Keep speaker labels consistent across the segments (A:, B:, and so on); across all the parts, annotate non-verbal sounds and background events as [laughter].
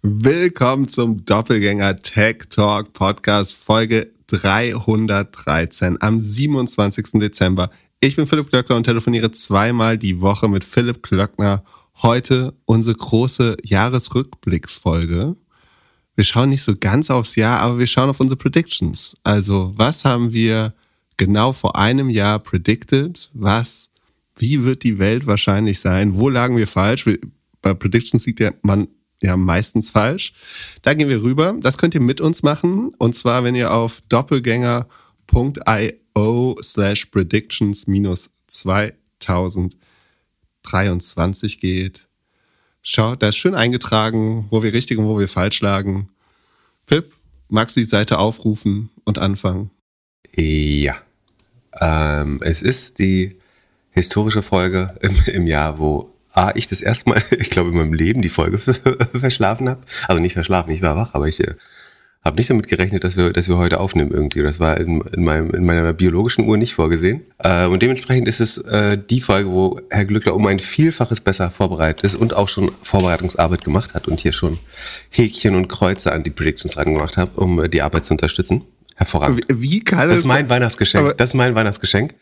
A: Willkommen zum Doppelgänger Tech Talk Podcast Folge 313 am 27. Dezember. Ich bin Philipp Klöckner und telefoniere zweimal die Woche mit Philipp Klöckner. Heute unsere große Jahresrückblicksfolge. Wir schauen nicht so ganz aufs Jahr, aber wir schauen auf unsere Predictions. Also, was haben wir genau vor einem Jahr predicted? Was, wie wird die Welt wahrscheinlich sein? Wo lagen wir falsch? Bei Predictions liegt ja man ja meistens falsch. Da gehen wir rüber. Das könnt ihr mit uns machen. Und zwar, wenn ihr auf doppelgänger.io slash predictions minus 2023 geht. Schaut, da ist schön eingetragen, wo wir richtig und wo wir falsch lagen. Pip, magst du die Seite aufrufen und anfangen?
B: Ja. Ähm, es ist die historische Folge im, im Jahr, wo A, ich das erste Mal, [laughs] ich glaube, in meinem Leben die Folge [laughs] verschlafen habe. Also nicht verschlafen, ich war wach, aber ich äh, habe nicht damit gerechnet, dass wir, dass wir heute aufnehmen irgendwie. Das war in, in, meinem, in meiner biologischen Uhr nicht vorgesehen. Äh, und dementsprechend ist es äh, die Folge, wo Herr Glückler um ein Vielfaches besser vorbereitet ist und auch schon Vorbereitungsarbeit gemacht hat und hier schon Häkchen und Kreuze an die Predictions rangemacht hat, um äh, die Arbeit zu unterstützen. Hervorragend.
A: Wie, wie kann
B: das ist mein Weihnachtsgeschenk. Das ist mein Weihnachtsgeschenk.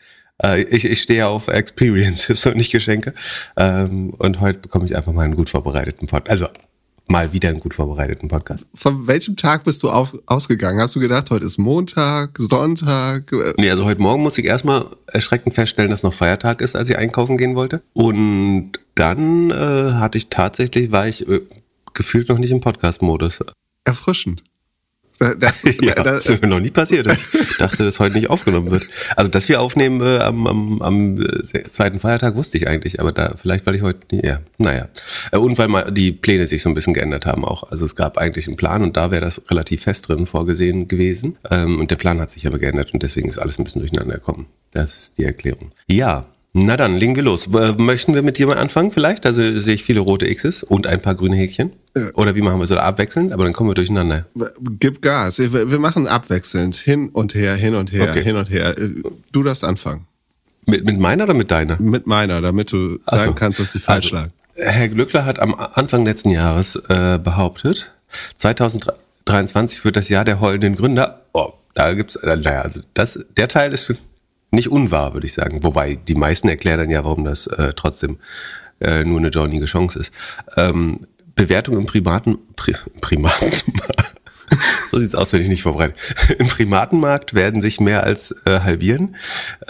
B: Äh, ich, ich stehe auf Experiences [laughs] und nicht Geschenke. Ähm, und heute bekomme ich einfach mal einen gut vorbereiteten Podcast. Also mal wieder einen gut vorbereiteten Podcast.
A: Von welchem Tag bist du auf, ausgegangen? Hast du gedacht, heute ist Montag, Sonntag?
B: Nee, also heute Morgen muss ich erstmal erschreckend feststellen, dass noch Feiertag ist, als ich einkaufen gehen wollte. Und dann äh, hatte ich tatsächlich, war ich äh, gefühlt noch nicht im Podcast-Modus.
A: Erfrischend.
B: Das, [laughs] ja, das, ist mir noch nie passiert. Ich [laughs] dachte, dass heute nicht aufgenommen wird. Also, dass wir aufnehmen äh, am, am, am äh, zweiten Feiertag, wusste ich eigentlich, aber da vielleicht, weil ich heute nie, ja, naja. Äh, und weil mal die Pläne sich so ein bisschen geändert haben auch. Also es gab eigentlich einen Plan und da wäre das relativ fest drin vorgesehen gewesen. Ähm, und der Plan hat sich aber geändert und deswegen ist alles ein bisschen durcheinander gekommen. Das ist die Erklärung. Ja, na dann, legen wir los. Möchten wir mit dir mal anfangen vielleicht? Da sehe ich viele rote X's und ein paar grüne Häkchen. Oder wie machen wir so abwechselnd? Aber dann kommen wir durcheinander.
A: Gib Gas. Wir machen abwechselnd. Hin und her, hin und her, okay. hin und her. Du darfst anfangen.
B: Mit, mit meiner oder mit deiner?
A: Mit meiner, damit du sagen so. kannst, dass sie falsch also, lag.
B: Herr Glückler hat am Anfang letzten Jahres äh, behauptet, 2023 wird das Jahr der heulenden Gründer. Oh, da gibt's, äh, naja, also das, der Teil ist nicht unwahr, würde ich sagen. Wobei die meisten erklären dann ja, warum das äh, trotzdem äh, nur eine dornige Chance ist. Ähm, Bewertung im privaten Pri Primatenmarkt. [laughs] so sieht's aus, wenn ich nicht vorbereite. [laughs] Im Primatenmarkt werden sich mehr als äh, halbieren.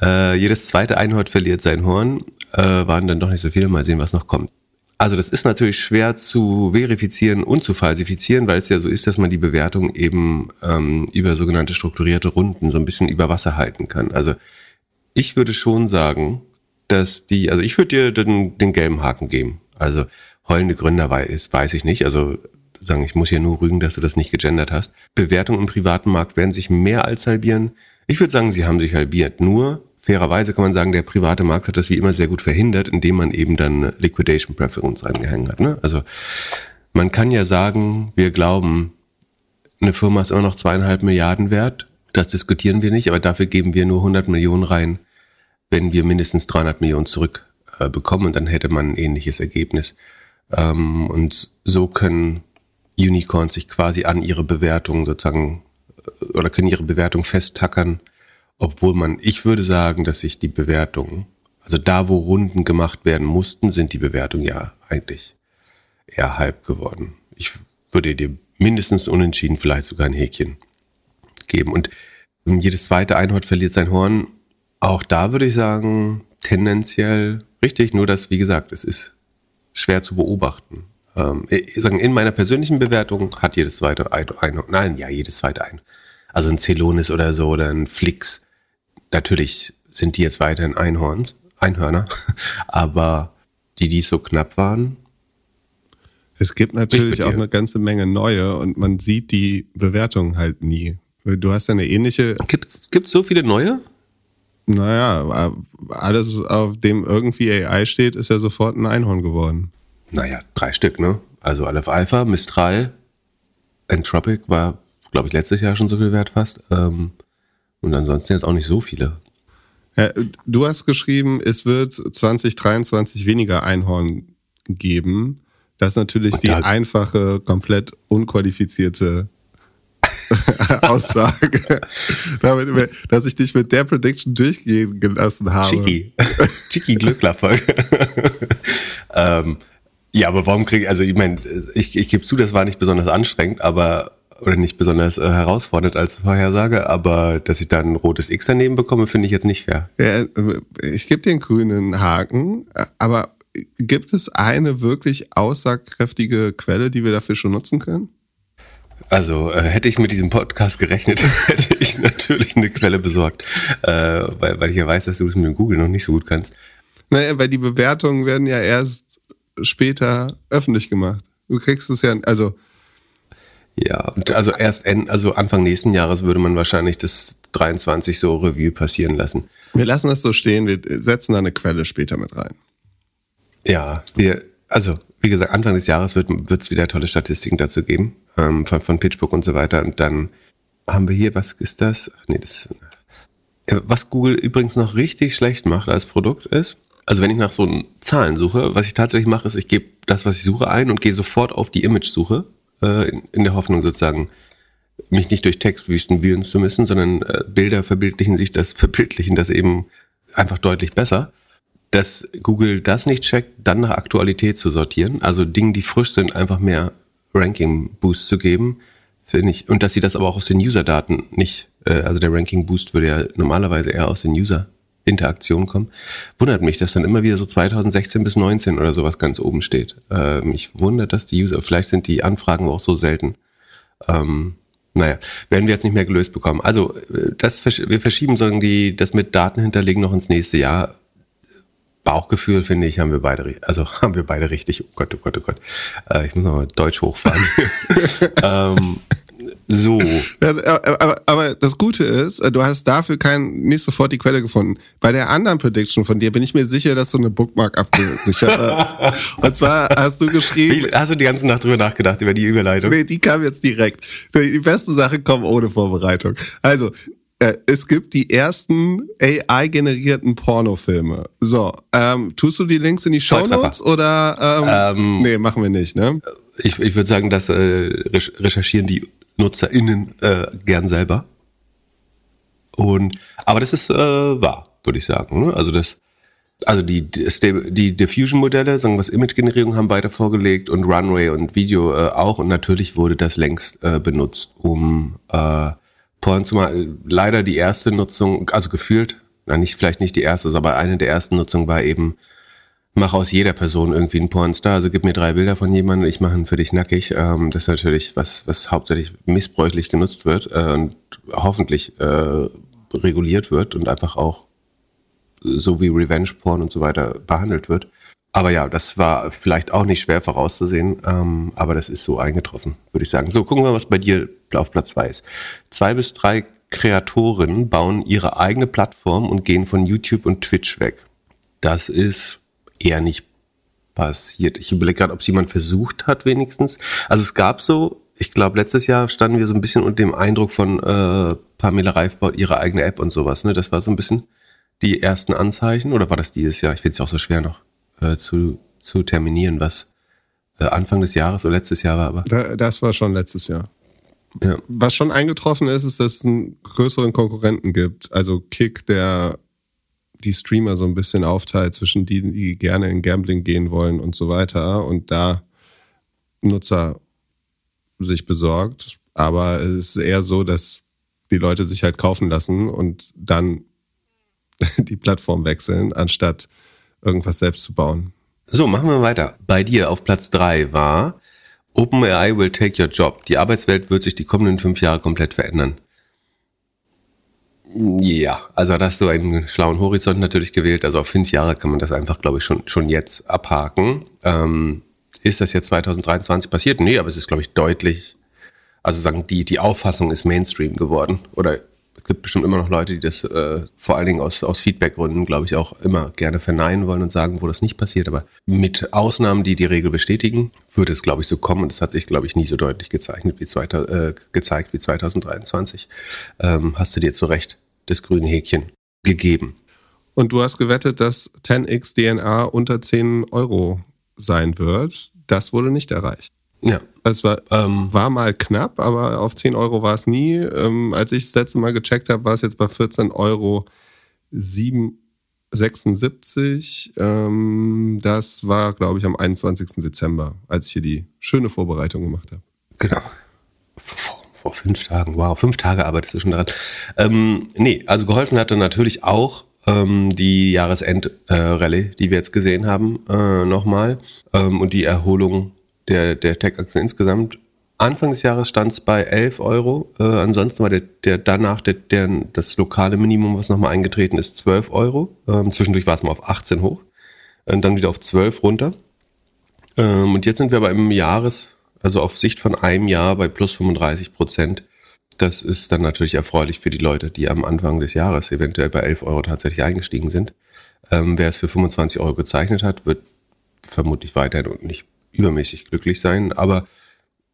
B: Äh, jedes zweite Einhorn verliert sein Horn. Äh, waren dann doch nicht so viele. Mal sehen, was noch kommt. Also das ist natürlich schwer zu verifizieren und zu falsifizieren, weil es ja so ist, dass man die Bewertung eben ähm, über sogenannte strukturierte Runden so ein bisschen über Wasser halten kann. Also ich würde schon sagen, dass die, also ich würde dir den, den gelben Haken geben. Also heulende Gründer weiß, weiß ich nicht. Also sagen, ich muss hier nur rügen, dass du das nicht gegendert hast. Bewertungen im privaten Markt werden sich mehr als halbieren. Ich würde sagen, sie haben sich halbiert. Nur fairerweise kann man sagen, der private Markt hat das wie immer sehr gut verhindert, indem man eben dann Liquidation Preference angehangen hat. Ne? Also man kann ja sagen, wir glauben, eine Firma ist immer noch zweieinhalb Milliarden wert. Das diskutieren wir nicht, aber dafür geben wir nur 100 Millionen rein wenn wir mindestens 300 Millionen zurückbekommen äh, und dann hätte man ein ähnliches Ergebnis. Ähm, und so können Unicorns sich quasi an ihre Bewertung sozusagen äh, oder können ihre Bewertung festtackern, obwohl man, ich würde sagen, dass sich die Bewertung, also da, wo Runden gemacht werden mussten, sind die Bewertungen ja eigentlich eher halb geworden. Ich würde dir mindestens unentschieden, vielleicht sogar ein Häkchen geben. Und jedes zweite Einhorn verliert sein Horn auch da würde ich sagen, tendenziell richtig, nur dass, wie gesagt, es ist schwer zu beobachten. Ähm, sagen, in meiner persönlichen Bewertung hat jedes zweite ein, ein nein, ja, jedes zweite ein. Also ein Celonis oder so oder ein Flix. Natürlich sind die jetzt weiterhin Einhorns, Einhörner, [laughs] aber die, die so knapp waren.
A: Es gibt natürlich auch eine ganze Menge neue und man sieht die Bewertung halt nie. Du hast ja eine ähnliche.
B: Gibt es so viele neue?
A: Naja, alles, auf dem irgendwie AI steht, ist ja sofort ein Einhorn geworden.
B: Naja, drei Stück, ne? Also Aleph Alpha, Mistral, Entropic war, glaube ich, letztes Jahr schon so viel wert fast. Ähm, und ansonsten jetzt auch nicht so viele.
A: Ja, du hast geschrieben, es wird 2023 weniger Einhorn geben. Das ist natürlich die einfache, komplett unqualifizierte [laughs] Aussage, damit, dass ich dich mit der Prediction durchgehen gelassen habe.
B: Chiki. Chiki Glücklerfolge. [laughs] ähm, ja, aber warum kriege ich, also ich meine, ich, ich gebe zu, das war nicht besonders anstrengend, aber oder nicht besonders äh, herausfordernd als Vorhersage, aber dass ich da ein rotes X daneben bekomme, finde ich jetzt nicht fair.
A: Ja, ich gebe den grünen Haken, aber gibt es eine wirklich aussagkräftige Quelle, die wir dafür schon nutzen können?
B: Also äh, hätte ich mit diesem Podcast gerechnet, [laughs] hätte ich natürlich eine Quelle besorgt, äh, weil, weil ich ja weiß, dass du es mit dem Google noch nicht so gut kannst.
A: Naja, weil die Bewertungen werden ja erst später öffentlich gemacht. Du kriegst es ja, also
B: ja, also erst en, also Anfang nächsten Jahres würde man wahrscheinlich das 23 so Review passieren lassen.
A: Wir lassen das so stehen, wir setzen da eine Quelle später mit rein.
B: Ja, wir, also wie gesagt, Anfang des Jahres wird es wieder tolle Statistiken dazu geben, ähm, von, von PitchBook und so weiter. Und dann haben wir hier, was ist das? Ach nee, das äh, was Google übrigens noch richtig schlecht macht als Produkt ist, also wenn ich nach so Zahlen suche, was ich tatsächlich mache, ist, ich gebe das, was ich suche, ein und gehe sofort auf die Image-Suche, äh, in, in, der Hoffnung sozusagen, mich nicht durch Textwüsten wühlen zu müssen, sondern äh, Bilder verbildlichen sich das, [laughs] verbildlichen das eben einfach deutlich besser dass Google das nicht checkt, dann nach Aktualität zu sortieren, also Dinge, die frisch sind, einfach mehr Ranking-Boost zu geben, finde ich. Und dass sie das aber auch aus den User-Daten nicht, äh, also der Ranking-Boost würde ja normalerweise eher aus den User-Interaktionen kommen. Wundert mich, dass dann immer wieder so 2016 bis 19 oder sowas ganz oben steht. Äh, mich wundert, dass die User, vielleicht sind die Anfragen auch so selten. Ähm, naja, werden wir jetzt nicht mehr gelöst bekommen. Also, äh, das, wir verschieben sagen die, das mit Daten hinterlegen noch ins nächste Jahr Bauchgefühl, finde ich, haben wir beide, also [laughs] haben wir beide richtig. Oh Gott, oh Gott, oh Gott. Äh, ich muss mal Deutsch hochfahren. [laughs] ähm, so.
A: Ja, aber, aber, das Gute ist, äh, du hast dafür kein, nicht sofort die Quelle gefunden. Bei der anderen Prediction von dir bin ich mir sicher, dass du eine Bookmark abgesichert hast. [laughs] Und zwar hast du geschrieben.
B: Wie, hast du die ganze Nacht drüber nachgedacht, über die Überleitung?
A: Nee, die kam jetzt direkt. Die besten Sachen kommen ohne Vorbereitung. Also, äh, es gibt die ersten AI-generierten Pornofilme. So, ähm, tust du die Links in die Show Notes oder? Ähm, ähm, nee, machen wir nicht, ne?
B: Ich, ich würde sagen, das äh, recherchieren die NutzerInnen äh, gern selber. Und, aber das ist äh, wahr, würde ich sagen. Ne? Also das, also die, die Diffusion-Modelle, sagen wir Image-Generierung haben beide vorgelegt und Runway und Video äh, auch. Und natürlich wurde das längst äh, benutzt, um äh, Porn zumal leider die erste Nutzung, also gefühlt, na nicht vielleicht nicht die erste, aber eine der ersten Nutzungen war eben, mach aus jeder Person irgendwie einen Pornstar. Also gib mir drei Bilder von jemandem, ich mache ihn für dich nackig. Ähm, das ist natürlich was, was hauptsächlich missbräuchlich genutzt wird äh, und hoffentlich äh, reguliert wird und einfach auch so wie Revenge Porn und so weiter behandelt wird. Aber ja, das war vielleicht auch nicht schwer vorauszusehen, ähm, aber das ist so eingetroffen, würde ich sagen. So, gucken wir, was bei dir auf Platz zwei ist. Zwei bis drei Kreatoren bauen ihre eigene Plattform und gehen von YouTube und Twitch weg. Das ist eher nicht passiert. Ich überlege gerade, ob es jemand versucht hat, wenigstens. Also es gab so, ich glaube, letztes Jahr standen wir so ein bisschen unter dem Eindruck von äh, Pamela Reif baut ihre eigene App und sowas. Ne? Das war so ein bisschen die ersten Anzeichen. Oder war das dieses Jahr? Ich finde es ja auch so schwer noch äh, zu, zu terminieren, was äh, Anfang des Jahres oder letztes Jahr war. Aber
A: da, das war schon letztes Jahr. Ja. Was schon eingetroffen ist, ist, dass es einen größeren Konkurrenten gibt. Also Kick, der die Streamer so ein bisschen aufteilt zwischen denen, die gerne in Gambling gehen wollen und so weiter und da Nutzer sich besorgt. Aber es ist eher so, dass die Leute sich halt kaufen lassen und dann [laughs] die Plattform wechseln, anstatt irgendwas selbst zu bauen.
B: So, machen wir weiter. Bei dir auf Platz drei war OpenAI will take your job. Die Arbeitswelt wird sich die kommenden fünf Jahre komplett verändern. Ja, also da hast du einen schlauen Horizont natürlich gewählt. Also auf fünf Jahre kann man das einfach, glaube ich, schon, schon jetzt abhaken. Ähm, ist das jetzt 2023 passiert? Nee, aber es ist, glaube ich, deutlich. Also sagen, die, die Auffassung ist Mainstream geworden. Oder gibt bestimmt immer noch Leute, die das äh, vor allen Dingen aus, aus Feedbackgründen, glaube ich, auch immer gerne verneinen wollen und sagen, wo das nicht passiert. Aber mit Ausnahmen, die die Regel bestätigen, würde es, glaube ich, so kommen. Und das hat sich, glaube ich, nie so deutlich gezeichnet wie zweiter, äh, gezeigt wie 2023. Ähm, hast du dir zu Recht das grüne Häkchen gegeben.
A: Und du hast gewettet, dass 10x DNA unter 10 Euro sein wird. Das wurde nicht erreicht.
B: Ja.
A: Es war, ähm, war mal knapp, aber auf 10 Euro war es nie. Ähm, als ich das letzte Mal gecheckt habe, war es jetzt bei 14 Euro 76. Ähm, das war, glaube ich, am 21. Dezember, als ich hier die schöne Vorbereitung gemacht habe.
B: Genau. Vor, vor fünf Tagen. Wow, fünf Tage arbeitest du schon daran. Ähm, nee, also geholfen hatte natürlich auch ähm, die Jahresend-Rallye, äh, die wir jetzt gesehen haben, äh, nochmal. Ähm, und die Erholung der, der Tech-Aktien insgesamt. Anfang des Jahres stand es bei 11 Euro. Äh, ansonsten war der, der danach der, der, das lokale Minimum, was nochmal eingetreten ist, 12 Euro. Ähm, zwischendurch war es mal auf 18 hoch. Und dann wieder auf 12 runter. Ähm, und jetzt sind wir aber im Jahres, also auf Sicht von einem Jahr bei plus 35 Prozent. Das ist dann natürlich erfreulich für die Leute, die am Anfang des Jahres eventuell bei 11 Euro tatsächlich eingestiegen sind. Ähm, wer es für 25 Euro gezeichnet hat, wird vermutlich weiterhin und nicht übermäßig glücklich sein. Aber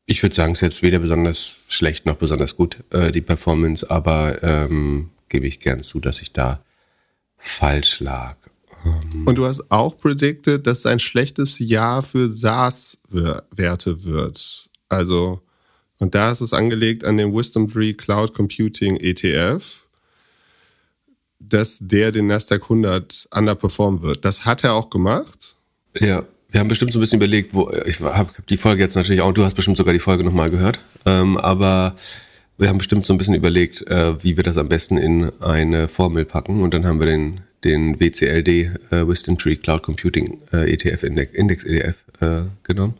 B: ich würde sagen, es ist jetzt weder besonders schlecht noch besonders gut, äh, die Performance, aber ähm, gebe ich gern zu, dass ich da falsch lag.
A: Ähm Und du hast auch predicted, dass es ein schlechtes Jahr für SaaS-Werte wird. Also, und da ist es angelegt an den Wisdom Tree Cloud Computing ETF, dass der den Nasdaq 100 underperformen wird. Das hat er auch gemacht.
B: Ja. Wir haben bestimmt so ein bisschen überlegt, wo ich habe hab die Folge jetzt natürlich auch, du hast bestimmt sogar die Folge nochmal gehört, ähm, aber wir haben bestimmt so ein bisschen überlegt, äh, wie wir das am besten in eine Formel packen und dann haben wir den, den WCLD äh, Wisdom Tree Cloud Computing äh, ETF Index, Index ETF äh, genommen.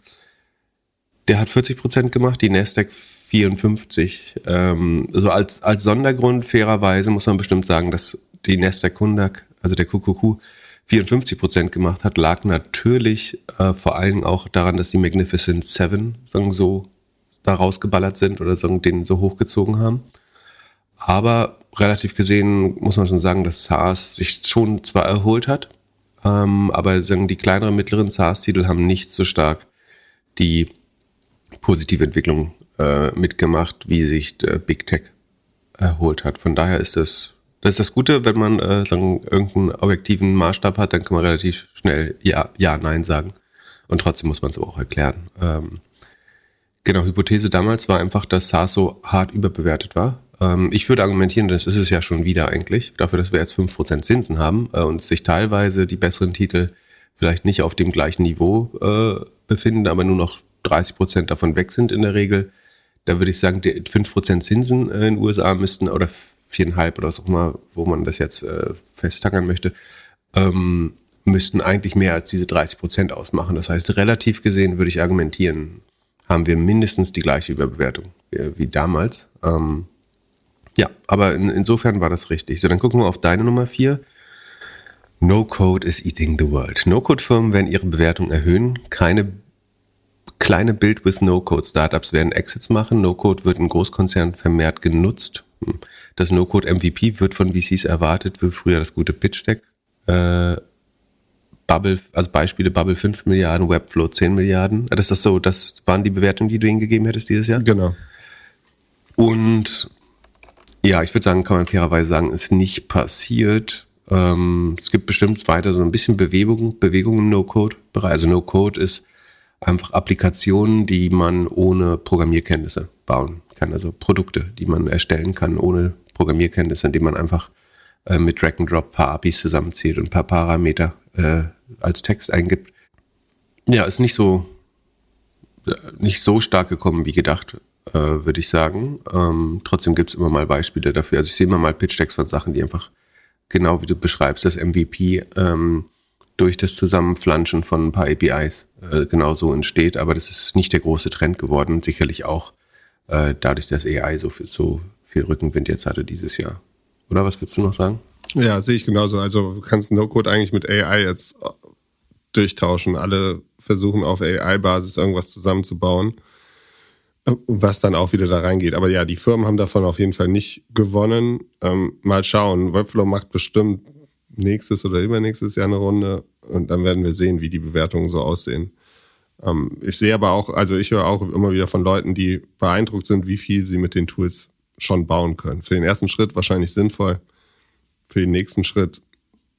B: Der hat 40 Prozent gemacht, die Nasdaq 54. Ähm, also als, als Sondergrund fairerweise muss man bestimmt sagen, dass die Nasdaq 100, also der QQQ, 54 Prozent gemacht hat, lag natürlich äh, vor allem auch daran, dass die Magnificent Seven sagen, so da rausgeballert sind oder sagen, den so hochgezogen haben. Aber relativ gesehen muss man schon sagen, dass SaaS sich schon zwar erholt hat, ähm, aber sagen, die kleineren, mittleren SaaS-Titel haben nicht so stark die positive Entwicklung äh, mitgemacht, wie sich äh, Big Tech erholt hat. Von daher ist das das ist das Gute, wenn man äh, sagen, irgendeinen objektiven Maßstab hat, dann kann man relativ schnell Ja, Ja, Nein sagen. Und trotzdem muss man es auch erklären. Ähm, genau, Hypothese damals war einfach, dass SaaS so hart überbewertet war. Ähm, ich würde argumentieren, das ist es ja schon wieder eigentlich, dafür, dass wir jetzt 5% Zinsen haben äh, und sich teilweise die besseren Titel vielleicht nicht auf dem gleichen Niveau äh, befinden, aber nur noch 30% davon weg sind in der Regel. Da würde ich sagen, die 5% Zinsen in den USA müssten, oder viereinhalb oder auch immer, wo man das jetzt äh, festtackern möchte, ähm, müssten eigentlich mehr als diese 30 Prozent ausmachen. Das heißt, relativ gesehen würde ich argumentieren, haben wir mindestens die gleiche Überbewertung wie, wie damals. Ähm, ja, aber in, insofern war das richtig. So, dann gucken wir auf deine Nummer vier. No Code is eating the world. No-Code-Firmen werden ihre Bewertung erhöhen. Keine kleine Build with No-Code-Startups werden Exits machen. No-Code wird in Großkonzernen vermehrt genutzt. Das No-Code MVP wird von VCs erwartet, wie früher das gute Pitch Deck. Äh, Bubble, also Beispiele Bubble 5 Milliarden, Webflow 10 Milliarden. Das ist so, das waren die Bewertungen, die du ihnen gegeben hättest dieses Jahr?
A: Genau.
B: Und ja, ich würde sagen, kann man fairerweise sagen, ist nicht passiert. Ähm, es gibt bestimmt weiter so ein bisschen Bewegung, Bewegung im No-Code-Bereich. Also No-Code ist einfach Applikationen, die man ohne Programmierkenntnisse bauen kann. Also Produkte, die man erstellen kann ohne Programmierkenntnisse, indem man einfach äh, mit Drag and Drop ein paar APIs zusammenzieht und ein paar Parameter äh, als Text eingibt. Ja, ist nicht so nicht so stark gekommen wie gedacht, äh, würde ich sagen. Ähm, trotzdem gibt es immer mal Beispiele dafür. Also ich sehe immer mal Pitch-Decks von Sachen, die einfach genau wie du beschreibst, das MVP ähm, durch das Zusammenflanschen von ein paar APIs äh, genauso entsteht. Aber das ist nicht der große Trend geworden. Sicherlich auch äh, dadurch, dass AI so so viel Rückenwind jetzt hatte dieses Jahr. Oder was würdest du noch sagen?
A: Ja, sehe ich genauso. Also du kannst No-Code eigentlich mit AI jetzt äh, durchtauschen. Alle versuchen auf AI-Basis irgendwas zusammenzubauen, äh, was dann auch wieder da reingeht. Aber ja, die Firmen haben davon auf jeden Fall nicht gewonnen. Ähm, mal schauen. Webflow macht bestimmt nächstes oder übernächstes Jahr eine Runde und dann werden wir sehen, wie die Bewertungen so aussehen. Ähm, ich sehe aber auch, also ich höre auch immer wieder von Leuten, die beeindruckt sind, wie viel sie mit den Tools schon bauen können. Für den ersten Schritt wahrscheinlich sinnvoll. Für den nächsten Schritt,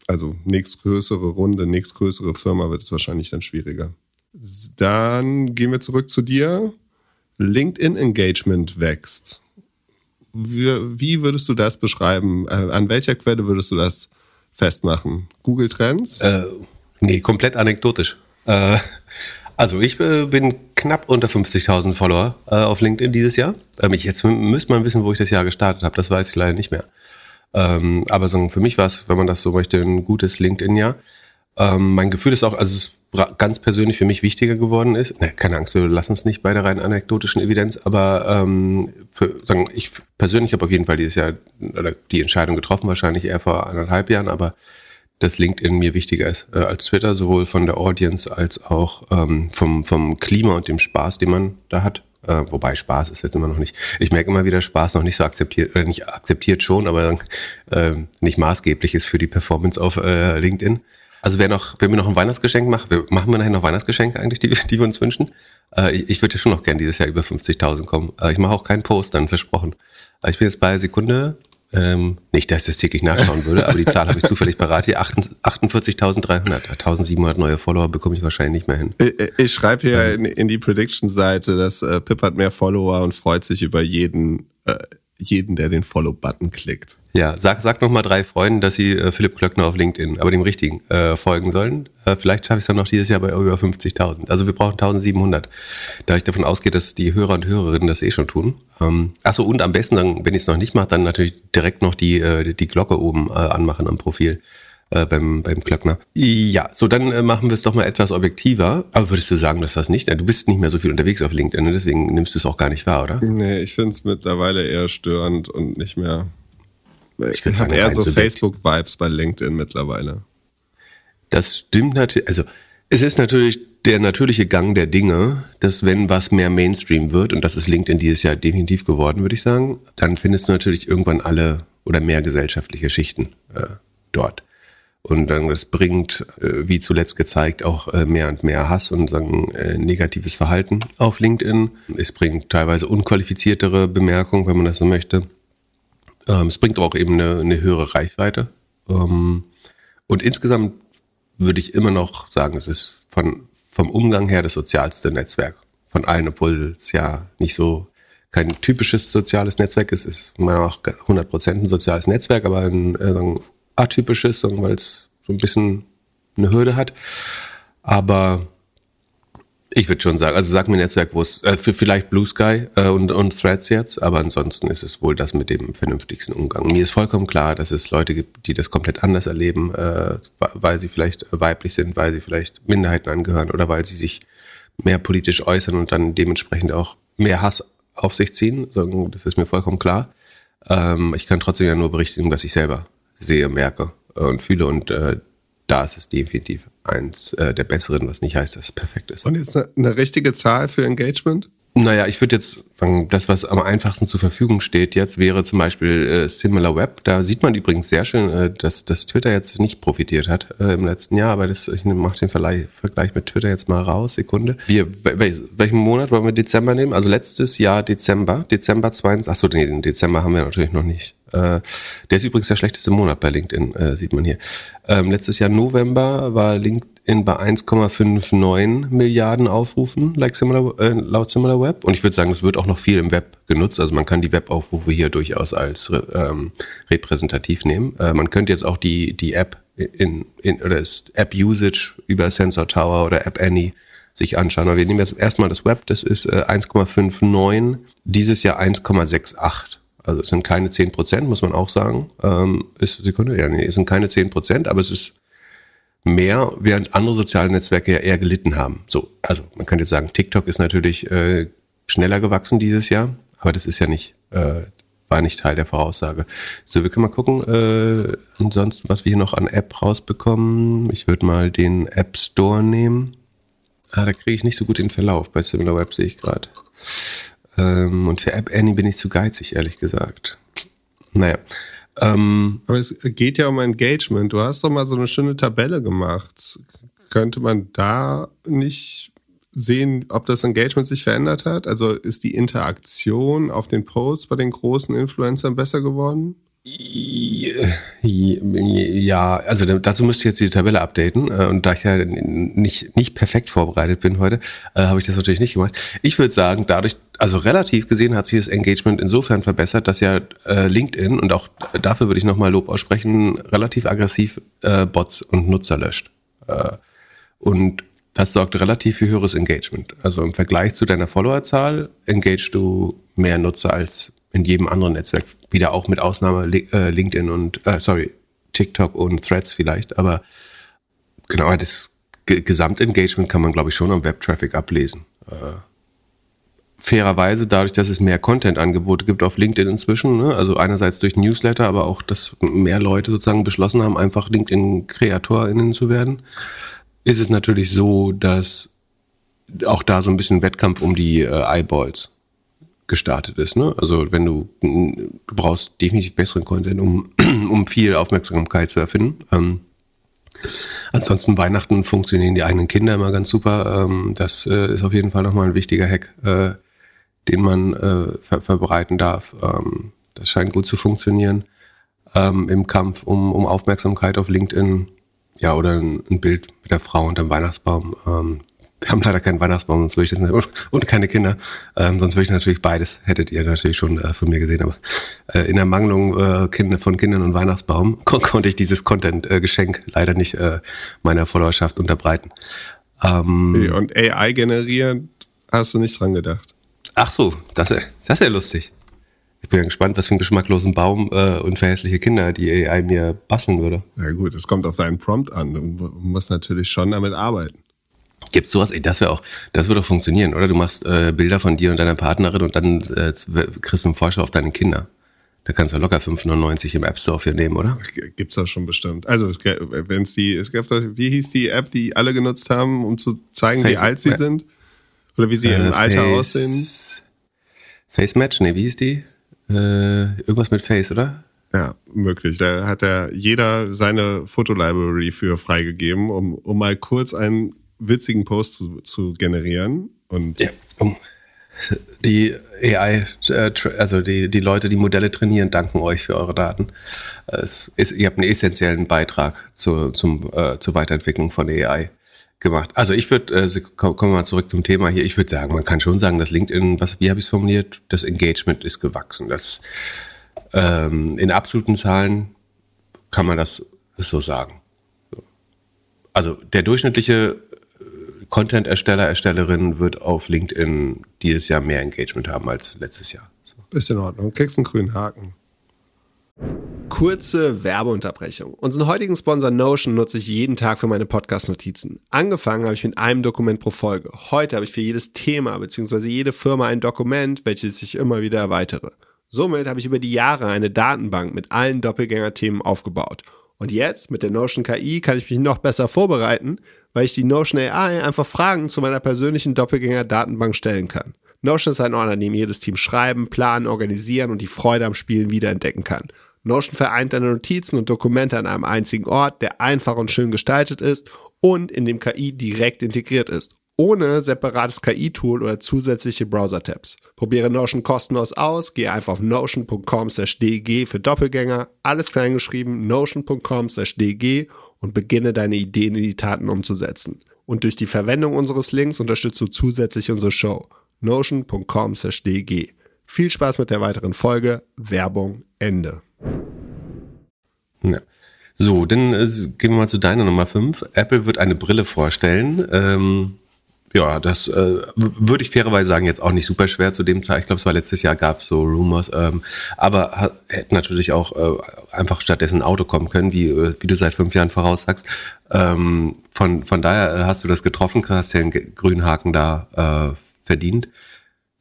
A: also nächstgrößere Runde, nächstgrößere Firma wird es wahrscheinlich dann schwieriger. Dann gehen wir zurück zu dir. LinkedIn Engagement wächst. Wie, wie würdest du das beschreiben? Äh, an welcher Quelle würdest du das festmachen? Google Trends?
B: Äh, nee, komplett anekdotisch. Äh, also ich äh, bin knapp unter 50.000 Follower äh, auf LinkedIn dieses Jahr. Ähm, ich, jetzt müsste man wissen, wo ich das Jahr gestartet habe. Das weiß ich leider nicht mehr. Ähm, aber so, für mich war es, wenn man das so möchte, ein gutes LinkedIn-Jahr. Ähm, mein Gefühl ist auch, also es ganz persönlich für mich wichtiger geworden ist. Ne, keine Angst, wir lassen es nicht bei der rein anekdotischen Evidenz, aber ähm, für, sagen, ich persönlich habe auf jeden Fall dieses Jahr die Entscheidung getroffen, wahrscheinlich eher vor anderthalb Jahren, aber dass LinkedIn mir wichtiger ist äh, als Twitter, sowohl von der Audience als auch ähm, vom, vom Klima und dem Spaß, den man da hat. Äh, wobei Spaß ist jetzt immer noch nicht. Ich merke immer wieder, Spaß noch nicht so akzeptiert, oder nicht akzeptiert schon, aber äh, nicht maßgeblich ist für die Performance auf äh, LinkedIn. Also wer noch, wenn wir noch ein Weihnachtsgeschenk machen, machen wir nachher noch Weihnachtsgeschenke eigentlich, die, die wir uns wünschen? Äh, ich, ich würde ja schon noch gern dieses Jahr über 50.000 kommen. Äh, ich mache auch keinen Post, dann versprochen. Äh, ich bin jetzt bei Sekunde, ähm, nicht, dass ich das täglich nachschauen würde, aber die Zahl habe ich zufällig parat. Hier 48.300, 1.700 neue Follower bekomme ich wahrscheinlich nicht mehr hin.
A: Ich, ich schreibe hier in, in die Prediction-Seite, dass äh, Pip hat mehr Follower und freut sich über jeden, äh, jeden, der den Follow-Button klickt.
B: Ja, sag, sag noch mal drei Freunden, dass sie äh, Philipp Klöckner auf LinkedIn, aber dem richtigen, äh, folgen sollen. Äh, vielleicht schaffe ich es dann noch dieses Jahr bei über 50.000. Also wir brauchen 1700. Da ich davon ausgehe, dass die Hörer und Hörerinnen das eh schon tun. Ähm, achso, und am besten, dann, wenn ich es noch nicht mache, dann natürlich direkt noch die, äh, die Glocke oben äh, anmachen am Profil äh, beim, beim Klöckner. Ja, so dann äh, machen wir es doch mal etwas objektiver. Aber würdest du sagen, dass das nicht? Du bist nicht mehr so viel unterwegs auf LinkedIn, ne? deswegen nimmst du es auch gar nicht wahr, oder?
A: Nee, ich finde es mittlerweile eher störend und nicht mehr. Ich, ich habe eher so Facebook-Vibes bei LinkedIn mittlerweile.
B: Das stimmt natürlich. Also es ist natürlich der natürliche Gang der Dinge, dass wenn was mehr Mainstream wird, und das ist LinkedIn dieses Jahr definitiv geworden, würde ich sagen, dann findest du natürlich irgendwann alle oder mehr gesellschaftliche Schichten äh, dort. Und dann das bringt, äh, wie zuletzt gezeigt, auch äh, mehr und mehr Hass und sagen, äh, negatives Verhalten auf LinkedIn. Es bringt teilweise unqualifiziertere Bemerkungen, wenn man das so möchte. Ähm, es bringt aber auch eben eine, eine höhere Reichweite. Ähm, und insgesamt würde ich immer noch sagen, es ist von, vom Umgang her das sozialste Netzwerk von allen, obwohl es ja nicht so kein typisches soziales Netzwerk ist. Es ist meiner Meinung nach 100% ein soziales Netzwerk, aber ein äh, atypisches, weil es so ein bisschen eine Hürde hat. Aber ich würde schon sagen, also sag mir ein Netzwerk, wo es, äh, vielleicht Blue Sky äh, und, und Threads jetzt, aber ansonsten ist es wohl das mit dem vernünftigsten Umgang. Mir ist vollkommen klar, dass es Leute gibt, die das komplett anders erleben, äh, weil sie vielleicht weiblich sind, weil sie vielleicht Minderheiten angehören oder weil sie sich mehr politisch äußern und dann dementsprechend auch mehr Hass auf sich ziehen. Das ist mir vollkommen klar. Ähm, ich kann trotzdem ja nur berichten, was ich selber sehe, merke und fühle und äh, da ist es definitiv eins äh, der besseren, was nicht heißt, dass es perfekt ist.
A: Und jetzt eine, eine richtige Zahl für Engagement?
B: Naja, ich würde jetzt das, was am einfachsten zur Verfügung steht jetzt, wäre zum Beispiel äh, Similar Web. Da sieht man übrigens sehr schön, äh, dass, dass Twitter jetzt nicht profitiert hat äh, im letzten Jahr, aber das, ich mache den Vergleich, Vergleich mit Twitter jetzt mal raus, Sekunde. Wir, welchen Monat wollen wir Dezember nehmen? Also letztes Jahr Dezember, Dezember 22, achso, nee, den Dezember haben wir natürlich noch nicht. Äh, der ist übrigens der schlechteste Monat bei LinkedIn, äh, sieht man hier. Ähm, letztes Jahr November war LinkedIn bei 1,59 Milliarden Aufrufen like similar, äh, laut SimilarWeb. Und ich würde sagen, es wird auch noch viel im Web genutzt. Also man kann die Webaufrufe hier durchaus als ähm, repräsentativ nehmen. Äh, man könnte jetzt auch die, die App in, in oder das App Usage über Sensor Tower oder App Annie sich anschauen. Aber wir nehmen jetzt erstmal das Web, das ist äh, 1,59, dieses Jahr 1,68. Also es sind keine 10 Prozent, muss man auch sagen. Ähm, ist Sekunde, ja, nee, es sind keine 10 Prozent, aber es ist mehr, während andere soziale Netzwerke ja eher gelitten haben. So, also man könnte jetzt sagen, TikTok ist natürlich äh, schneller gewachsen dieses Jahr, aber das ist ja nicht, äh, war nicht Teil der Voraussage. So, wir können mal gucken, äh, ansonsten, was wir hier noch an App rausbekommen. Ich würde mal den App Store nehmen. Ah, da kriege ich nicht so gut den Verlauf. Bei SimilarWeb sehe ich gerade. Ähm, und für App Annie bin ich zu geizig, ehrlich gesagt. Naja.
A: Ähm, Aber es geht ja um Engagement. Du hast doch mal so eine schöne Tabelle gemacht. Könnte man da nicht sehen, ob das Engagement sich verändert hat? Also ist die Interaktion auf den Posts bei den großen Influencern besser geworden?
B: Ja, also dazu müsste ich jetzt die Tabelle updaten. Äh, und da ich ja nicht, nicht perfekt vorbereitet bin heute, äh, habe ich das natürlich nicht gemacht. Ich würde sagen, dadurch, also relativ gesehen hat sich das Engagement insofern verbessert, dass ja äh, LinkedIn, und auch dafür würde ich nochmal Lob aussprechen, relativ aggressiv Bots und Nutzer löscht. Und das sorgt relativ für höheres Engagement. Also im Vergleich zu deiner Followerzahl engagest du mehr Nutzer als in jedem anderen Netzwerk. Wieder auch mit Ausnahme äh, LinkedIn und, äh, sorry, TikTok und Threads vielleicht. Aber genau, das Gesamtengagement kann man, glaube ich, schon am Web-Traffic ablesen. Äh, fairerweise, dadurch, dass es mehr Content-Angebote gibt auf LinkedIn inzwischen, ne? also einerseits durch Newsletter, aber auch, dass mehr Leute sozusagen beschlossen haben, einfach LinkedIn-KreatorInnen zu werden, ist es natürlich so, dass auch da so ein bisschen Wettkampf um die äh, Eyeballs gestartet ist. Ne? Also wenn du, du brauchst definitiv besseren Content, um, [clears throat] um viel Aufmerksamkeit zu erfinden. Ähm, ansonsten Weihnachten funktionieren die eigenen Kinder immer ganz super. Ähm, das äh, ist auf jeden Fall nochmal ein wichtiger Hack, äh, den man äh, ver verbreiten darf. Ähm, das scheint gut zu funktionieren ähm, im Kampf um, um Aufmerksamkeit auf LinkedIn. Ja, oder ein, ein Bild mit der Frau unterm Weihnachtsbaum. Ähm, wir haben leider keinen Weihnachtsbaum, sonst würde ich das nicht, und keine Kinder. Ähm, sonst würde ich natürlich beides, hättet ihr natürlich schon äh, von mir gesehen. Aber äh, in der Mangelung äh, Kinder, von Kindern und Weihnachtsbaum [laughs] kon konnte ich dieses Content-Geschenk äh, leider nicht äh, meiner Followerschaft unterbreiten.
A: Ähm, und AI generieren, hast du nicht dran gedacht?
B: Ach so, das, das ist ja lustig. Ich bin ja gespannt, was für einen geschmacklosen Baum äh, und für hässliche Kinder die AI mir basteln würde.
A: Ja gut, es kommt auf deinen Prompt an. Du musst natürlich schon damit arbeiten.
B: Gibt sowas? Ey, das wäre auch, das würde doch funktionieren, oder? Du machst äh, Bilder von dir und deiner Partnerin und dann äh, kriegst du einen Vorschau auf deine Kinder. Da kannst du locker 5,99 im App Store für nehmen, oder?
A: Gibt's das schon bestimmt. Also wenn es die, es gab das, wie hieß die App, die alle genutzt haben, um zu zeigen, Face wie alt sie sind? Oder wie sie äh, im Alter Face, aussehen?
B: Face Match, nee, wie hieß die? Äh, irgendwas mit Face, oder?
A: Ja, möglich. Da hat ja jeder seine Fotolibrary für freigegeben, um, um mal kurz einen witzigen Post zu, zu generieren. Und ja, um
B: die AI, äh, also die, die Leute, die Modelle trainieren, danken euch für eure Daten. Es ist, ihr habt einen essentiellen Beitrag zu, zum, äh, zur Weiterentwicklung von AI gemacht. Also ich würde, äh, kommen wir mal zurück zum Thema hier, ich würde sagen, man kann schon sagen, dass LinkedIn, was, wie habe ich es formuliert, das Engagement ist gewachsen. Das ähm, in absoluten Zahlen kann man das so sagen. Also der durchschnittliche Content-Ersteller, Erstellerin wird auf LinkedIn dieses Jahr mehr Engagement haben als letztes Jahr.
A: So. Ist in Ordnung. Kriegst einen grünen Haken. Kurze Werbeunterbrechung. Unseren heutigen Sponsor Notion nutze ich jeden Tag für meine Podcast-Notizen. Angefangen habe ich mit einem Dokument pro Folge. Heute habe ich für jedes Thema bzw. jede Firma ein Dokument, welches ich immer wieder erweitere. Somit habe ich über die Jahre eine Datenbank mit allen Doppelgänger-Themen aufgebaut. Und jetzt mit der Notion KI kann ich mich noch besser vorbereiten, weil ich die Notion AI einfach Fragen zu meiner persönlichen Doppelgänger-Datenbank stellen kann. Notion ist ein Ort, an dem jedes Team schreiben, planen, organisieren und die Freude am Spielen wiederentdecken kann. Notion vereint deine Notizen und Dokumente an einem einzigen Ort, der einfach und schön gestaltet ist und in dem KI direkt integriert ist, ohne separates KI-Tool oder zusätzliche Browser-Tabs. Probiere Notion kostenlos aus, gehe einfach auf notion.com/dg für Doppelgänger, alles kleingeschrieben, notion.com/dg und beginne deine Ideen in die Taten umzusetzen. Und durch die Verwendung unseres Links unterstützt du zusätzlich unsere Show. notion.com/dg. Viel Spaß mit der weiteren Folge. Werbung Ende.
B: Ja. So, dann äh, gehen wir mal zu deiner Nummer 5. Apple wird eine Brille vorstellen. Ähm, ja, das äh, würde ich fairerweise sagen, jetzt auch nicht super schwer zu dem Zeit. Ich glaube, es war letztes Jahr, gab es so Rumors. Ähm, aber hätte natürlich auch äh, einfach stattdessen ein Auto kommen können, wie, äh, wie du seit fünf Jahren voraussagst. Ähm, von, von daher äh, hast du das getroffen, hast den grünen Haken da äh, verdient.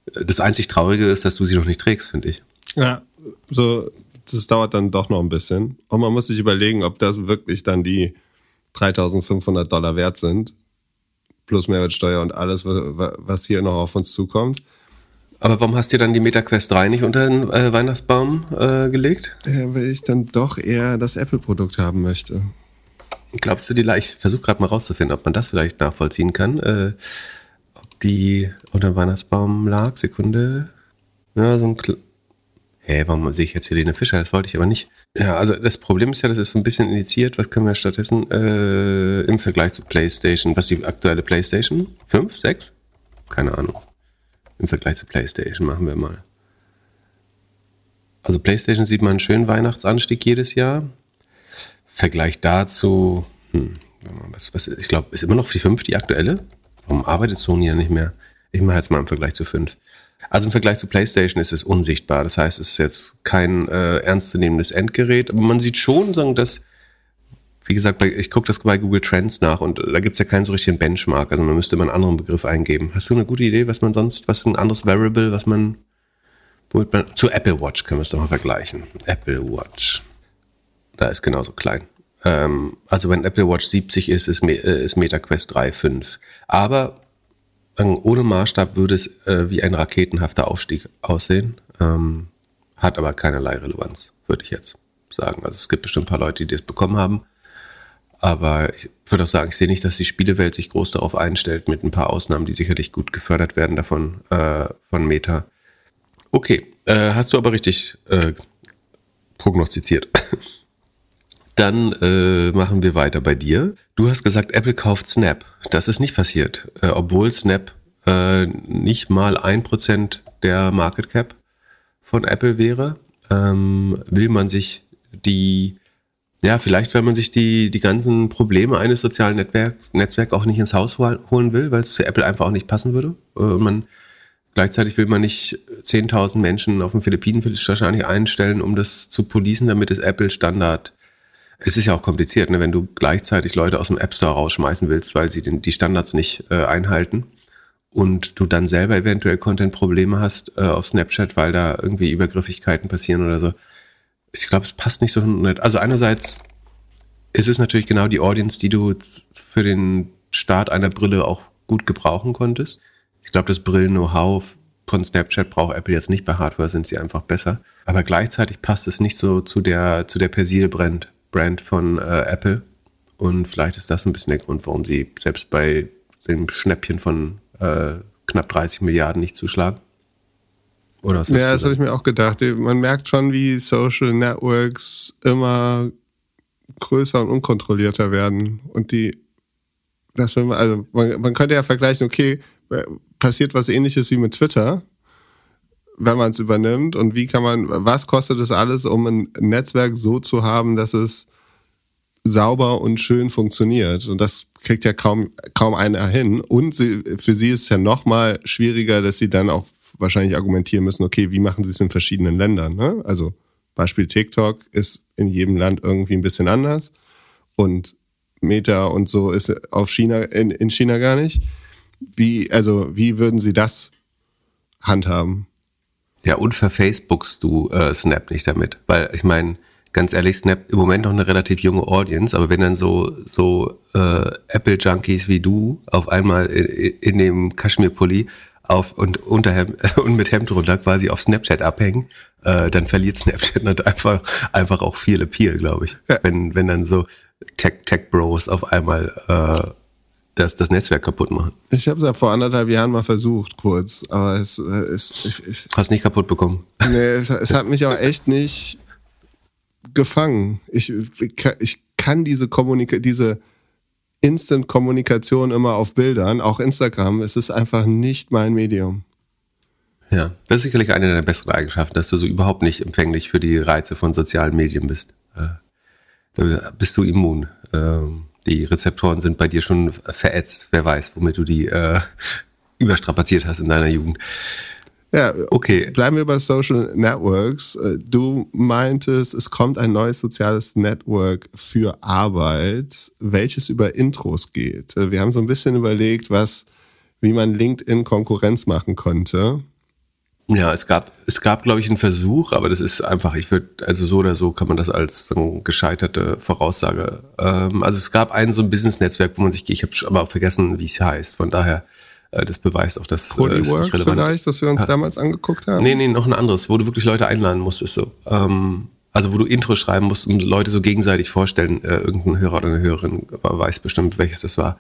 B: Das einzig Traurige ist, dass du sie noch nicht trägst, finde ich.
A: Ja, so, das dauert dann doch noch ein bisschen. Und man muss sich überlegen, ob das wirklich dann die 3500 Dollar wert sind plus Mehrwertsteuer und alles, was hier noch auf uns zukommt.
B: Aber warum hast du dann die MetaQuest 3 nicht unter den äh, Weihnachtsbaum äh, gelegt?
A: Ja, weil ich dann doch eher das Apple-Produkt haben möchte.
B: Glaubst du, die, ich versuche gerade mal rauszufinden, ob man das vielleicht nachvollziehen kann, äh, die unter dem Weihnachtsbaum lag. Sekunde. Ja, so ein Hä, hey, warum sehe ich jetzt Helene Fischer? Das wollte ich aber nicht. Ja, also das Problem ist ja, das ist so ein bisschen initiiert. Was können wir stattdessen äh, im Vergleich zu PlayStation? Was ist die aktuelle PlayStation? Fünf, sechs? Keine Ahnung. Im Vergleich zu PlayStation machen wir mal. Also PlayStation sieht man einen schönen Weihnachtsanstieg jedes Jahr. Vergleich dazu, hm, was, was, ich glaube, ist immer noch die 5 die aktuelle. Warum arbeitet Sony ja nicht mehr? Ich mache jetzt mal im Vergleich zu 5. Also im Vergleich zu PlayStation ist es unsichtbar. Das heißt, es ist jetzt kein äh, ernstzunehmendes Endgerät. Aber man sieht schon, dass, wie gesagt, ich gucke das bei Google Trends nach und da gibt es ja keinen so richtigen Benchmark. Also man müsste mal einen anderen Begriff eingeben. Hast du eine gute Idee, was man sonst, was ein anderes Variable, was man, man zu Apple Watch können wir es doch mal vergleichen. Apple Watch. Da ist genauso klein. Ähm, also wenn Apple Watch 70 ist, ist, äh, ist MetaQuest 3 5. Aber ohne Maßstab würde es äh, wie ein raketenhafter Aufstieg aussehen, ähm, hat aber keinerlei Relevanz, würde ich jetzt sagen. Also es gibt bestimmt ein paar Leute, die das bekommen haben, aber ich würde auch sagen, ich sehe nicht, dass die Spielewelt sich groß darauf einstellt, mit ein paar Ausnahmen, die sicherlich gut gefördert werden davon äh, von Meta. Okay, äh, hast du aber richtig äh, prognostiziert. [laughs] Dann äh, machen wir weiter bei dir. Du hast gesagt, Apple kauft Snap. Das ist nicht passiert, äh, obwohl Snap äh, nicht mal ein Prozent der Market Cap von Apple wäre. Ähm, will man sich die, ja, vielleicht, wenn man sich die, die ganzen Probleme eines sozialen Netzwerks, Netzwerk auch nicht ins Haus holen will, weil es zu Apple einfach auch nicht passen würde. Äh, man, gleichzeitig will man nicht 10.000 Menschen auf den Philippinen wahrscheinlich einstellen, um das zu policen, damit es Apple Standard es ist ja auch kompliziert, ne, wenn du gleichzeitig Leute aus dem App Store rausschmeißen willst, weil sie den, die Standards nicht äh, einhalten und du dann selber eventuell Content-Probleme hast äh, auf Snapchat, weil da irgendwie Übergriffigkeiten passieren oder so. Ich glaube, es passt nicht so nett. Also einerseits ist es natürlich genau die Audience, die du für den Start einer Brille auch gut gebrauchen konntest. Ich glaube, das Brillen-Know-how von Snapchat braucht Apple jetzt nicht bei Hardware, sind sie einfach besser. Aber gleichzeitig passt es nicht so zu der, zu der Persil-Brand, Brand von äh, Apple. Und vielleicht ist das ein bisschen der Grund, warum sie selbst bei dem Schnäppchen von äh, knapp 30 Milliarden nicht zuschlagen.
A: Oder was ja, das habe ich mir auch gedacht. Man merkt schon, wie Social Networks immer größer und unkontrollierter werden. Und die, das will man, also man, man könnte ja vergleichen, okay, passiert was ähnliches wie mit Twitter, wenn man es übernimmt und wie kann man, was kostet es alles, um ein Netzwerk so zu haben, dass es sauber und schön funktioniert. Und das kriegt ja kaum, kaum einer hin. Und sie, für sie ist es ja noch mal schwieriger, dass sie dann auch wahrscheinlich argumentieren müssen, okay, wie machen sie es in verschiedenen Ländern? Ne? Also Beispiel TikTok ist in jedem Land irgendwie ein bisschen anders. Und Meta und so ist auf China, in, in China gar nicht. Wie, also, wie würden sie das handhaben?
B: Ja, und verfacebookst du äh, Snap nicht damit. Weil ich meine, ganz ehrlich, Snap im Moment noch eine relativ junge Audience, aber wenn dann so, so äh, Apple-Junkies wie du auf einmal in, in dem Kaschmir-Pulli auf und Unterhemd [laughs] und mit Hemd runter quasi auf Snapchat abhängen, äh, dann verliert Snapchat [laughs] einfach einfach auch viel Appeal, glaube ich. Ja. Wenn wenn dann so Tech Tech Bros auf einmal äh, das, das Netzwerk kaputt machen.
A: Ich habe es ja vor anderthalb Jahren mal versucht, kurz, aber es, es,
B: es Hast nicht kaputt bekommen?
A: Nee, es, es hat mich auch echt nicht gefangen. Ich, ich kann diese Kommunika diese Instant-Kommunikation immer auf Bildern, auch Instagram, es ist einfach nicht mein Medium.
B: Ja, das ist sicherlich eine deiner besseren Eigenschaften, dass du so überhaupt nicht empfänglich für die Reize von sozialen Medien bist. Äh, da bist du immun. Ähm, die Rezeptoren sind bei dir schon verätzt. Wer weiß, womit du die äh, überstrapaziert hast in deiner Jugend.
A: Ja, okay. Bleiben wir bei Social Networks. Äh, du meintest, es kommt ein neues soziales Network für Arbeit, welches über Intros geht. Äh, wir haben so ein bisschen überlegt, was, wie man LinkedIn Konkurrenz machen konnte.
B: Ja, es gab, es gab, glaube ich, einen Versuch, aber das ist einfach, ich würde, also so oder so kann man das als so gescheiterte Voraussage. Ähm, also es gab ein so ein Business-Netzwerk, wo man sich, ich habe aber auch vergessen, wie es heißt. Von daher, äh, das beweist auch, dass
A: Polyworks äh, vielleicht, dass wir uns ja. damals angeguckt haben.
B: Nee, nee, noch ein anderes, wo du wirklich Leute einladen musstest so. Ähm, also wo du Intro schreiben musst und Leute so gegenseitig vorstellen, äh, irgendein Hörer oder eine Hörerin weiß bestimmt, welches das war.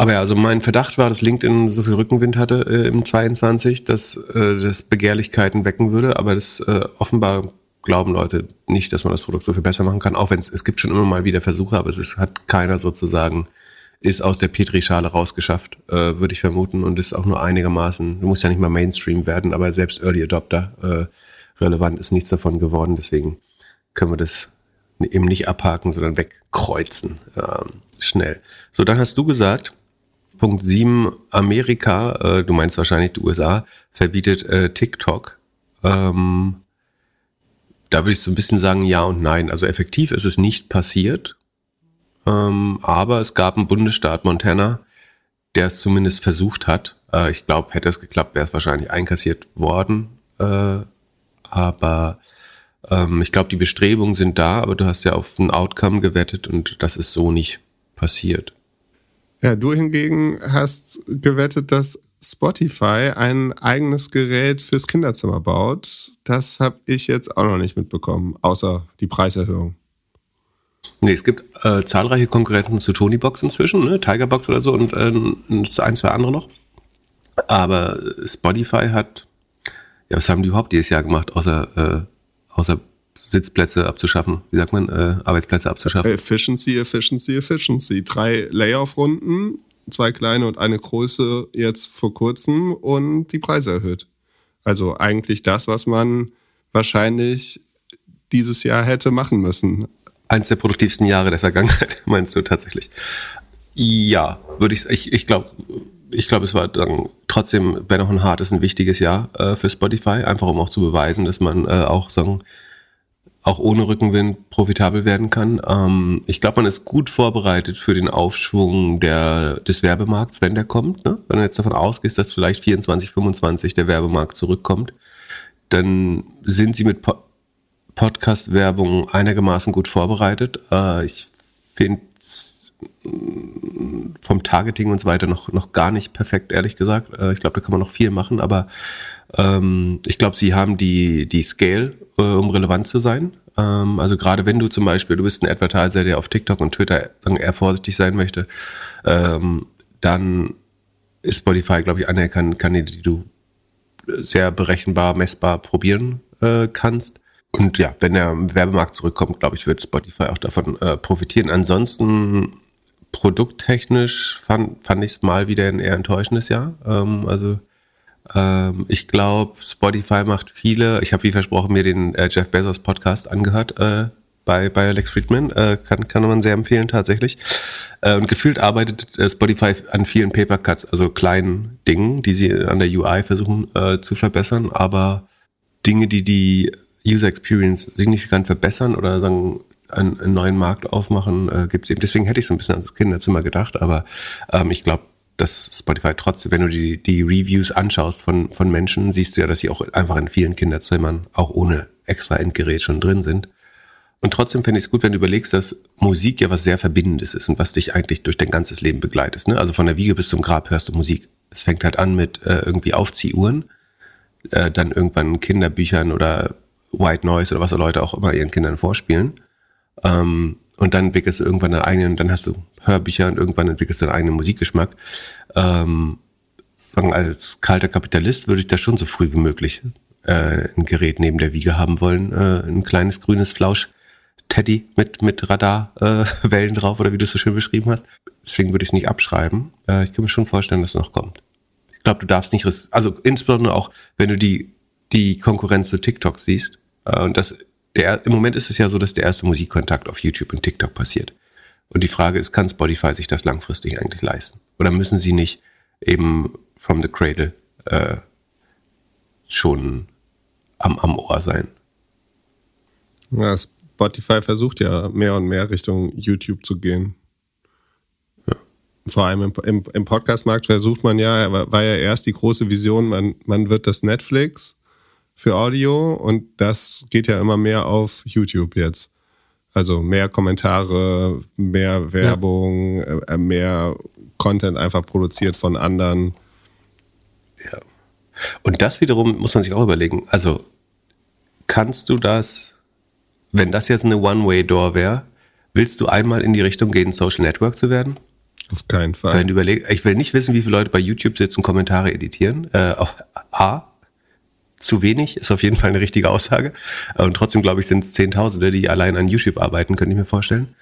B: Aber ja, also mein Verdacht war, dass LinkedIn so viel Rückenwind hatte äh, im 22, dass äh, das Begehrlichkeiten wecken würde. Aber das äh, offenbar glauben Leute nicht, dass man das Produkt so viel besser machen kann. Auch wenn es es gibt schon immer mal wieder Versuche, aber es ist, hat keiner sozusagen ist aus der Petrischale rausgeschafft, äh, würde ich vermuten, und ist auch nur einigermaßen. Du musst ja nicht mal Mainstream werden, aber selbst Early Adopter äh, relevant ist nichts davon geworden. Deswegen können wir das eben nicht abhaken, sondern wegkreuzen ähm, schnell. So, dann hast du gesagt, Punkt 7, Amerika, äh, du meinst wahrscheinlich die USA, verbietet äh, TikTok. Ähm, da würde ich so ein bisschen sagen ja und nein. Also effektiv ist es nicht passiert, ähm, aber es gab einen Bundesstaat Montana, der es zumindest versucht hat. Äh, ich glaube, hätte es geklappt, wäre es wahrscheinlich einkassiert worden. Äh, aber ähm, ich glaube, die Bestrebungen sind da, aber du hast ja auf ein Outcome gewettet und das ist so nicht passiert.
A: Ja, du hingegen hast gewettet, dass Spotify ein eigenes Gerät fürs Kinderzimmer baut. Das habe ich jetzt auch noch nicht mitbekommen, außer die Preiserhöhung.
B: Nee, es gibt äh, zahlreiche Konkurrenten zu Tonybox inzwischen, ne? Tigerbox oder so und äh, ein, zwei andere noch. Aber Spotify hat, ja, was haben die überhaupt dieses Jahr gemacht, außer, äh, außer Sitzplätze abzuschaffen, wie sagt man, äh, Arbeitsplätze abzuschaffen.
A: Efficiency, Efficiency, Efficiency. Drei Layoff-Runden, zwei kleine und eine große jetzt vor kurzem und die Preise erhöht. Also eigentlich das, was man wahrscheinlich dieses Jahr hätte machen müssen.
B: Eins der produktivsten Jahre der Vergangenheit, [laughs] meinst du tatsächlich? Ja, würde ich, ich, ich glaube, ich glaube, es war dann trotzdem, wenn auch ein hartes, ein wichtiges Jahr äh, für Spotify, einfach um auch zu beweisen, dass man äh, auch sagen, auch ohne Rückenwind profitabel werden kann. Ähm, ich glaube, man ist gut vorbereitet für den Aufschwung der, des Werbemarkts, wenn der kommt. Ne? Wenn du jetzt davon ausgehst, dass vielleicht 24, 25 der Werbemarkt zurückkommt, dann sind sie mit po Podcast-Werbung einigermaßen gut vorbereitet. Äh, ich finde vom Targeting und so weiter noch, noch gar nicht perfekt, ehrlich gesagt. Äh, ich glaube, da kann man noch viel machen, aber ähm, ich glaube, sie haben die, die Scale, äh, um relevant zu sein. Ähm, also gerade wenn du zum Beispiel, du bist ein Advertiser, der auf TikTok und Twitter eher vorsichtig sein möchte, ähm, dann ist Spotify, glaube ich, eine Kanäle, die du sehr berechenbar, messbar probieren äh, kannst. Und ja, wenn der Werbemarkt zurückkommt, glaube ich, wird Spotify auch davon äh, profitieren. Ansonsten produkttechnisch fand, fand ich es mal wieder ein eher enttäuschendes Jahr. Ähm, also ähm, ich glaube, Spotify macht viele, ich habe wie versprochen mir den äh, Jeff Bezos Podcast angehört äh, bei, bei Alex Friedman, äh, kann, kann man sehr empfehlen tatsächlich. Äh, und gefühlt arbeitet äh, Spotify an vielen Papercuts, also kleinen Dingen, die sie an der UI versuchen äh, zu verbessern, aber Dinge, die die User Experience signifikant verbessern oder sagen, einen, einen neuen Markt aufmachen, äh, gibt es eben. Deswegen hätte ich so ein bisschen ans Kinderzimmer gedacht, aber ähm, ich glaube, dass Spotify trotzdem, wenn du die, die Reviews anschaust von, von Menschen, siehst du ja, dass sie auch einfach in vielen Kinderzimmern auch ohne extra Endgerät schon drin sind. Und trotzdem fände ich es gut, wenn du überlegst, dass Musik ja was sehr Verbindendes ist und was dich eigentlich durch dein ganzes Leben begleitet. Ne? Also von der Wiege bis zum Grab hörst du Musik. Es fängt halt an mit äh, irgendwie Aufziehuhren, äh, dann irgendwann Kinderbüchern oder White Noise oder was Leute auch immer ihren Kindern vorspielen. Ähm, und dann entwickelst du irgendwann deinen eigenen, dann hast du Hörbücher und irgendwann entwickelst du deinen eigenen Musikgeschmack. Ähm, sagen, als kalter Kapitalist würde ich da schon so früh wie möglich äh, ein Gerät neben der Wiege haben wollen. Äh, ein kleines grünes Flausch. Teddy mit, mit Radarwellen äh, [laughs] drauf oder wie du es so schön beschrieben hast. Deswegen würde ich es nicht abschreiben. Äh, ich kann mir schon vorstellen, dass es noch kommt. Ich glaube, du darfst nicht, also insbesondere auch, wenn du die, die Konkurrenz zu TikTok siehst, äh, und das der, im Moment ist es ja so, dass der erste Musikkontakt auf YouTube und TikTok passiert. Und die Frage ist, kann Spotify sich das langfristig eigentlich leisten? Oder müssen sie nicht eben from the cradle äh, schon am, am Ohr sein?
A: Ja, Spotify versucht ja mehr und mehr Richtung YouTube zu gehen. Ja. Vor allem im, im, im Podcast-Markt versucht man ja, war ja erst die große Vision, man, man wird das Netflix für Audio und das geht ja immer mehr auf YouTube jetzt. Also mehr Kommentare, mehr Werbung, ja. Äh, mehr Content einfach produziert von anderen.
B: Ja. Und das wiederum muss man sich auch überlegen. Also kannst du das, wenn das jetzt eine One-Way-Door wäre, willst du einmal in die Richtung gehen, Social Network zu werden?
A: Auf keinen Fall.
B: Wenn du überleg, ich will nicht wissen, wie viele Leute bei YouTube sitzen, Kommentare editieren. Äh, auf A, zu wenig, ist auf jeden Fall eine richtige Aussage. Und trotzdem, glaube ich, sind es Zehntausende, die allein an YouTube arbeiten, könnte ich mir vorstellen.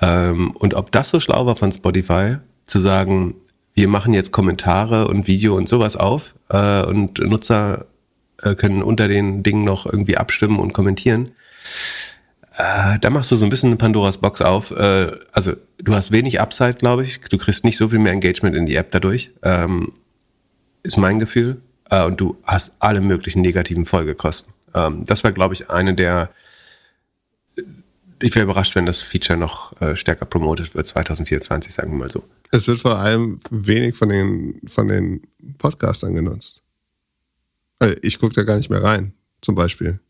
B: Ähm, und ob das so schlau war von Spotify, zu sagen, wir machen jetzt Kommentare und Video und sowas auf äh, und Nutzer äh, können unter den Dingen noch irgendwie abstimmen und kommentieren. Äh, da machst du so ein bisschen eine Pandoras Box auf. Also du hast wenig Upside, glaube ich. Du kriegst nicht so viel mehr Engagement in die App dadurch. Ähm, ist mein Gefühl. Äh, und du hast alle möglichen negativen Folgekosten. Ähm, das war, glaube ich, eine der ich wäre überrascht, wenn das Feature noch äh, stärker promotet wird 2024, sagen wir mal so.
A: Es wird vor allem wenig von den, von den Podcastern genutzt. Also ich gucke da gar nicht mehr rein, zum Beispiel.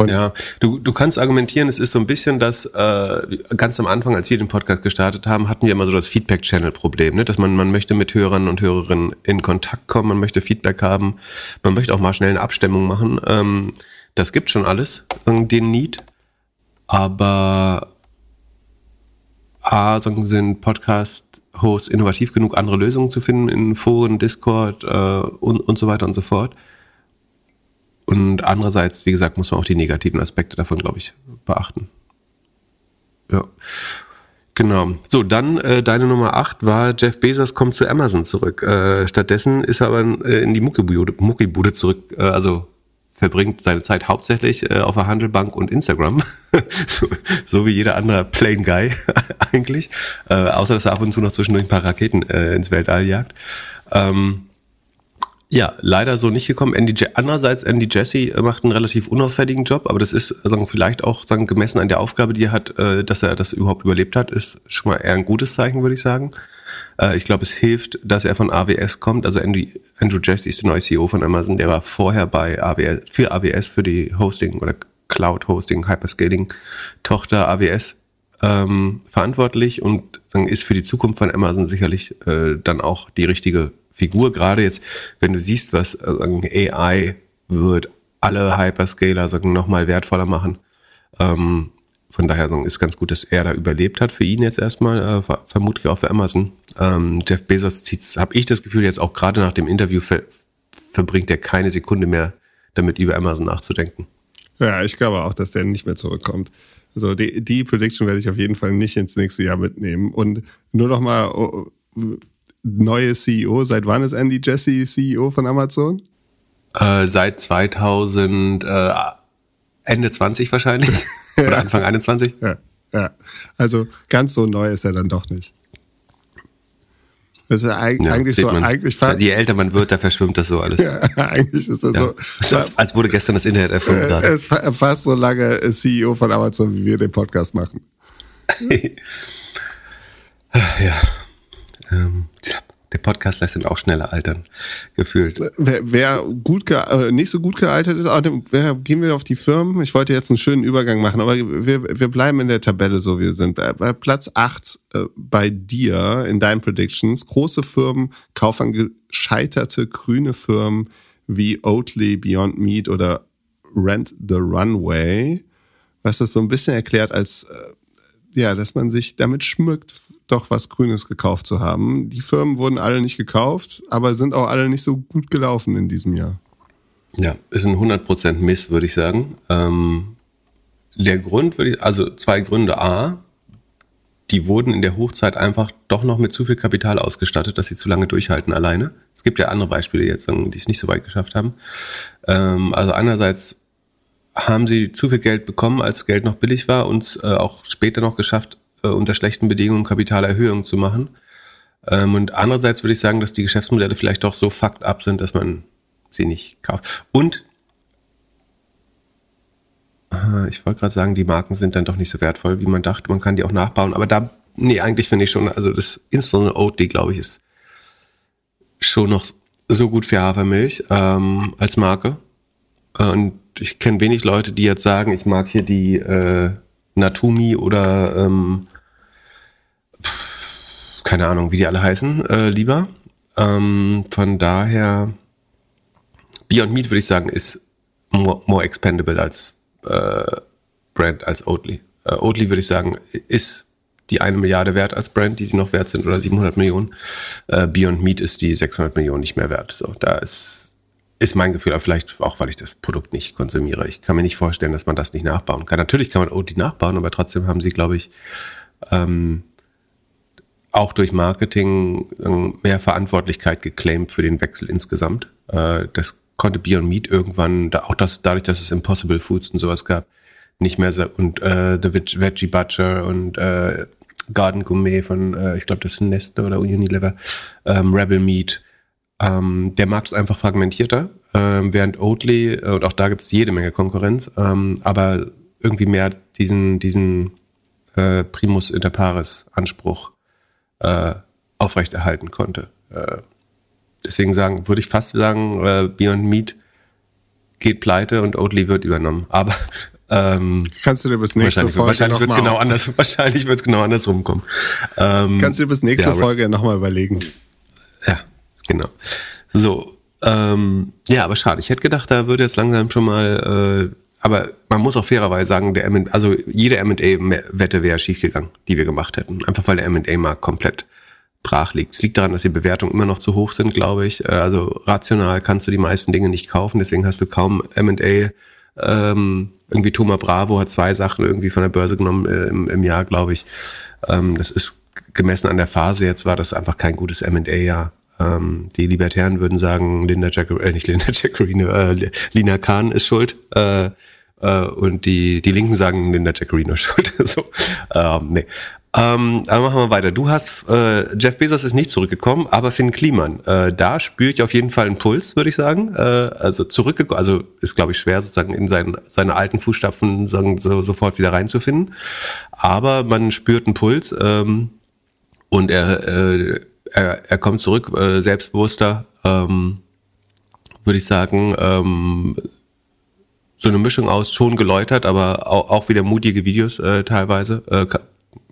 B: Und ja, du, du kannst argumentieren, es ist so ein bisschen das, äh, ganz am Anfang, als wir den Podcast gestartet haben, hatten wir immer so das Feedback-Channel-Problem, ne? dass man, man möchte mit Hörern und Hörerinnen in Kontakt kommen, man möchte Feedback haben, man möchte auch mal schnell eine Abstimmung machen. Ähm, das gibt schon alles, den Need. Aber A, sagen, sind Podcast-Hosts innovativ genug, andere Lösungen zu finden in Foren, Discord äh, und, und so weiter und so fort. Und andererseits, wie gesagt, muss man auch die negativen Aspekte davon, glaube ich, beachten. Ja. Genau. So, dann äh, deine Nummer 8 war, Jeff Bezos kommt zu Amazon zurück. Äh, stattdessen ist er aber äh, in die Muckibude, Muckibude zurück, äh, also verbringt seine Zeit hauptsächlich äh, auf der Handelbank und Instagram, [laughs] so, so, wie jeder andere Plain Guy [laughs] eigentlich, äh, außer dass er ab und zu noch zwischendurch ein paar Raketen äh, ins Weltall jagt. Ähm, ja, leider so nicht gekommen. Andy, andererseits, Andy Jesse macht einen relativ unauffälligen Job, aber das ist sagen, vielleicht auch sagen, gemessen an der Aufgabe, die er hat, äh, dass er das überhaupt überlebt hat, ist schon mal eher ein gutes Zeichen, würde ich sagen. Äh, ich glaube, es hilft, dass er von AWS kommt. Also Andrew, Andrew Jesse ist der neue CEO von Amazon, der war vorher bei AWS, für AWS, für die Hosting oder Cloud Hosting, Hyperscaling Tochter AWS ähm, verantwortlich und sagen, ist für die Zukunft von Amazon sicherlich äh, dann auch die richtige Figur. Gerade jetzt, wenn du siehst, was äh, sagen, AI wird alle Hyperscaler sagen, nochmal wertvoller machen. Ähm, von daher ist ganz gut, dass er da überlebt hat für ihn jetzt erstmal, äh, vermutlich auch für Amazon. Ähm, Jeff Bezos zieht, habe ich das Gefühl, jetzt auch gerade nach dem Interview ver verbringt er keine Sekunde mehr damit, über Amazon nachzudenken.
A: Ja, ich glaube auch, dass der nicht mehr zurückkommt. Also die, die Prediction werde ich auf jeden Fall nicht ins nächste Jahr mitnehmen. Und nur noch mal oh, neue CEO. Seit wann ist Andy Jesse CEO von Amazon?
B: Äh, seit 2000, äh, Ende 20 wahrscheinlich. [laughs] Oder Anfang 21.
A: Ja, ja. Also ganz so neu ist er dann doch nicht. Das ist eigentlich, ja, eigentlich so,
B: man,
A: eigentlich
B: Je älter man wird, da verschwimmt das so alles. [laughs]
A: Ja, eigentlich ist das ja.
B: so. Als, als wurde gestern das Internet erfunden äh, gerade.
A: Fast so lange CEO von Amazon, wie wir den Podcast machen. [laughs]
B: ja. Ähm, der Podcast lässt ihn auch schneller altern, gefühlt.
A: Wer, wer gut äh, nicht so gut gealtert ist, wer, gehen wir auf die Firmen. Ich wollte jetzt einen schönen Übergang machen, aber wir, wir bleiben in der Tabelle so, wie wir sind. Bei, bei Platz 8 äh, bei dir in deinen Predictions, große Firmen kaufen gescheiterte grüne Firmen wie Oatly, Beyond Meat oder Rent the Runway, was das so ein bisschen erklärt als, äh, ja, dass man sich damit schmückt, doch was Grünes gekauft zu haben. Die Firmen wurden alle nicht gekauft, aber sind auch alle nicht so gut gelaufen in diesem Jahr.
B: Ja, ist ein 100% Miss, würde ich sagen. Ähm, der Grund, würde ich, also zwei Gründe. A, die wurden in der Hochzeit einfach doch noch mit zu viel Kapital ausgestattet, dass sie zu lange durchhalten alleine. Es gibt ja andere Beispiele jetzt, die es nicht so weit geschafft haben. Ähm, also einerseits haben sie zu viel Geld bekommen, als Geld noch billig war und äh, auch später noch geschafft, äh, unter schlechten Bedingungen Kapitalerhöhungen zu machen. Ähm, und andererseits würde ich sagen, dass die Geschäftsmodelle vielleicht doch so fucked up sind, dass man sie nicht kauft. Und äh, ich wollte gerade sagen, die Marken sind dann doch nicht so wertvoll, wie man dachte. Man kann die auch nachbauen. Aber da, nee, eigentlich finde ich schon, also das insbesondere Oatly, glaube ich, ist schon noch so gut für Hafermilch ähm, als Marke. Und ich kenne wenig Leute, die jetzt sagen, ich mag hier die äh, Natumi oder ähm, pf, keine Ahnung, wie die alle heißen, äh, lieber. Ähm, von daher, Beyond Meat würde ich sagen, ist more, more expendable als äh, Brand, als Oatly. Äh, Oatly würde ich sagen, ist die eine Milliarde wert als Brand, die sie noch wert sind, oder 700 Millionen. Äh, Beyond Meat ist die 600 Millionen nicht mehr wert. So, da ist, ist mein Gefühl, aber vielleicht auch, weil ich das Produkt nicht konsumiere. Ich kann mir nicht vorstellen, dass man das nicht nachbauen kann. Natürlich kann man Oatly nachbauen, aber trotzdem haben sie, glaube ich, ähm, auch durch Marketing ähm, mehr Verantwortlichkeit geclaimed für den Wechsel insgesamt. Äh, das konnte Beyond Meat irgendwann, auch das, dadurch, dass es Impossible Foods und sowas gab, nicht mehr so, und äh, The Veggie Butcher und äh, Garden Gourmet von, äh, ich glaube, das ist Neste oder Unilever, ähm, Rebel Meat. Ähm, der Markt ist einfach fragmentierter, ähm, während Oatly, äh, und auch da gibt es jede Menge Konkurrenz, ähm, aber irgendwie mehr diesen, diesen äh, Primus inter pares Anspruch äh, aufrechterhalten konnte. Äh, deswegen sagen, würde ich fast sagen, äh, Beyond Meat geht pleite und Oatly wird übernommen. Aber ähm,
A: Kannst du dir bis nächste
B: wahrscheinlich,
A: Folge
B: wahrscheinlich wird es
A: noch mal-
B: genau anders, [laughs] wahrscheinlich wird es genau andersrum kommen. Ähm,
A: Kannst du dir bis nächste
B: ja,
A: Folge nochmal überlegen.
B: ja, genau. So, ähm, ja, aber schade. Ich hätte gedacht, da wird jetzt langsam schon mal, äh, aber man muss auch fairerweise sagen, der M also jede M&A-Wette wäre schiefgegangen, die wir gemacht hätten. Einfach weil der M&A-Markt komplett brach liegt. Es liegt daran, dass die Bewertungen immer noch zu hoch sind, glaube ich. Äh, Also rational kannst du die meisten Dinge nicht kaufen, deswegen hast du kaum M&A. Ähm, irgendwie Thomas Bravo hat zwei Sachen irgendwie von der Börse genommen äh, im, im Jahr, glaube ich. Ähm, das ist gemessen an der Phase jetzt war das einfach kein gutes M&A-Jahr. Ähm, die Libertären würden sagen, Linda Jack, äh, nicht Linda [laughs] Jaccarino, äh, Lina Kahn ist schuld. Äh, äh, und die, die Linken sagen, Linda Jaccarino ist schuld. [laughs] so, ähm, nee. Ähm, aber machen wir weiter. Du hast, äh, Jeff Bezos ist nicht zurückgekommen, aber Finn Kliman, äh, da spüre ich auf jeden Fall einen Puls, würde ich sagen. Äh, also zurückgekommen, also ist glaube ich schwer, sozusagen in seinen, seine alten Fußstapfen sagen, so, sofort wieder reinzufinden. Aber man spürt einen Puls ähm, und er, äh, er, er kommt zurück, äh, selbstbewusster, ähm, würde ich sagen. Ähm, so eine Mischung aus schon geläutert, aber auch, auch wieder mutige Videos äh, teilweise. Äh,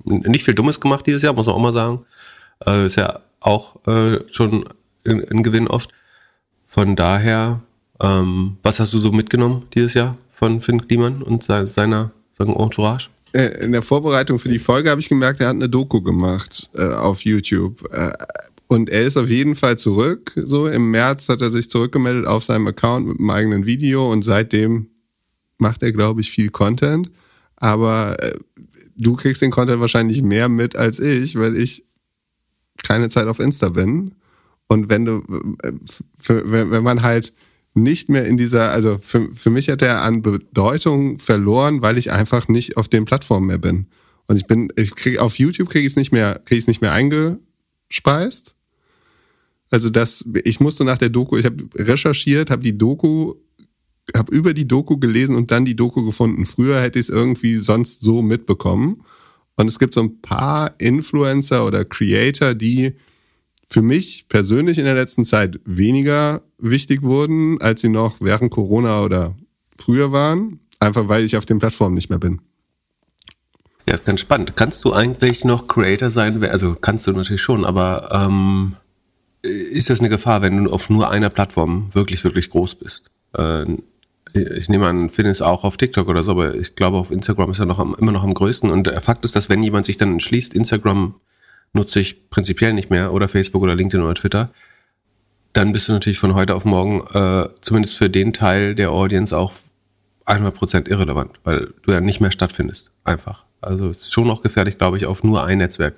B: nicht viel Dummes gemacht dieses Jahr, muss man auch mal sagen. Äh, ist ja auch äh, schon ein, Gewinn oft. Von daher, ähm, was hast du so mitgenommen dieses Jahr von Finn Kliman und se seiner sagen, Entourage?
A: Äh, In der Vorbereitung für die Folge habe ich gemerkt, er hat eine Doku gemacht äh, auf YouTube. Äh, und er ist auf jeden Fall zurück. So im März hat er sich zurückgemeldet auf seinem Account mit einem eigenen Video und seitdem macht er, glaube ich, viel Content. Aber äh, du kriegst den Content wahrscheinlich mehr mit als ich, weil ich keine Zeit auf Insta bin. Und wenn du, äh, für, wenn, wenn man halt nicht mehr in dieser, also für, für mich hat er an Bedeutung verloren, weil ich einfach nicht auf den Plattformen mehr bin. Und ich bin, ich krieg auf YouTube kriege ich es nicht mehr, kriege ich es nicht mehr eingespeist. Also das, ich musste nach der Doku, ich habe recherchiert, habe die Doku, habe über die Doku gelesen und dann die Doku gefunden. Früher hätte ich es irgendwie sonst so mitbekommen. Und es gibt so ein paar Influencer oder Creator, die für mich persönlich in der letzten Zeit weniger wichtig wurden, als sie noch während Corona oder früher waren. Einfach weil ich auf den Plattformen nicht mehr bin.
B: Ja, ist ganz spannend. Kannst du eigentlich noch Creator sein? Also kannst du natürlich schon, aber ähm, ist das eine Gefahr, wenn du auf nur einer Plattform wirklich, wirklich groß bist? Äh, ich nehme an, Finn ist auch auf TikTok oder so, aber ich glaube, auf Instagram ist er noch am, immer noch am größten. Und der Fakt ist, dass wenn jemand sich dann entschließt, Instagram nutze ich prinzipiell nicht mehr oder Facebook oder LinkedIn oder Twitter, dann bist du natürlich von heute auf morgen, äh, zumindest für den Teil der Audience auch 100% irrelevant, weil du ja nicht mehr stattfindest. Einfach. Also es ist schon noch gefährlich, glaube ich, auf nur ein Netzwerk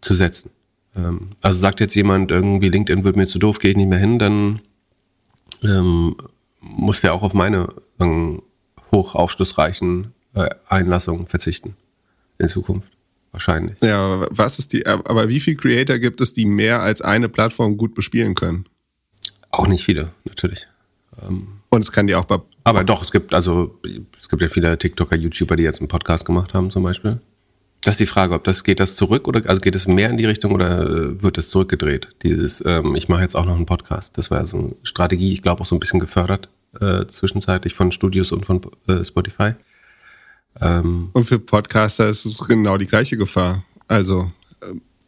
B: zu setzen. Ähm, also sagt jetzt jemand, irgendwie LinkedIn wird mir zu doof, gehe ich nicht mehr hin, dann ähm, muss der auch auf meine sagen, hoch aufschlussreichen äh, Einlassungen verzichten in Zukunft. Wahrscheinlich.
A: Ja, aber was ist die, aber wie viele Creator gibt es, die mehr als eine Plattform gut bespielen können?
B: Auch nicht viele, natürlich.
A: Und es kann die auch bei,
B: Aber doch, es gibt also es gibt ja viele TikToker, YouTuber, die jetzt einen Podcast gemacht haben, zum Beispiel. Das ist die Frage, ob das geht das zurück oder also geht es mehr in die Richtung oder äh, wird es zurückgedreht? Dieses, ähm, ich mache jetzt auch noch einen Podcast. Das war so eine Strategie, ich glaube auch so ein bisschen gefördert äh, zwischenzeitlich von Studios und von äh, Spotify. Ähm,
A: und für Podcaster ist es genau die gleiche Gefahr. Also,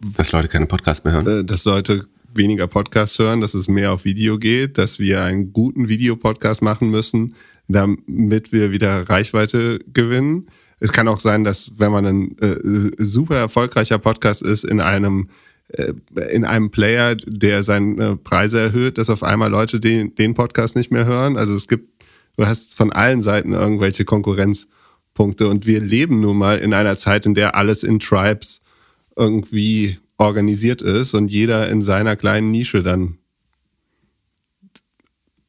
B: dass Leute keine Podcasts mehr hören.
A: äh, dass Leute weniger Podcasts hören, dass es mehr auf Video geht, dass wir einen guten Videopodcast machen müssen, damit wir wieder Reichweite gewinnen. es kann auch sein, dass wenn man ein äh, super erfolgreicher Podcast ist in einem äh, in einem Player, der seine Preise erhöht, dass auf einmal Leute den, den Podcast nicht mehr hören. Also es gibt, du hast von allen Seiten irgendwelche Konkurrenzpunkte und wir leben nun mal in einer Zeit, in der alles in Tribes irgendwie organisiert ist und jeder in seiner kleinen Nische dann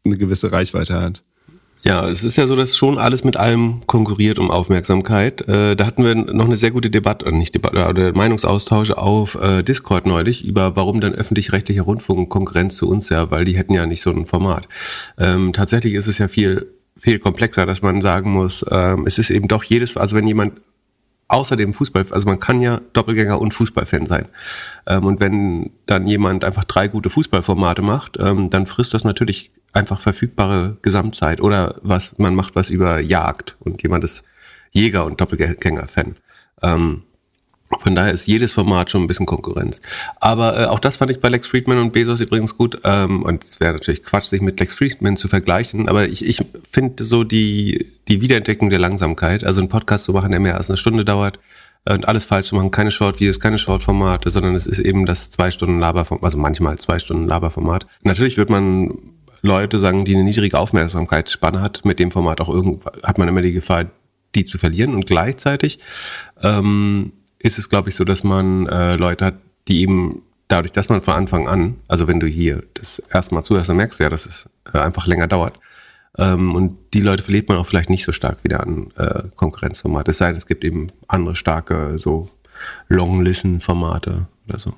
A: eine gewisse Reichweite hat.
B: Ja, es ist ja so, dass schon alles mit allem konkurriert um Aufmerksamkeit. Äh, da hatten wir noch eine sehr gute Debatte, äh, nicht Debatte, oder Meinungsaustausch auf äh, Discord neulich über, warum denn öffentlich-rechtlicher Rundfunk Konkurrenz zu uns ja, weil die hätten ja nicht so ein Format. Ähm, tatsächlich ist es ja viel viel komplexer, dass man sagen muss, ähm, es ist eben doch jedes, also wenn jemand außerdem Fußball, also man kann ja Doppelgänger und Fußballfan sein. Ähm, und wenn dann jemand einfach drei gute Fußballformate macht, ähm, dann frisst das natürlich einfach verfügbare Gesamtzeit. Oder was man macht was über Jagd und jemand ist Jäger und Doppelgänger-Fan. Ähm, von daher ist jedes Format schon ein bisschen Konkurrenz. Aber äh, auch das fand ich bei Lex Friedman und Bezos übrigens gut. Ähm, und es wäre natürlich Quatsch, sich mit Lex Friedman zu vergleichen. Aber ich, ich finde so die, die Wiederentdeckung der Langsamkeit, also einen Podcast zu machen, der mehr als eine Stunde dauert und alles falsch zu machen, keine Short-Videos, keine Short-Formate, sondern es ist eben das zwei Stunden Laberformat, also manchmal zwei Stunden Laberformat. Natürlich wird man Leute sagen, die eine niedrige Aufmerksamkeitsspanne hat, mit dem Format auch irgendwann hat man immer die Gefahr, die zu verlieren. Und gleichzeitig ähm, ist es, glaube ich, so, dass man äh, Leute hat, die eben dadurch, dass man von Anfang an, also wenn du hier das erste Mal zuhörst, dann merkst du ja, dass es äh, einfach länger dauert. Ähm, und die Leute verliert man auch vielleicht nicht so stark wieder an äh, Konkurrenzformat. Es sei denn, es gibt eben andere starke, so Long-Listen-Formate oder so.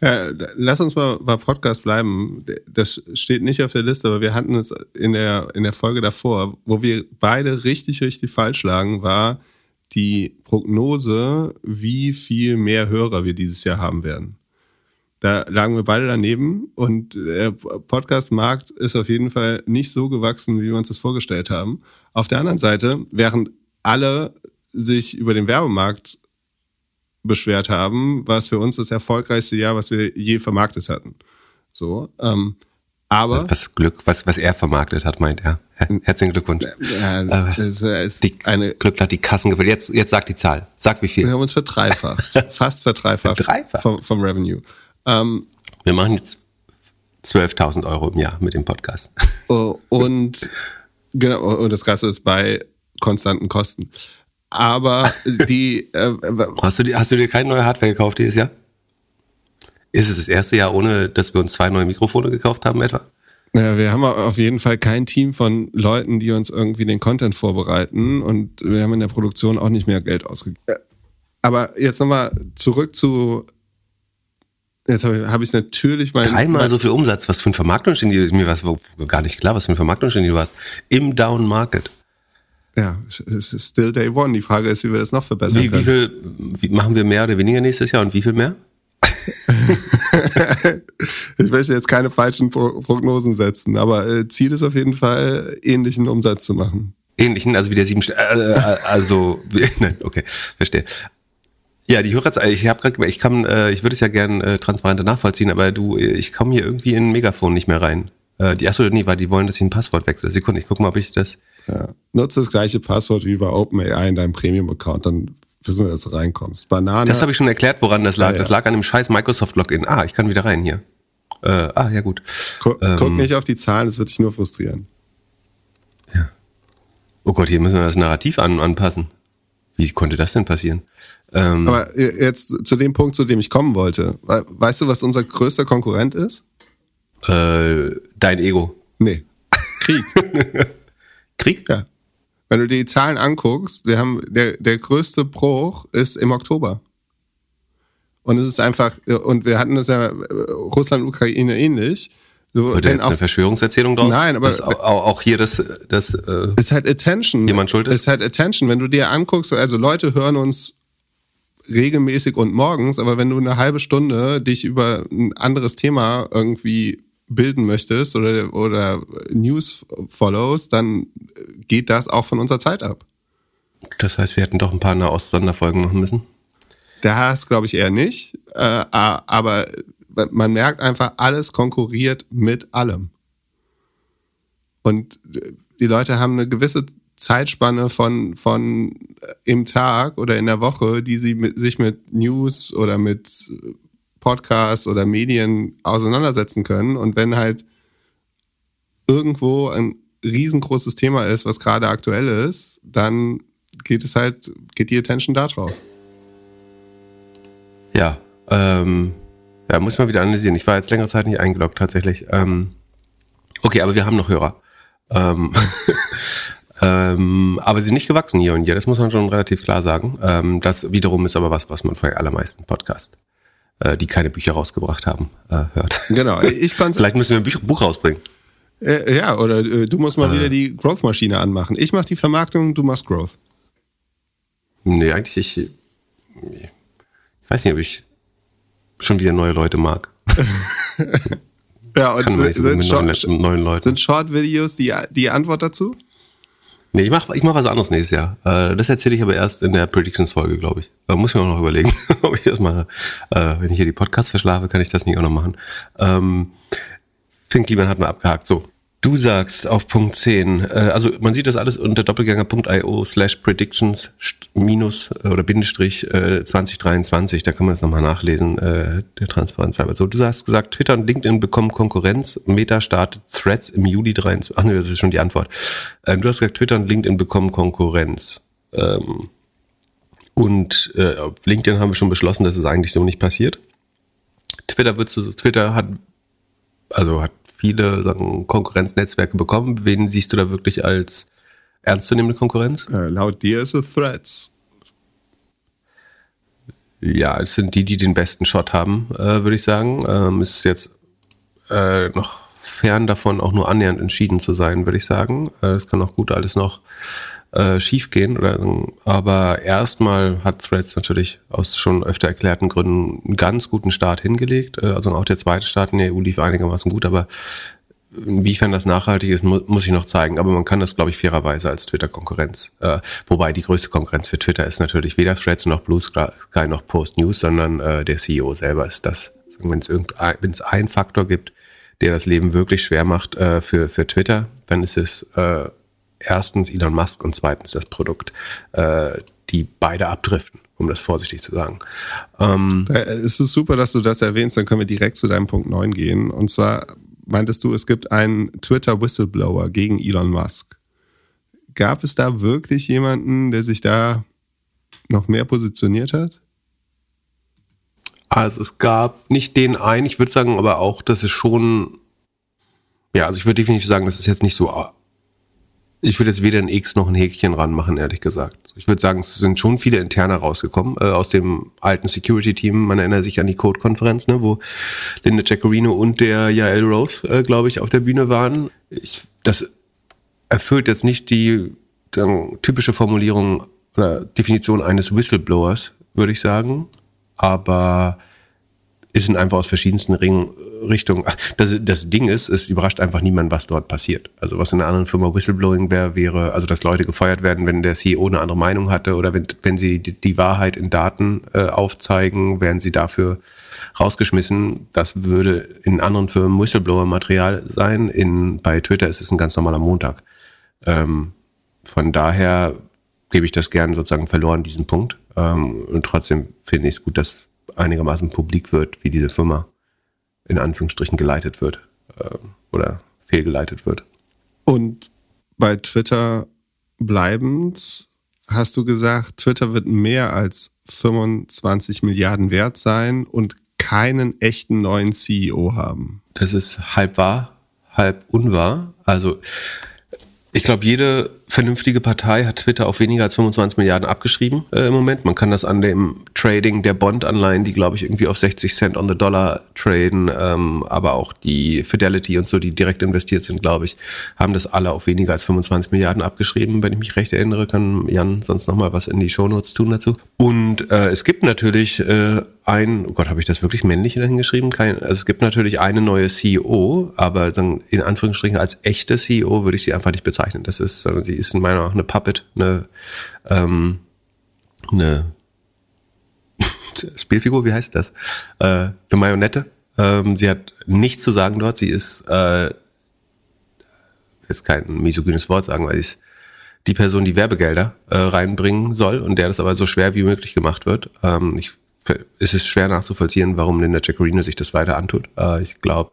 A: Ja, lass uns mal bei Podcast bleiben. Das steht nicht auf der Liste, aber wir hatten es in der, in der Folge davor, wo wir beide richtig, richtig falsch lagen, war, die Prognose, wie viel mehr Hörer wir dieses Jahr haben werden. Da lagen wir beide daneben und der Podcast-Markt ist auf jeden Fall nicht so gewachsen, wie wir uns das vorgestellt haben. Auf der anderen Seite, während alle sich über den Werbemarkt beschwert haben, war es für uns das erfolgreichste Jahr, was wir je vermarktet hatten. So, ähm, aber
B: was Glück, was was er vermarktet hat, meint er. Herzlichen Glückwunsch. Ja,
A: es ist
B: die
A: eine
B: Glück hat die Kassen gefüllt. Jetzt jetzt sagt die Zahl. Sag wie viel.
A: Wir haben uns verdreifacht, [laughs] fast verdreifacht
B: Verdreifacht?
A: vom, vom Revenue. Ähm,
B: Wir machen jetzt 12.000 Euro im Jahr mit dem Podcast.
A: oh, und [laughs] genau und das Ganze ist bei konstanten Kosten. Aber die äh,
B: Hast du, dir- hast du dir keine neue Hardware gekauft dieses Jahr? Ist es das erste Jahr, ohne dass wir uns zwei neue Mikrofone gekauft haben etwa?
A: Ja, wir haben auf jeden Fall kein Team von Leuten, die uns irgendwie den Content vorbereiten und wir haben in der Produktion auch nicht mehr Geld ausgegeben. Aber jetzt nochmal zurück zu. Jetzt habe ich, hab ich natürlich mein.
B: Dreimal so viel Umsatz. Was für ein Vermarktungsgenie, mir war gar nicht klar, was für ein Vermarktungsgenie du warst. Im Down Market.
A: Ja, es ist still day one. Die Frage ist, wie wir das noch verbessern
B: Wie, wie
A: können.
B: viel wie, machen wir mehr oder weniger nächstes Jahr und wie viel mehr? [laughs]
A: ich möchte jetzt keine falschen Pro Prognosen setzen, aber äh, Ziel ist auf jeden Fall, ähnlichen Umsatz zu machen.
B: Ähnlichen, also wie der sieben, äh, äh, also, [laughs] nein, okay, verstehe. Ja, die Hörerzahl, ich habe gerade, ich kann, äh, ich würde es ja gern äh, transparenter nachvollziehen, aber du, ich komme hier irgendwie in ein Megafon nicht mehr rein. Äh, die, achso, nee, weil die wollen, dass ich ein Passwort wechsle. Sekunde, ich gucke mal, ob ich das.
A: Ja. Nutze das gleiche Passwort wie bei OpenAI in deinem Premium-Account, dann wissen wir, dass du reinkommst. Banane.
B: Das habe ich schon erklärt, woran das lag.
A: Ja, ja.
B: Das lag an dem scheiß Microsoft-Login. Ah, ich kann wieder rein hier. Äh, ah, ja gut.
A: Gu
B: Ähm.
A: Guck nicht auf die Zahlen, das wird dich nur frustrieren.
B: Oh Gott, hier müssen wir das Narrativ an, anpassen. Wie konnte das denn passieren? Ähm,
A: Aber jetzt zu dem Punkt, zu dem ich kommen wollte. We- Weißt du, was unser größter Konkurrent ist?
B: äh, dein Ego.
A: Nee. Krieg. [laughs]
B: Krieg?
A: ja. Wenn du dir die Zahlen anguckst, wir haben der, der größte Bruch ist im Oktober. Und es ist einfach, und wir hatten das ja äh, Russland, Ukraine ähnlich. So,
B: Wird jetzt eine
A: auf,
B: Verschwörungserzählung draus?
A: Nein, aber-
B: Das, auch, auch hier das, das äh,
A: ist halt Attention.
B: Jemand schuld ist?
A: Ist halt Attention. Wenn du dir anguckst, also Leute hören uns regelmäßig und morgens, aber wenn du eine halbe Stunde dich über ein anderes Thema irgendwie bilden möchtest oder, oder News follows, dann geht das auch von unserer Zeit ab.
B: das heißt, wir hätten doch ein paar Nahost-Sonderfolgen machen müssen.
A: Das glaube ich eher nicht, äh, aber man merkt einfach, alles konkurriert mit allem. Und die Leute haben eine gewisse Zeitspanne von, von im Tag oder in der Woche, die sie mit, sich mit News oder mit Podcasts oder Medien auseinandersetzen können. Und wenn halt irgendwo ein riesengroßes Thema ist, was gerade aktuell ist, dann geht es halt, geht die Attention da drauf.
B: Ja, ähm, ja, muss man wieder analysieren. Ich war jetzt längere Zeit nicht eingeloggt, tatsächlich. Ähm, okay, aber wir haben noch Hörer. Ähm, [laughs] ähm, aber sie sind nicht gewachsen hier und hier, das muss man schon relativ klar sagen. Ähm, das wiederum ist aber was, was man von den allermeisten Podcasts, äh, die keine Bücher rausgebracht haben, äh, hört.
A: Genau, ich [laughs] fand's
B: Vielleicht müssen wir ein Buch, Buch rausbringen.
A: Äh, ja, oder äh, du musst mal wieder die Growth-Maschine anmachen. Ich mach die Vermarktung, du machst Growth.
B: Nee, eigentlich ich, ich weiß nicht, ob ich schon wieder neue Leute mag. [laughs]
A: Ja, und
B: Kann
A: sind,
B: so
A: sind, Short, sind Short-Videos die, die Antwort dazu?
B: Nee, ich mach, ich mach was anderes nächstes Jahr. Äh, das erzähle ich aber erst in der Predictions-Folge, glaube ich. Da muss ich mir auch noch überlegen, [laughs] ob ich das mache. Äh, wenn ich hier die Podcasts verschlafe, kann ich das nicht auch noch machen. Ähm, Finn Kliman hat mal abgehakt. So. Du sagst auf Punkt 10, äh, also man sieht das alles unter doppelgänger.io slash predictions minus äh, oder Bindestrich äh, 2023, da kann man das nochmal nachlesen, äh, der Transparenz halber. So, du hast gesagt, Twitter und LinkedIn bekommen Konkurrenz, Meta startet Threads im Juli 23, ach nee, das ist schon die Antwort. Ähm, du hast gesagt, Twitter und LinkedIn bekommen Konkurrenz. Ähm, und äh, LinkedIn haben wir schon beschlossen, dass es eigentlich so nicht passiert. Twitter wird Twitter hat also hat viele sagen, Konkurrenznetzwerke bekommen. Wen siehst du da wirklich als ernstzunehmende Konkurrenz?
A: Äh, laut dir ist es Threads.
B: Ja, es sind die, die den besten Shot haben, äh, würde ich sagen. Ähm, es ist jetzt äh, noch fern davon, auch nur annähernd entschieden zu sein, würde ich sagen. Äh, Es kann auch gut alles noch äh, schief gehen. Aber erstmal hat Threads natürlich aus schon öfter erklärten Gründen einen ganz guten Start hingelegt. Äh, also auch der zweite Start in der EU lief einigermaßen gut, aber Inwiefern das nachhaltig ist, mu muss ich noch zeigen. Aber man kann das, glaube ich, fairerweise als Twitter-Konkurrenz. Äh, wobei die größte Konkurrenz für Twitter ist natürlich weder Threads noch Blue Sky noch Post News, sondern äh, der CEO selber ist das. Wenn es es einen Faktor gibt, der das Leben wirklich schwer macht äh, für, für Twitter, dann ist es äh, erstens Elon Musk und zweitens das Produkt, äh, die beide abdriften, um das vorsichtig zu sagen. Ähm,
A: Äh, Es ist super, dass du das erwähnst, dann können wir direkt zu deinem Punkt 9 gehen. Und zwar meintest du, es gibt einen Twitter-Whistleblower gegen Elon Musk. Gab es da wirklich jemanden, der sich da noch mehr positioniert hat?
B: Also es gab nicht den einen, ich würde sagen aber auch, dass es schon, ja, also ich würde definitiv sagen, das ist jetzt nicht so, ich würde jetzt weder ein X noch ein Häkchen ranmachen, ehrlich gesagt. Ich würde sagen, es sind schon viele interne rausgekommen, äh, aus dem alten Security-Team, man erinnert sich an die Code-Konferenz, ne, wo Linda Jaccarino und der Yael Rose, äh, glaube ich, auf der Bühne waren. Ich, das erfüllt jetzt nicht die ähm, typische Formulierung oder Definition eines Whistleblowers, würde ich sagen. Aber es sind einfach aus verschiedensten Ring, Richtungen. Ach, Das, das Ding ist, es überrascht einfach niemand, was dort passiert. Also was in einer anderen Firma Whistleblowing wäre, wäre, also dass Leute gefeuert werden, wenn der CEO eine andere Meinung hatte oder wenn, wenn sie die, die Wahrheit in Daten äh, aufzeigen, werden sie dafür rausgeschmissen. Das würde in anderen Firmen Whistleblower-Material sein. In, bei Twitter ist es ein ganz normaler Montag. Ähm, von daher gebe ich das gerne sozusagen verloren, diesen Punkt. Ähm, und trotzdem finde ich es gut, dass einigermaßen publik wird, wie diese Firma in Anführungsstrichen geleitet wird ähm, oder fehlgeleitet wird.
A: Und bei Twitter bleibend hast du gesagt, Twitter wird mehr als 25 Milliarden wert sein und keinen echten neuen CEO haben.
B: Das ist halb wahr, halb unwahr. Also ich glaube, jede vernünftige Partei hat Twitter auf weniger als 25 Milliarden abgeschrieben äh, im Moment. Man kann das an dem Trading der Bond-Anleihen, die glaube ich irgendwie auf 60 Cent on the Dollar traden, ähm, aber auch die Fidelity und so, die direkt investiert sind, glaube ich, haben das alle auf weniger als 25 Milliarden abgeschrieben. Wenn ich mich recht erinnere, kann Jan sonst noch mal was in die Shownotes tun dazu. Und äh, es gibt natürlich äh, ein, oh Gott, habe ich das wirklich männlich dahingeschrieben? Kein, also es gibt natürlich eine neue CEO, aber dann in Anführungsstrichen als echte CEO würde ich sie einfach nicht bezeichnen. Das ist, sondern sie ist in meiner Meinung nach eine Puppet, eine, ähm, eine [laughs] Spielfigur, wie heißt das? Äh, eine Marionette. Ähm, sie hat nichts zu sagen dort. Sie ist äh, jetzt kein misogynes Wort sagen, weil sie ist die Person, die Werbegelder äh, reinbringen soll und der das aber so schwer wie möglich gemacht wird. Ähm, ich, es ist schwer nachzuvollziehen, warum Linda Jaccarino sich das weiter antut. Äh, ich glaube,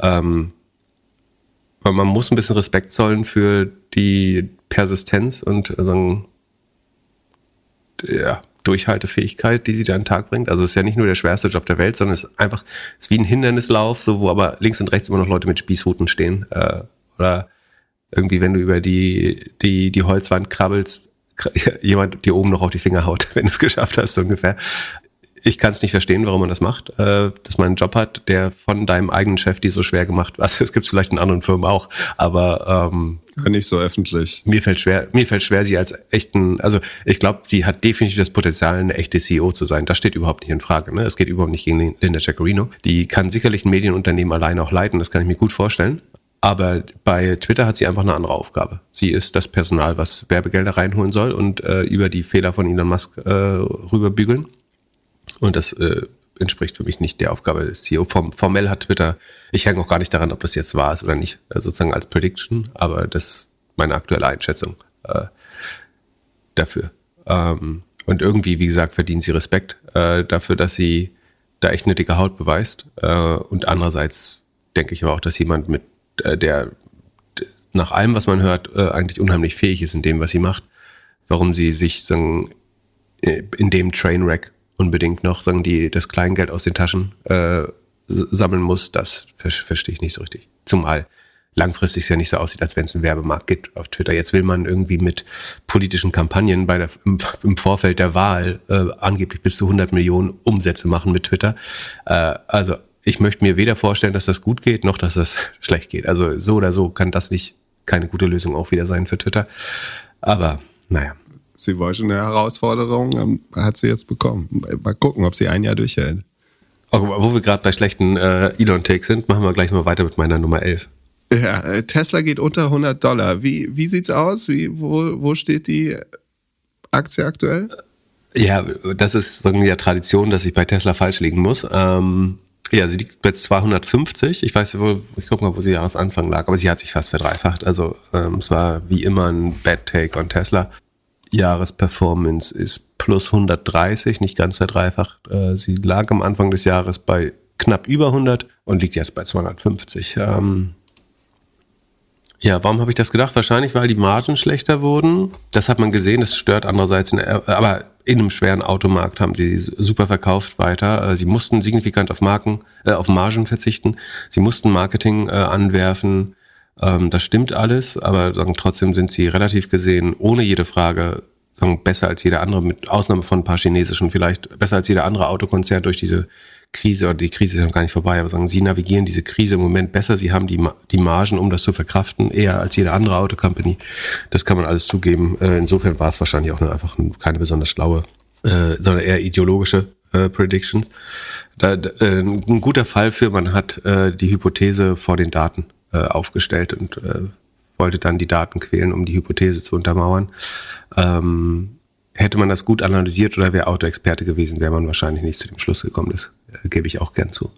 B: ähm, man muss ein bisschen Respekt zollen für die Persistenz und sagen, ja, Durchhaltefähigkeit, die sie da an den Tag bringt. Also es ist ja nicht nur der schwerste Job der Welt, sondern es ist einfach, es ist wie ein Hindernislauf, so wo aber links und rechts immer noch Leute mit Spießruten stehen. Äh, oder irgendwie, wenn du über die, die, die Holzwand krabbelst, [laughs] jemand dir oben noch auf die Finger haut, [laughs] wenn du es geschafft hast, so ungefähr. Ich kann es nicht verstehen, warum man das macht, äh, dass man einen Job hat, der von deinem eigenen Chef die so schwer gemacht wird. Also es gibt vielleicht in anderen Firmen auch, aber ähm,
A: ja, nicht so öffentlich.
B: Mir fällt schwer, mir fällt schwer, sie als echten, also ich glaube, sie hat definitiv das Potenzial, eine echte CEO zu sein. Das steht überhaupt nicht in Frage. Ne? Es geht überhaupt nicht gegen Linda Jaccarino. Die kann sicherlich ein Medienunternehmen alleine auch leiten, das kann ich mir gut vorstellen. Aber bei Twitter hat sie einfach eine andere Aufgabe. Sie ist das Personal, was Werbegelder reinholen soll und äh, über die Fehler von Elon Musk äh, rüberbügeln. Und das äh, entspricht für mich nicht der Aufgabe des CEO. Form, formell hat Twitter, ich hänge auch gar nicht daran, ob das jetzt wahr ist oder nicht, äh, sozusagen als Prediction, aber das ist meine aktuelle Einschätzung äh, dafür. Ähm, und irgendwie, wie gesagt, verdient sie Respekt äh, dafür, dass sie da echt eine dicke Haut beweist. Äh, und andererseits denke ich aber auch, dass jemand mit äh, der nach allem, was man hört, äh, eigentlich unheimlich fähig ist in dem, was sie macht. Warum sie sich sagen, in dem Trainwreck unbedingt noch sagen, die das Kleingeld aus den Taschen äh, sammeln muss, das ver verstehe ich nicht so richtig. Zumal langfristig es ja nicht so aussieht, als wenn es einen Werbemarkt gibt auf Twitter. Jetzt will man irgendwie mit politischen Kampagnen bei der, im, im Vorfeld der Wahl äh, angeblich bis zu 100 Millionen Umsätze machen mit Twitter. Äh, also ich möchte mir weder vorstellen, dass das gut geht, noch dass das [laughs] schlecht geht. Also so oder so kann das nicht keine gute Lösung auch wieder sein für Twitter. Aber naja.
A: Sie wollte eine Herausforderung, ähm, hat sie jetzt bekommen. Mal gucken, ob sie ein Jahr durchhält.
B: Aber wo wir gerade bei schlechten äh, Elon-Takes sind, machen wir gleich mal weiter mit meiner Nummer 11.
A: Ja, äh, Tesla geht unter 100 Dollar. Wie, wie sieht's aus? Wie, wo, wo steht die Aktie aktuell?
B: Ja, das ist so eine Tradition, dass ich bei Tesla falsch liegen muss. Ähm, ja, sie liegt bei 250. Ich weiß, wo, ich gucke mal, wo sie Jahresanfang lag, aber sie hat sich fast verdreifacht. Also ähm, es war wie immer ein Bad Take on Tesla. Jahresperformance ist plus 130, nicht ganz verdreifacht. Äh, sie lag am Anfang des Jahres bei knapp über 100 und liegt jetzt bei 250. Ähm, ja, warum habe ich das gedacht? Wahrscheinlich, weil die Margen schlechter wurden. Das hat man gesehen, das stört andererseits, in, aber in einem schweren Automarkt haben sie super verkauft weiter. Äh, sie mussten signifikant auf Marken, äh, auf Margen verzichten. Sie mussten Marketing äh, anwerfen. Ähm, das stimmt alles, aber sagen, trotzdem sind sie relativ gesehen ohne jede Frage sagen, besser als jeder andere, mit Ausnahme von ein paar chinesischen vielleicht, besser als jeder andere Autokonzern durch diese Krise, oder die Krise ist ja noch gar nicht vorbei, aber sagen, sie navigieren diese Krise im Moment besser, sie haben die, die Margen, um das zu verkraften, eher als jede andere Autocompany. Das kann man alles zugeben. Äh, insofern war es wahrscheinlich auch eine, einfach keine besonders schlaue, äh, sondern eher ideologische äh, Predictions. Da, äh, ein guter Fall für, man hat äh, die Hypothese vor den Daten äh, aufgestellt und äh, wollte dann die Daten quälen, um die Hypothese zu untermauern. Ähm, hätte man das gut analysiert oder wäre Autoexperte gewesen, wäre man wahrscheinlich nicht zu dem Schluss gekommen. Das äh, gebe ich auch gern zu.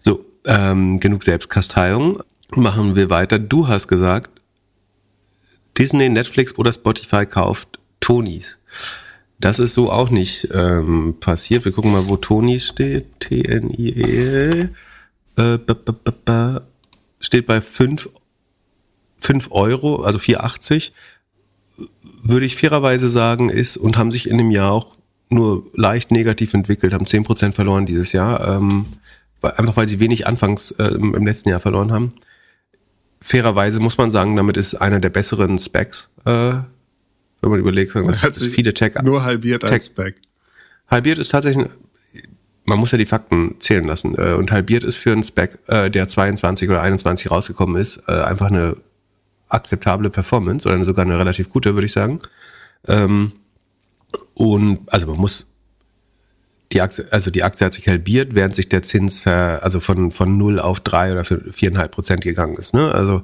B: So, ähm, genug Selbstkasteiung. Machen wir weiter. Du hast gesagt, Disney, Netflix oder Spotify kauft Tonys. Das ist so auch nicht ähm, passiert. Wir gucken mal, wo Tonys steht. T-N-I-E. Äh, steht bei 5 Euro, also 4,80 würde ich fairerweise sagen, ist und haben sich in dem Jahr auch nur leicht negativ entwickelt, haben 10% verloren dieses Jahr, ähm, einfach weil sie wenig anfangs äh, im letzten Jahr verloren haben. Fairerweise muss man sagen, damit ist einer der besseren Specs, äh, wenn man überlegt,
A: das ist viele Tech. Nur halbiert Tech, als Spec.
B: Halbiert ist tatsächlich, man muss ja die Fakten zählen lassen. Äh, und halbiert ist für einen Spec, äh, der 22 oder 21 rausgekommen ist, äh, einfach eine akzeptable Performance oder sogar eine relativ gute, würde ich sagen. Ähm, und also man muss die Aktie, also die Aktie hat sich halbiert, während sich der Zins ver, also von, von 0 auf 3 oder 4,5 Prozent gegangen ist. Ne? Also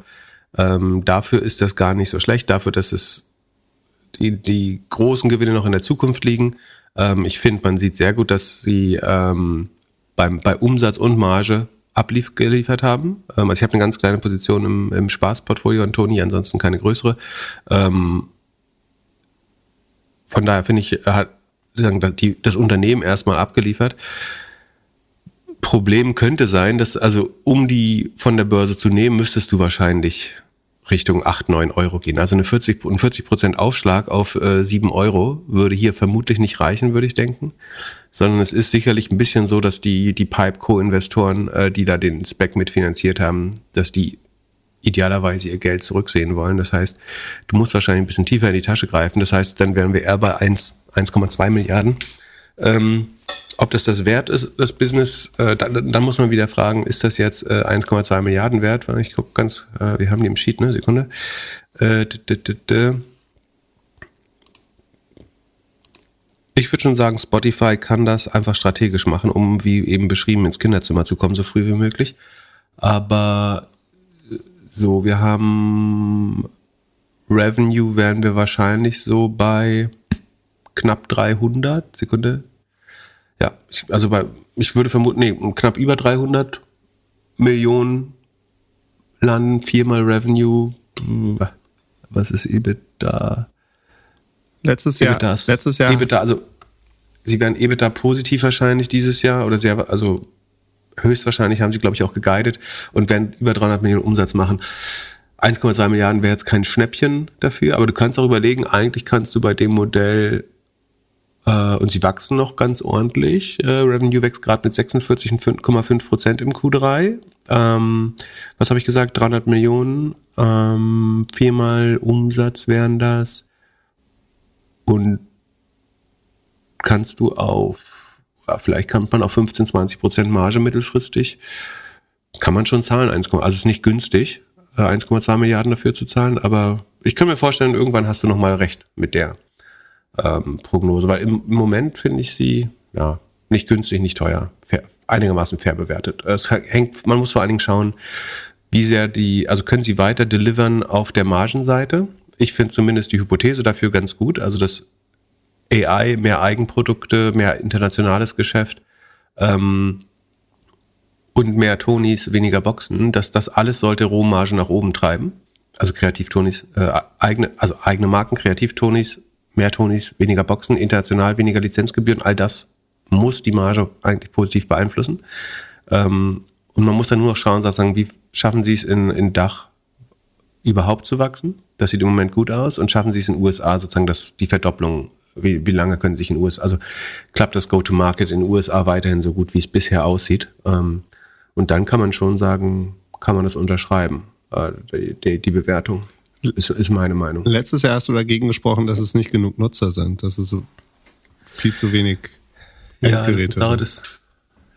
B: ähm, dafür ist das gar nicht so schlecht, dafür, dass es die, die großen Gewinne noch in der Zukunft liegen. Ähm, ich finde, man sieht sehr gut, dass sie ähm, beim, bei Umsatz und Marge abgeliefert haben. Ähm, also ich habe eine ganz kleine Position im, im Spaßportfolio an Tony, ansonsten keine größere. Ähm, von daher finde ich, hat die, das Unternehmen erstmal abgeliefert. Problem könnte sein, dass also um die von der Börse zu nehmen, müsstest du wahrscheinlich Richtung 8, 9 Euro gehen. Also eine 40, ein 40 Prozent Aufschlag auf äh, 7 Euro würde hier vermutlich nicht reichen, würde ich denken. Sondern es ist sicherlich ein bisschen so, dass die, die Pipe-Co-Investoren, äh, die da den Spec mitfinanziert haben, dass die idealerweise ihr Geld zurücksehen wollen. Das heißt, du musst wahrscheinlich ein bisschen tiefer in die Tasche greifen. Das heißt, dann wären wir eher bei 1,2 Milliarden. Ähm, ob das das wert ist, das Business, äh, dann, dann muss man wieder fragen, ist das jetzt äh, 1,2 Milliarden wert? Ich gucke ganz, äh, wir haben die im Sheet, ne? Sekunde. Äh, ich würde schon sagen, Spotify kann das einfach strategisch machen, um, wie eben beschrieben, ins Kinderzimmer zu kommen, so früh wie möglich. Aber äh, so, wir haben Revenue werden wir wahrscheinlich so bei knapp 300, Sekunde, ja, ich, also bei, ich würde vermuten, nee, knapp über 300 Millionen landen, viermal Revenue. Was ist EBITDA?
A: Letztes Jahr.
B: EBITDAs.
A: Letztes Jahr.
B: EBITDA, also sie werden EBITDA positiv wahrscheinlich dieses Jahr oder sehr, also höchstwahrscheinlich haben sie, glaube ich, auch geguided und werden über 300 Millionen Umsatz machen. 1,2 Milliarden wäre jetzt kein Schnäppchen dafür, aber du kannst auch überlegen, eigentlich kannst du bei dem Modell und sie wachsen noch ganz ordentlich. Äh, Revenue wächst gerade mit 46,5 Prozent im Q3. Ähm, was habe ich gesagt? 300 Millionen. Ähm, viermal Umsatz wären das. Und kannst du auf, ja, vielleicht kann man auf 15, 20 Prozent Marge mittelfristig, kann man schon zahlen. 1, also es ist nicht günstig, 1,2 äh, Milliarden dafür zu zahlen, aber ich kann mir vorstellen, irgendwann hast du noch mal recht mit der ähm, Prognose, weil im, im Moment finde ich sie ja nicht günstig, nicht teuer, fair, einigermaßen fair bewertet. Es hängt, man muss vor allen Dingen schauen, wie sehr die, also können sie weiter delivern auf der Margenseite. Ich finde zumindest die Hypothese dafür ganz gut, also das AI, mehr Eigenprodukte, mehr internationales Geschäft ähm, und mehr Tonis, weniger Boxen, dass das alles sollte Rohmargen nach oben treiben. Also Kreativtonis, äh, eigene, also eigene Marken, Kreativtonis mehr Tonis, weniger Boxen, international weniger Lizenzgebühren, all das muss die Marge eigentlich positiv beeinflussen. Ähm, und man muss dann nur noch schauen, sozusagen, wie schaffen sie es in, in Dach überhaupt zu wachsen? Das sieht im Moment gut aus. Und schaffen sie es in den USA sozusagen, dass die Verdopplung, wie, wie lange können sie sich in den USA, also klappt das Go-to-Market in den USA weiterhin so gut, wie es bisher aussieht? Ähm, und dann kann man schon sagen, kann man das unterschreiben, äh, die, die, die Bewertung. Ist, ist meine Meinung.
A: Letztes Jahr hast du dagegen gesprochen, dass es nicht genug Nutzer sind, dass es so viel zu wenig
B: Endgeräte ja, das,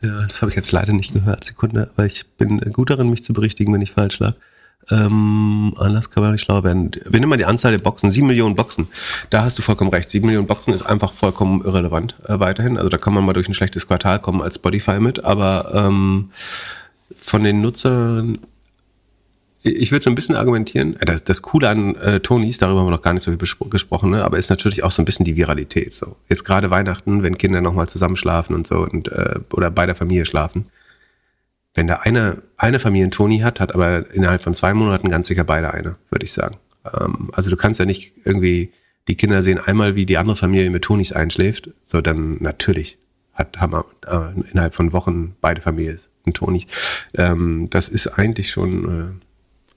B: ja, das habe ich jetzt leider nicht gehört. Sekunde, weil ich bin gut darin, mich zu berichtigen, wenn ich falsch lag. Ähm, anders kann man nicht schlau werden. Wir nehmen mal die Anzahl der Boxen. Sieben Millionen Boxen. Da hast du vollkommen recht. Sieben Millionen Boxen ist einfach vollkommen irrelevant äh, weiterhin. Also da kann man mal durch ein schlechtes Quartal kommen als Spotify mit. Aber ähm, von den Nutzern ich würde so ein bisschen argumentieren, äh, das, das Coole an äh, Tonys, darüber haben wir noch gar nicht so viel gesprochen, ne? aber ist natürlich auch so ein bisschen die Viralität. So Jetzt gerade Weihnachten, wenn Kinder nochmal zusammenschlafen und so und äh, oder bei der Familie schlafen. Wenn da eine, eine Familie einen Tony hat, hat aber innerhalb von zwei Monaten ganz sicher beide eine, würde ich sagen. Ähm, also du kannst ja nicht irgendwie, die Kinder sehen einmal, wie die andere Familie mit Tonys einschläft, so dann natürlich hat, haben wir äh, innerhalb von Wochen beide Familien einen Tony. Ähm, das ist eigentlich schon äh,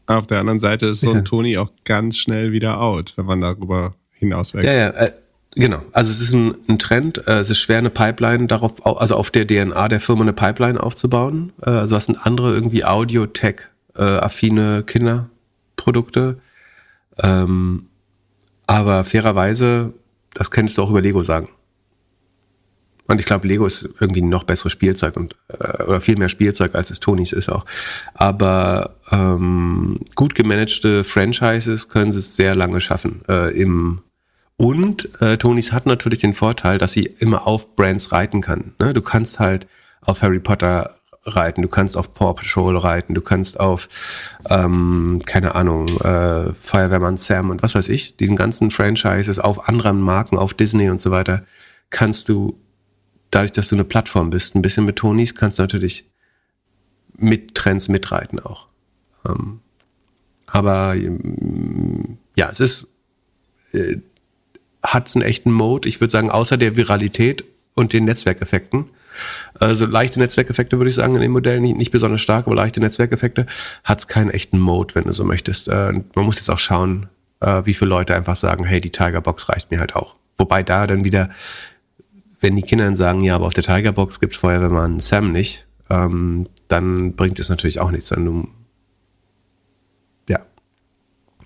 A: auf der anderen Seite ist so ein Toni auch ganz schnell wieder out, wenn man darüber hinaus wächst.
B: Ja, ja, äh, genau. Also es ist ein, ein Trend. Äh, es ist schwer, eine Pipeline darauf, also auf der DNA der Firma eine Pipeline aufzubauen. Äh, also was sind andere irgendwie Audio-Tech-affine Kinderprodukte. Ähm, aber fairerweise, das könntest du auch über Lego sagen. Und ich glaube, Lego ist irgendwie noch besseres Spielzeug und äh, oder viel mehr Spielzeug als es Tonys ist auch. Aber ähm, gut gemanagte Franchises können es sehr lange schaffen. Äh, im und äh, Tonys hat natürlich den Vorteil, dass sie immer auf Brands reiten kann. Ne? Du kannst halt auf Harry Potter reiten, du kannst auf Paw Patrol reiten, du kannst auf, ähm, keine Ahnung, äh, Feuerwehrmann Sam und was weiß ich, diesen ganzen Franchises, auf anderen Marken, auf Disney und so weiter, kannst du dadurch, dass du eine Plattform bist, ein bisschen mit Tonys, kannst du natürlich mit Trends mitreiten auch. Ähm, aber ähm, ja, es ist, äh, hat einen echten Mode. Ich würde sagen, außer der Viralität und den Netzwerkeffekten. Also leichte Netzwerkeffekte würde ich sagen in dem Modell, nicht, nicht besonders stark, aber leichte Netzwerkeffekte, hat es keinen echten Mode, wenn du so möchtest. Äh, man muss jetzt auch schauen, äh, wie viele Leute einfach sagen, hey, die Tigerbox reicht mir halt auch. Wobei da dann wieder, wenn die Kinder dann sagen, ja, aber auf der Tigerbox gibt Feuerwehrmann Sam nicht, ähm, dann bringt es natürlich auch nichts. Dann du, ja,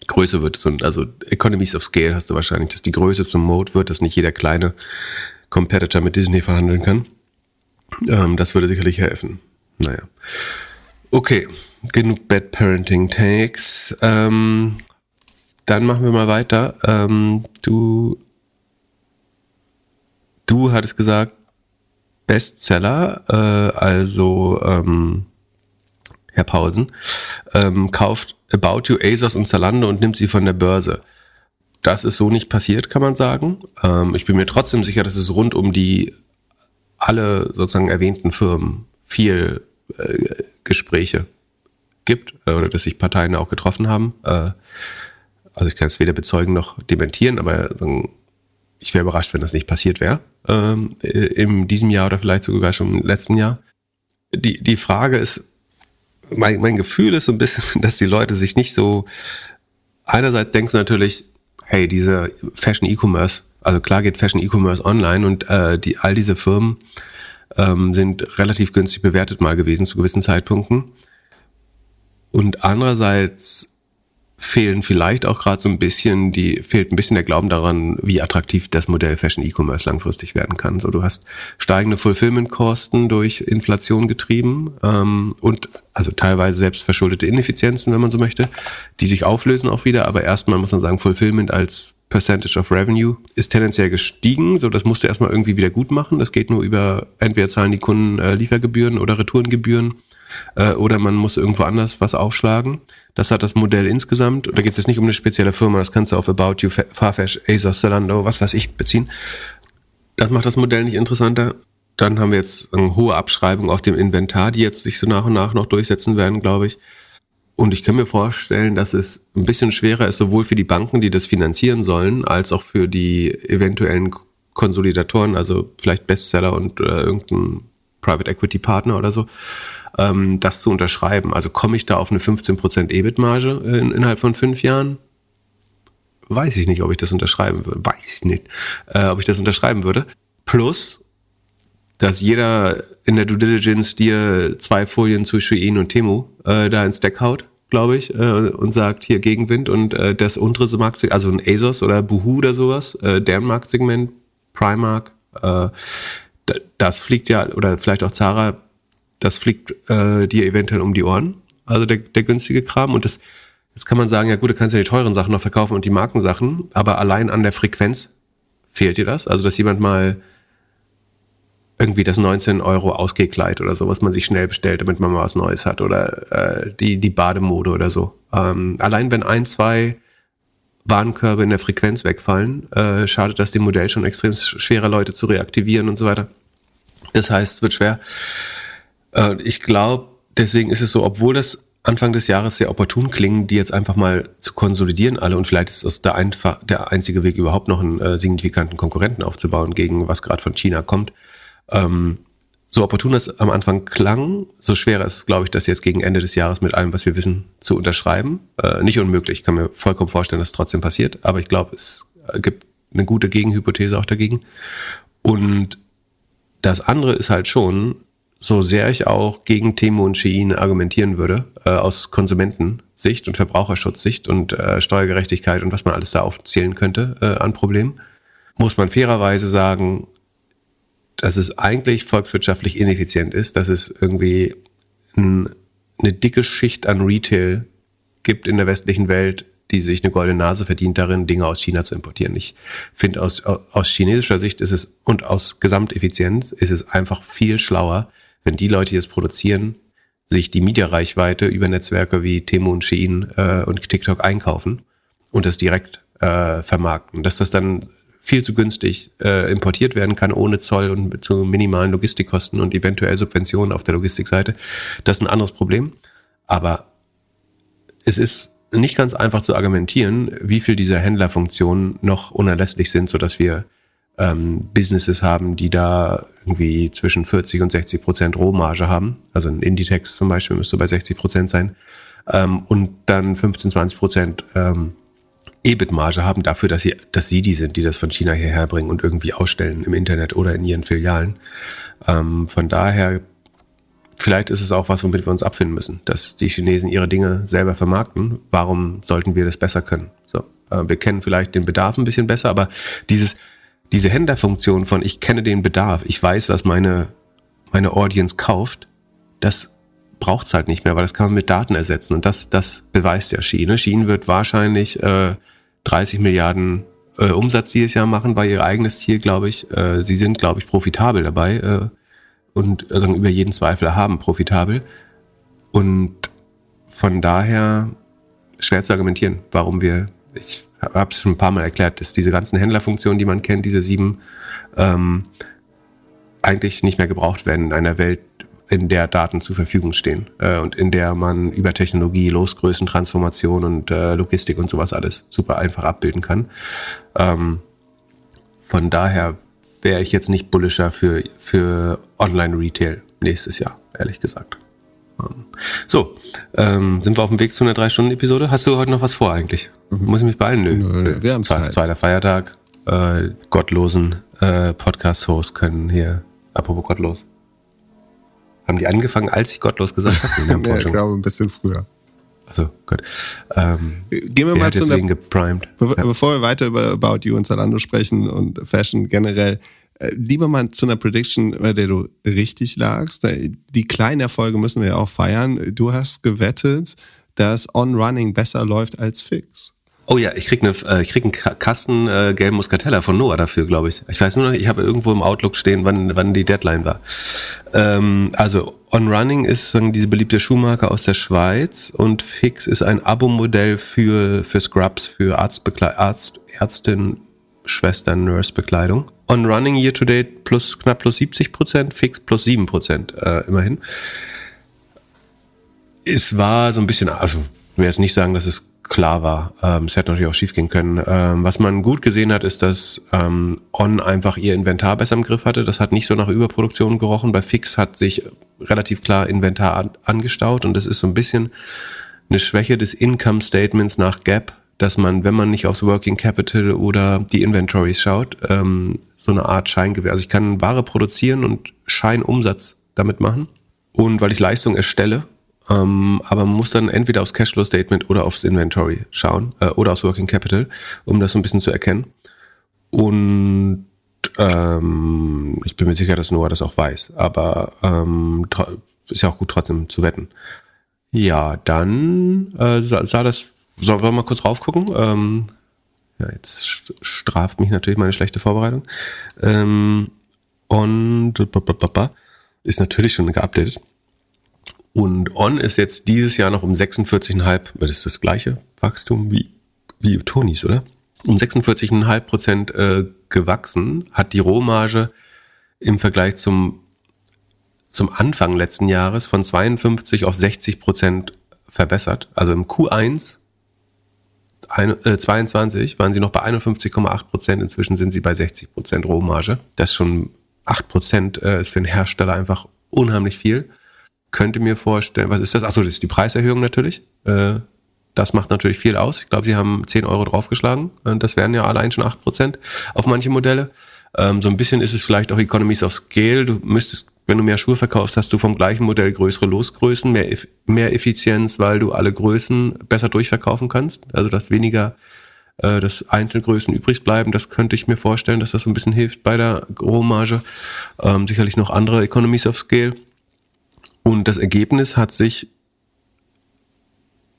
B: Größe wird so, also Economies of Scale hast du wahrscheinlich, dass die Größe zum Mode wird, dass nicht jeder kleine Competitor mit Disney verhandeln kann. Ähm, das würde sicherlich helfen. Naja. Okay, genug Bad Parenting Takes. Ähm, dann machen wir mal weiter. Ähm, du, du hattest gesagt, Bestseller, äh, also ähm, Herr Pausen, ähm, kauft About You, ASOS und Zalando und nimmt sie von der Börse. Das ist so nicht passiert, kann man sagen. Ähm, ich bin mir trotzdem sicher, dass es rund um die alle sozusagen erwähnten Firmen viel äh, Gespräche gibt äh, oder dass sich Parteien auch getroffen haben. Äh, also ich kann es weder bezeugen noch dementieren, aber ich wäre überrascht, wenn das nicht passiert wäre. Ähm, äh, in diesem Jahr oder vielleicht sogar schon im letzten Jahr. Die, die Frage ist, mein, mein Gefühl ist so ein bisschen, [laughs] dass die Leute sich nicht so, einerseits denken sie natürlich, hey, diese Fashion E-Commerce, also klar geht Fashion E-Commerce online und äh, die, all diese Firmen ähm, sind relativ günstig bewertet mal gewesen zu gewissen Zeitpunkten. Und andererseits fehlen vielleicht auch gerade so ein bisschen die fehlt ein bisschen der Glauben daran, wie attraktiv das Modell Fashion E-Commerce langfristig werden kann. So, du hast steigende Fulfillment-Kosten durch Inflation getrieben ähm, und also teilweise selbst verschuldete Ineffizienzen, wenn man so möchte, die sich auflösen auch wieder. Aber erstmal muss man sagen, Fulfillment als Percentage of Revenue ist tendenziell gestiegen. So, das musst du erstmal irgendwie wieder gut machen. Das geht nur über entweder zahlen die Kunden äh, Liefergebühren oder Retourengebühren äh, oder man muss irgendwo anders was aufschlagen. Das hat das Modell insgesamt. Da geht es jetzt nicht um eine spezielle Firma, das kannst du auf About You, Farfetch, ASOS, Zalando, was weiß ich, beziehen. Das macht das Modell nicht interessanter. Dann haben wir jetzt eine hohe Abschreibung auf dem Inventar, die jetzt sich so nach und nach noch durchsetzen werden, glaube ich. Und ich kann mir vorstellen, dass es ein bisschen schwerer ist, sowohl für die Banken, die das finanzieren sollen, als auch für die eventuellen Konsolidatoren, also vielleicht Bestseller und äh, irgendein Private Equity Partner oder so, ähm, das zu unterschreiben. Also komme ich da auf eine 15% EBIT-Marge in, innerhalb von fünf Jahren? Weiß ich nicht, ob ich das unterschreiben würde. Weiß ich nicht, äh, ob ich das unterschreiben würde. Plus, dass jeder in der Due Diligence dir zwei Folien zu Shein und Temu äh, da ins Deck haut, glaube ich, äh, und sagt hier Gegenwind und äh, das untere Marktsegment, also ein ASOS oder Boohoo oder sowas, äh, deren Marktsegment, Primark, äh, das fliegt ja, oder vielleicht auch Zara, das fliegt äh, dir eventuell um die Ohren, also der, der günstige Kram. Und das, das kann man sagen, ja gut, du kannst ja die teuren Sachen noch verkaufen und die Markensachen, aber allein an der Frequenz fehlt dir das. Also, dass jemand mal irgendwie das 19 Euro Ausgehkleid oder so, was man sich schnell bestellt, damit man mal was Neues hat oder äh, die, die Bademode oder so. Ähm, allein wenn ein, zwei Warenkörbe in der Frequenz wegfallen, äh, schadet das dem Modell schon extrem schwerer Leute zu reaktivieren und so weiter. Das heißt, es wird schwer. Äh, ich glaube, deswegen ist es so, obwohl das Anfang des Jahres sehr opportun klingen, die jetzt einfach mal zu konsolidieren alle und vielleicht ist das der, einfach, der einzige Weg, überhaupt noch einen äh, signifikanten Konkurrenten aufzubauen, gegen was gerade von China kommt. Ähm, so opportun das am Anfang klang, so schwerer ist es, glaube ich, das jetzt gegen Ende des Jahres mit allem, was wir wissen, zu unterschreiben. Äh, nicht unmöglich, ich kann mir vollkommen vorstellen, dass es trotzdem passiert, aber ich glaube, es gibt eine gute Gegenhypothese auch dagegen. Und das andere ist halt schon, so sehr ich auch gegen Temo und Shein argumentieren würde, äh, aus Konsumentensicht und Verbraucherschutzsicht und äh, Steuergerechtigkeit und was man alles da aufzählen könnte äh, an Problemen, muss man fairerweise sagen, dass es eigentlich volkswirtschaftlich ineffizient ist, dass es irgendwie ein, eine dicke Schicht an Retail gibt in der westlichen Welt, die sich eine goldene Nase verdient darin, Dinge aus China zu importieren. Ich finde aus, aus chinesischer Sicht ist es und aus Gesamteffizienz ist es einfach viel schlauer, wenn die Leute, die es produzieren, sich die Mediareichweite über Netzwerke wie Temu und Shein äh, und TikTok einkaufen und das direkt äh, vermarkten. Dass das dann viel zu günstig äh, importiert werden kann, ohne Zoll und zu minimalen Logistikkosten und eventuell Subventionen auf der Logistikseite. Das ist ein anderes Problem. Aber es ist nicht ganz einfach zu argumentieren, wie viel dieser Händlerfunktionen noch unerlässlich sind, sodass wir ähm, Businesses haben, die da irgendwie zwischen 40 und 60 Prozent Rohmarge haben. Also ein Inditex zum Beispiel müsste bei 60 Prozent sein. Ähm, und dann 15, 20 Prozent ähm, EBIT-Marge haben dafür, dass sie, dass sie die sind, die das von China hierher bringen und irgendwie ausstellen im Internet oder in ihren Filialen. Ähm, von daher, vielleicht ist es auch was, womit wir uns abfinden müssen, dass die Chinesen ihre Dinge selber vermarkten. Warum sollten wir das besser können? So, äh, wir kennen vielleicht den Bedarf ein bisschen besser, aber dieses, diese Händlerfunktion von ich kenne den Bedarf, ich weiß, was meine, meine Audience kauft, das braucht's halt nicht mehr, weil das kann man mit Daten ersetzen. Und das, das beweist ja Schiene. Schiene wird wahrscheinlich äh, 30 Milliarden äh, Umsatz dieses Jahr machen, war ihr eigenes Ziel, glaube ich. Äh, sie sind, glaube ich, profitabel dabei äh, und also über jeden Zweifel haben profitabel. Und von daher schwer zu argumentieren, warum wir, ich habe es schon ein paar Mal erklärt, dass diese ganzen Händlerfunktionen, die man kennt, diese sieben, ähm, eigentlich nicht mehr gebraucht werden in einer Welt, in der Daten zur Verfügung stehen äh, und in der man über Technologie, Losgrößentransformation und äh, Logistik und sowas alles super einfach abbilden kann. Ähm, von daher wäre ich jetzt nicht bullischer für, für Online-Retail nächstes Jahr, ehrlich gesagt. Ähm, so, ähm, sind wir auf dem Weg zu einer Drei-Stunden-Episode? Hast du heute noch was vor eigentlich? Mhm. Muss ich mich beeilen? Nö. Nö, wir haben Zeit. Zweiter Feiertag, äh, gottlosen äh, Podcast-Hosts können hier, apropos gottlos, haben die angefangen, als ich gottlos gesagt habe? [laughs]
A: ja, ich glaube, ein bisschen früher.
B: Also gut. Ähm,
A: Gehen wir mal zu einer, geprimed. Be ja. Bevor wir weiter über About You und Zalando sprechen und Fashion generell, äh, lieber mal zu einer Prediction, bei der du richtig lagst. Die kleinen Erfolge müssen wir ja auch feiern. Du hast gewettet, dass On Running besser läuft als Fix.
B: Oh ja, ich krieg, eine, äh, ich krieg einen Kasten äh, gelben Muscatella von Noah dafür, glaube ich. Ich weiß nur noch, ich habe irgendwo im Outlook stehen, wann, wann die Deadline war. Ähm, also On Running ist sagen, diese beliebte Schuhmarke aus der Schweiz und Fix ist ein Abo-Modell für, für Scrubs, für Arztbegle Arzt, Ärztin, Schwestern, Nurse-Bekleidung. On Running Year to Date plus knapp plus 70 Prozent, Fix plus 7 Prozent äh, immerhin. Es war so ein bisschen, also ich will jetzt nicht sagen, dass es klar war. Ähm, es hätte natürlich auch schief gehen können. Ähm, was man gut gesehen hat, ist, dass ähm, On einfach ihr Inventar besser im Griff hatte. Das hat nicht so nach Überproduktion gerochen. Bei Fix hat sich relativ klar Inventar an, angestaut und das ist so ein bisschen eine Schwäche des Income Statements nach Gap, dass man, wenn man nicht aufs Working Capital oder die Inventories schaut, ähm, so eine Art Scheingewehr. Also ich kann Ware produzieren und Scheinumsatz damit machen. Und weil ich Leistung erstelle, ähm, aber man muss dann entweder aufs Cashflow-Statement oder aufs Inventory schauen äh, oder aufs Working Capital, um das so ein bisschen zu erkennen. Und ähm, ich bin mir sicher, dass Noah das auch weiß, aber ähm, ist ja auch gut trotzdem zu wetten. Ja, dann äh, sah, sah das, sollen wir mal kurz raufgucken? Ähm, ja, jetzt straft mich natürlich meine schlechte Vorbereitung. Ähm, und ist natürlich schon geupdatet. Und On ist jetzt dieses Jahr noch um 46,5, das ist das gleiche Wachstum wie, wie Tonys, oder? Um 46,5 Prozent äh, gewachsen, hat die Rohmarge im Vergleich zum, zum Anfang letzten Jahres von 52 auf 60 Prozent verbessert. Also im Q1 ein, äh, 22 waren sie noch bei 51,8 Prozent, inzwischen sind sie bei 60 Prozent Rohmarge. Das ist schon 8 Prozent äh, ist für einen Hersteller einfach unheimlich viel könnte mir vorstellen, was ist das? Achso, das ist die Preiserhöhung natürlich. Äh, das macht natürlich viel aus. Ich glaube, sie haben 10 Euro draufgeschlagen. Und das wären ja allein schon 8 Prozent auf manche Modelle. Ähm, so ein bisschen ist es vielleicht auch Economies of Scale. Du müsstest, wenn du mehr Schuhe verkaufst, hast du vom gleichen Modell größere Losgrößen, mehr, mehr Effizienz, weil du alle Größen besser durchverkaufen kannst. Also dass weniger äh, dass Einzelgrößen übrig bleiben. Das könnte ich mir vorstellen, dass das so ein bisschen hilft bei der Rohmarge. Ähm, sicherlich noch andere Economies of Scale. Und das Ergebnis hat sich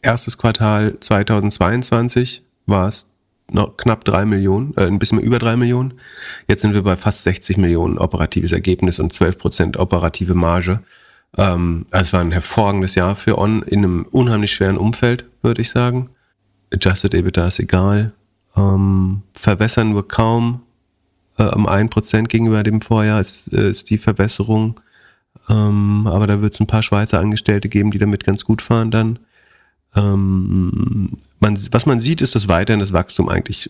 B: erstes Quartal 2022 war es noch knapp drei Millionen, äh, ein bisschen über drei Millionen. Jetzt sind wir bei fast 60 Millionen operatives Ergebnis und 12 Prozent operative Marge. Ähm, es war ein hervorragendes Jahr für On in einem unheimlich schweren Umfeld, würde ich sagen. Adjusted EBITDA ist egal. Ähm, verbessern nur kaum. äh, um ein Prozent gegenüber dem Vorjahr ist, äh, ist die Verbesserung. Ähm, aber da wird es ein paar Schweizer Angestellte geben, die damit ganz gut fahren dann. Ähm, man, was man sieht, ist, dass weiterhin das Wachstum eigentlich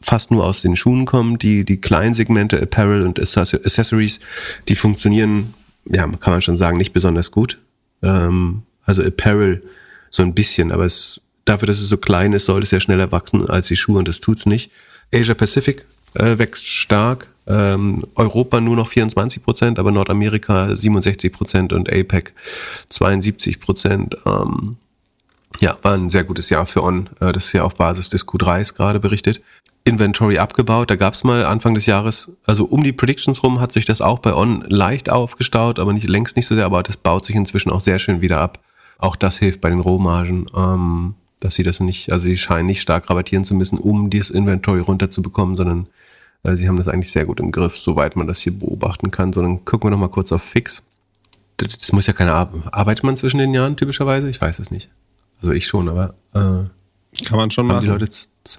B: fast nur aus den Schuhen kommt. Die, die kleinen Segmente Apparel und Accessories, die funktionieren, ja, kann man schon sagen, nicht besonders gut. Ähm, also Apparel so ein bisschen, aber es, dafür, dass es so klein ist, soll es ja schneller wachsen als die Schuhe und das tut's nicht. Asia Pacific äh, wächst stark. Ähm, Europa nur noch 24 Prozent, aber Nordamerika 67 Prozent und APEC 72 Prozent. Ähm, ja, war ein sehr gutes Jahr für On. Äh, das ist ja auf Basis des Q3s gerade berichtet. Inventory abgebaut. Da gab es mal Anfang des Jahres, also um die Predictions rum hat sich das auch bei On leicht aufgestaut, aber nicht längst nicht so sehr, aber das baut sich inzwischen auch sehr schön wieder ab. Auch das hilft bei den Rohmargen, ähm, dass sie das nicht, also sie scheinen nicht stark rabattieren zu müssen, um dieses Inventory runterzubekommen, sondern äh, sie haben das eigentlich sehr gut im Griff, soweit man das hier beobachten kann. Sondern gucken wir noch mal kurz auf Fix. Das, das muss ja keine Ar Arbeit man zwischen den Jahren typischerweise? Ich weiß es nicht. Also ich schon, aber äh,
A: kann man schon
B: haben
A: machen.
B: Die Leute,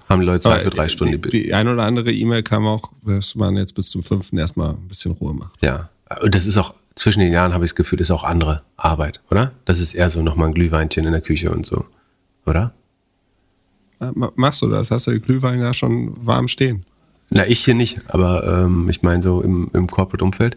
B: haben die Leute Zeit für drei Stunden.
A: Die, die ein oder andere E-Mail kam auch, dass man jetzt bis zum fünften erstmal ein bisschen Ruhe macht.
B: Ja, und das ist auch, zwischen den Jahren habe ich das Gefühl, ist auch andere Arbeit, oder? Das ist eher so nochmal ein Glühweinchen in der Küche und so, oder?
A: Äh, machst du das? Hast du die Glühwein da schon warm stehen?
B: Na, ich hier nicht, aber ähm, ich meine so im, im Corporate-Umfeld.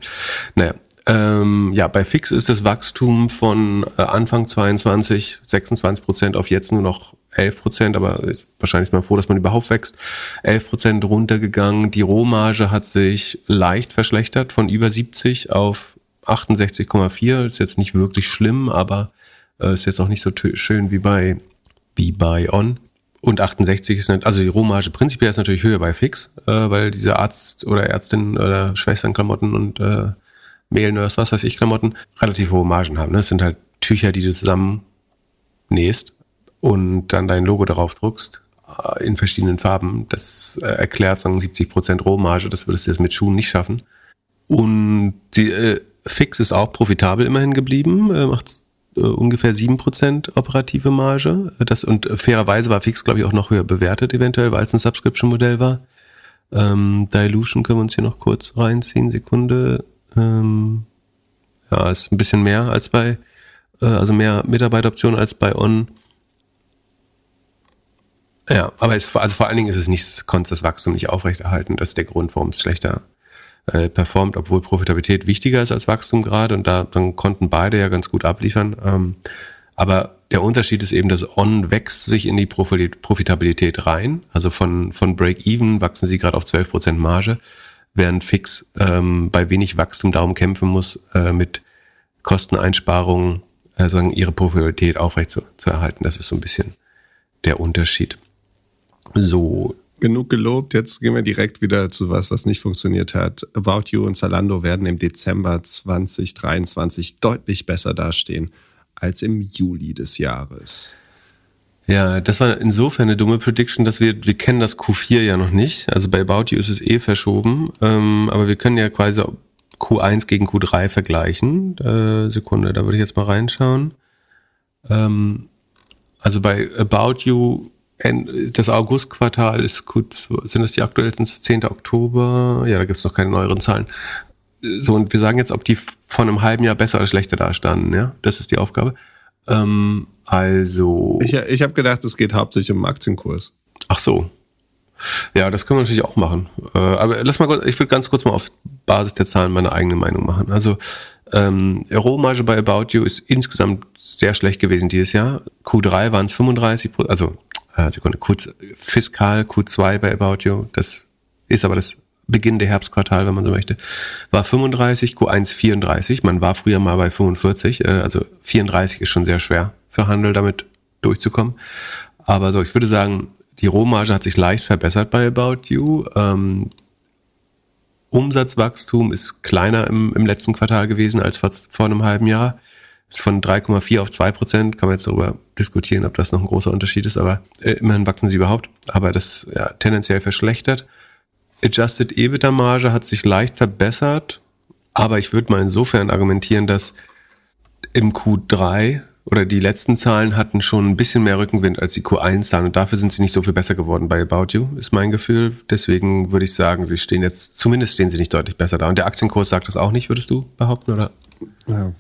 B: Naja, ähm, ja, bei Fix ist das Wachstum von äh, Anfang 22, 26 Prozent auf jetzt nur noch 11 Prozent, aber wahrscheinlich ist man froh, dass man überhaupt wächst. 11 Prozent runtergegangen. Die Rohmarge hat sich leicht verschlechtert von über 70 auf 68,4. Ist jetzt nicht wirklich schlimm, aber äh, ist jetzt auch nicht so schön wie bei, wie bei On. Und 68 ist, nicht, also die Rohmarge prinzipiell ist natürlich höher bei Fix, äh, weil diese Arzt oder Ärztin oder Schwesternklamotten und äh, Mehlnurse, was weiß ich, Klamotten relativ hohe Margen haben. Ne? Das sind halt Tücher, die du zusammen nähst und dann dein Logo darauf druckst äh, in verschiedenen Farben. Das äh, erklärt sagen 70 Prozent Rohmarge. Das würdest du jetzt mit Schuhen nicht schaffen. Und die äh, Fix ist auch profitabel immerhin geblieben, äh, macht äh, ungefähr 7% operative Marge. Das, und äh, fairerweise war Fix, glaube ich, auch noch höher bewertet, eventuell, weil es ein Subscription-Modell war. Ähm, Dilution können wir uns hier noch kurz reinziehen. Sekunde. Ähm, ja, ist ein bisschen mehr als bei, äh, also mehr Mitarbeiteroptionen als bei On. Ja, aber es, also vor allen Dingen ist es nicht, konnte das Wachstum nicht aufrechterhalten. Das ist der Grund, warum es schlechter äh, performt, obwohl Profitabilität wichtiger ist als Wachstum gerade und da dann konnten beide ja ganz gut abliefern. Ähm, aber der Unterschied ist eben, dass On wächst sich in die Profitabilität rein. Also von, von Break-Even wachsen sie gerade auf 12% Marge, während Fix ähm, bei wenig Wachstum darum kämpfen muss, äh, mit Kosteneinsparungen äh, sagen, ihre Profitabilität aufrecht zu, zu erhalten. Das ist so ein bisschen der Unterschied. So,
A: genug gelobt. Jetzt gehen wir direkt wieder zu was, was nicht funktioniert hat. About You und Zalando werden im Dezember 2023 deutlich besser dastehen als im Juli des Jahres.
B: Ja, das war insofern eine dumme Prediction, dass wir, wir kennen das Q4 ja noch nicht. Also bei About You ist es eh verschoben. Ähm, aber wir können ja quasi Q1 gegen Q3 vergleichen. Äh, Sekunde, da würde ich jetzt mal reinschauen. Ähm, also bei About You das Augustquartal ist gut, sind das die aktuellsten 10. Oktober? Ja, da gibt es noch keine neueren Zahlen. So, und wir sagen jetzt, ob die von einem halben Jahr besser oder schlechter dastanden, ja? Das ist die Aufgabe. Ähm, also.
A: Ich, ich habe gedacht, es geht hauptsächlich um Aktienkurs.
B: Ach so. Ja, das können wir natürlich auch machen. Äh, aber lass mal, ich will ganz kurz mal auf Basis der Zahlen meine eigene Meinung machen. Also ähm, Rohmarge bei About You ist insgesamt sehr schlecht gewesen dieses Jahr. Q3 waren es 35, also Sekunde, Q, Fiskal Q2 bei About You, das ist aber das beginnende Herbstquartal, wenn man so möchte, war 35, Q1 34. Man war früher mal bei 45, äh, also 34 ist schon sehr schwer für Handel damit durchzukommen. Aber so, ich würde sagen, die Rohmarge hat sich leicht verbessert bei About You. Ähm, Umsatzwachstum ist kleiner im, im letzten Quartal gewesen als vor, vor einem halben Jahr ist von 3,4 auf 2 Prozent. Kann man jetzt darüber diskutieren, ob das noch ein großer Unterschied ist, aber äh, immerhin wachsen sie überhaupt. Aber das ja, tendenziell verschlechtert. Adjusted EBITDA-Marge hat sich leicht verbessert, aber ich würde mal insofern argumentieren, dass im Q3 oder die letzten Zahlen hatten schon ein bisschen mehr Rückenwind als die Q1-Zahlen und dafür sind sie nicht so viel besser geworden bei About You, ist mein Gefühl. Deswegen würde ich sagen, sie stehen jetzt, zumindest stehen sie nicht deutlich besser da. Und der Aktienkurs sagt das auch nicht, würdest du behaupten, oder?
A: Ja.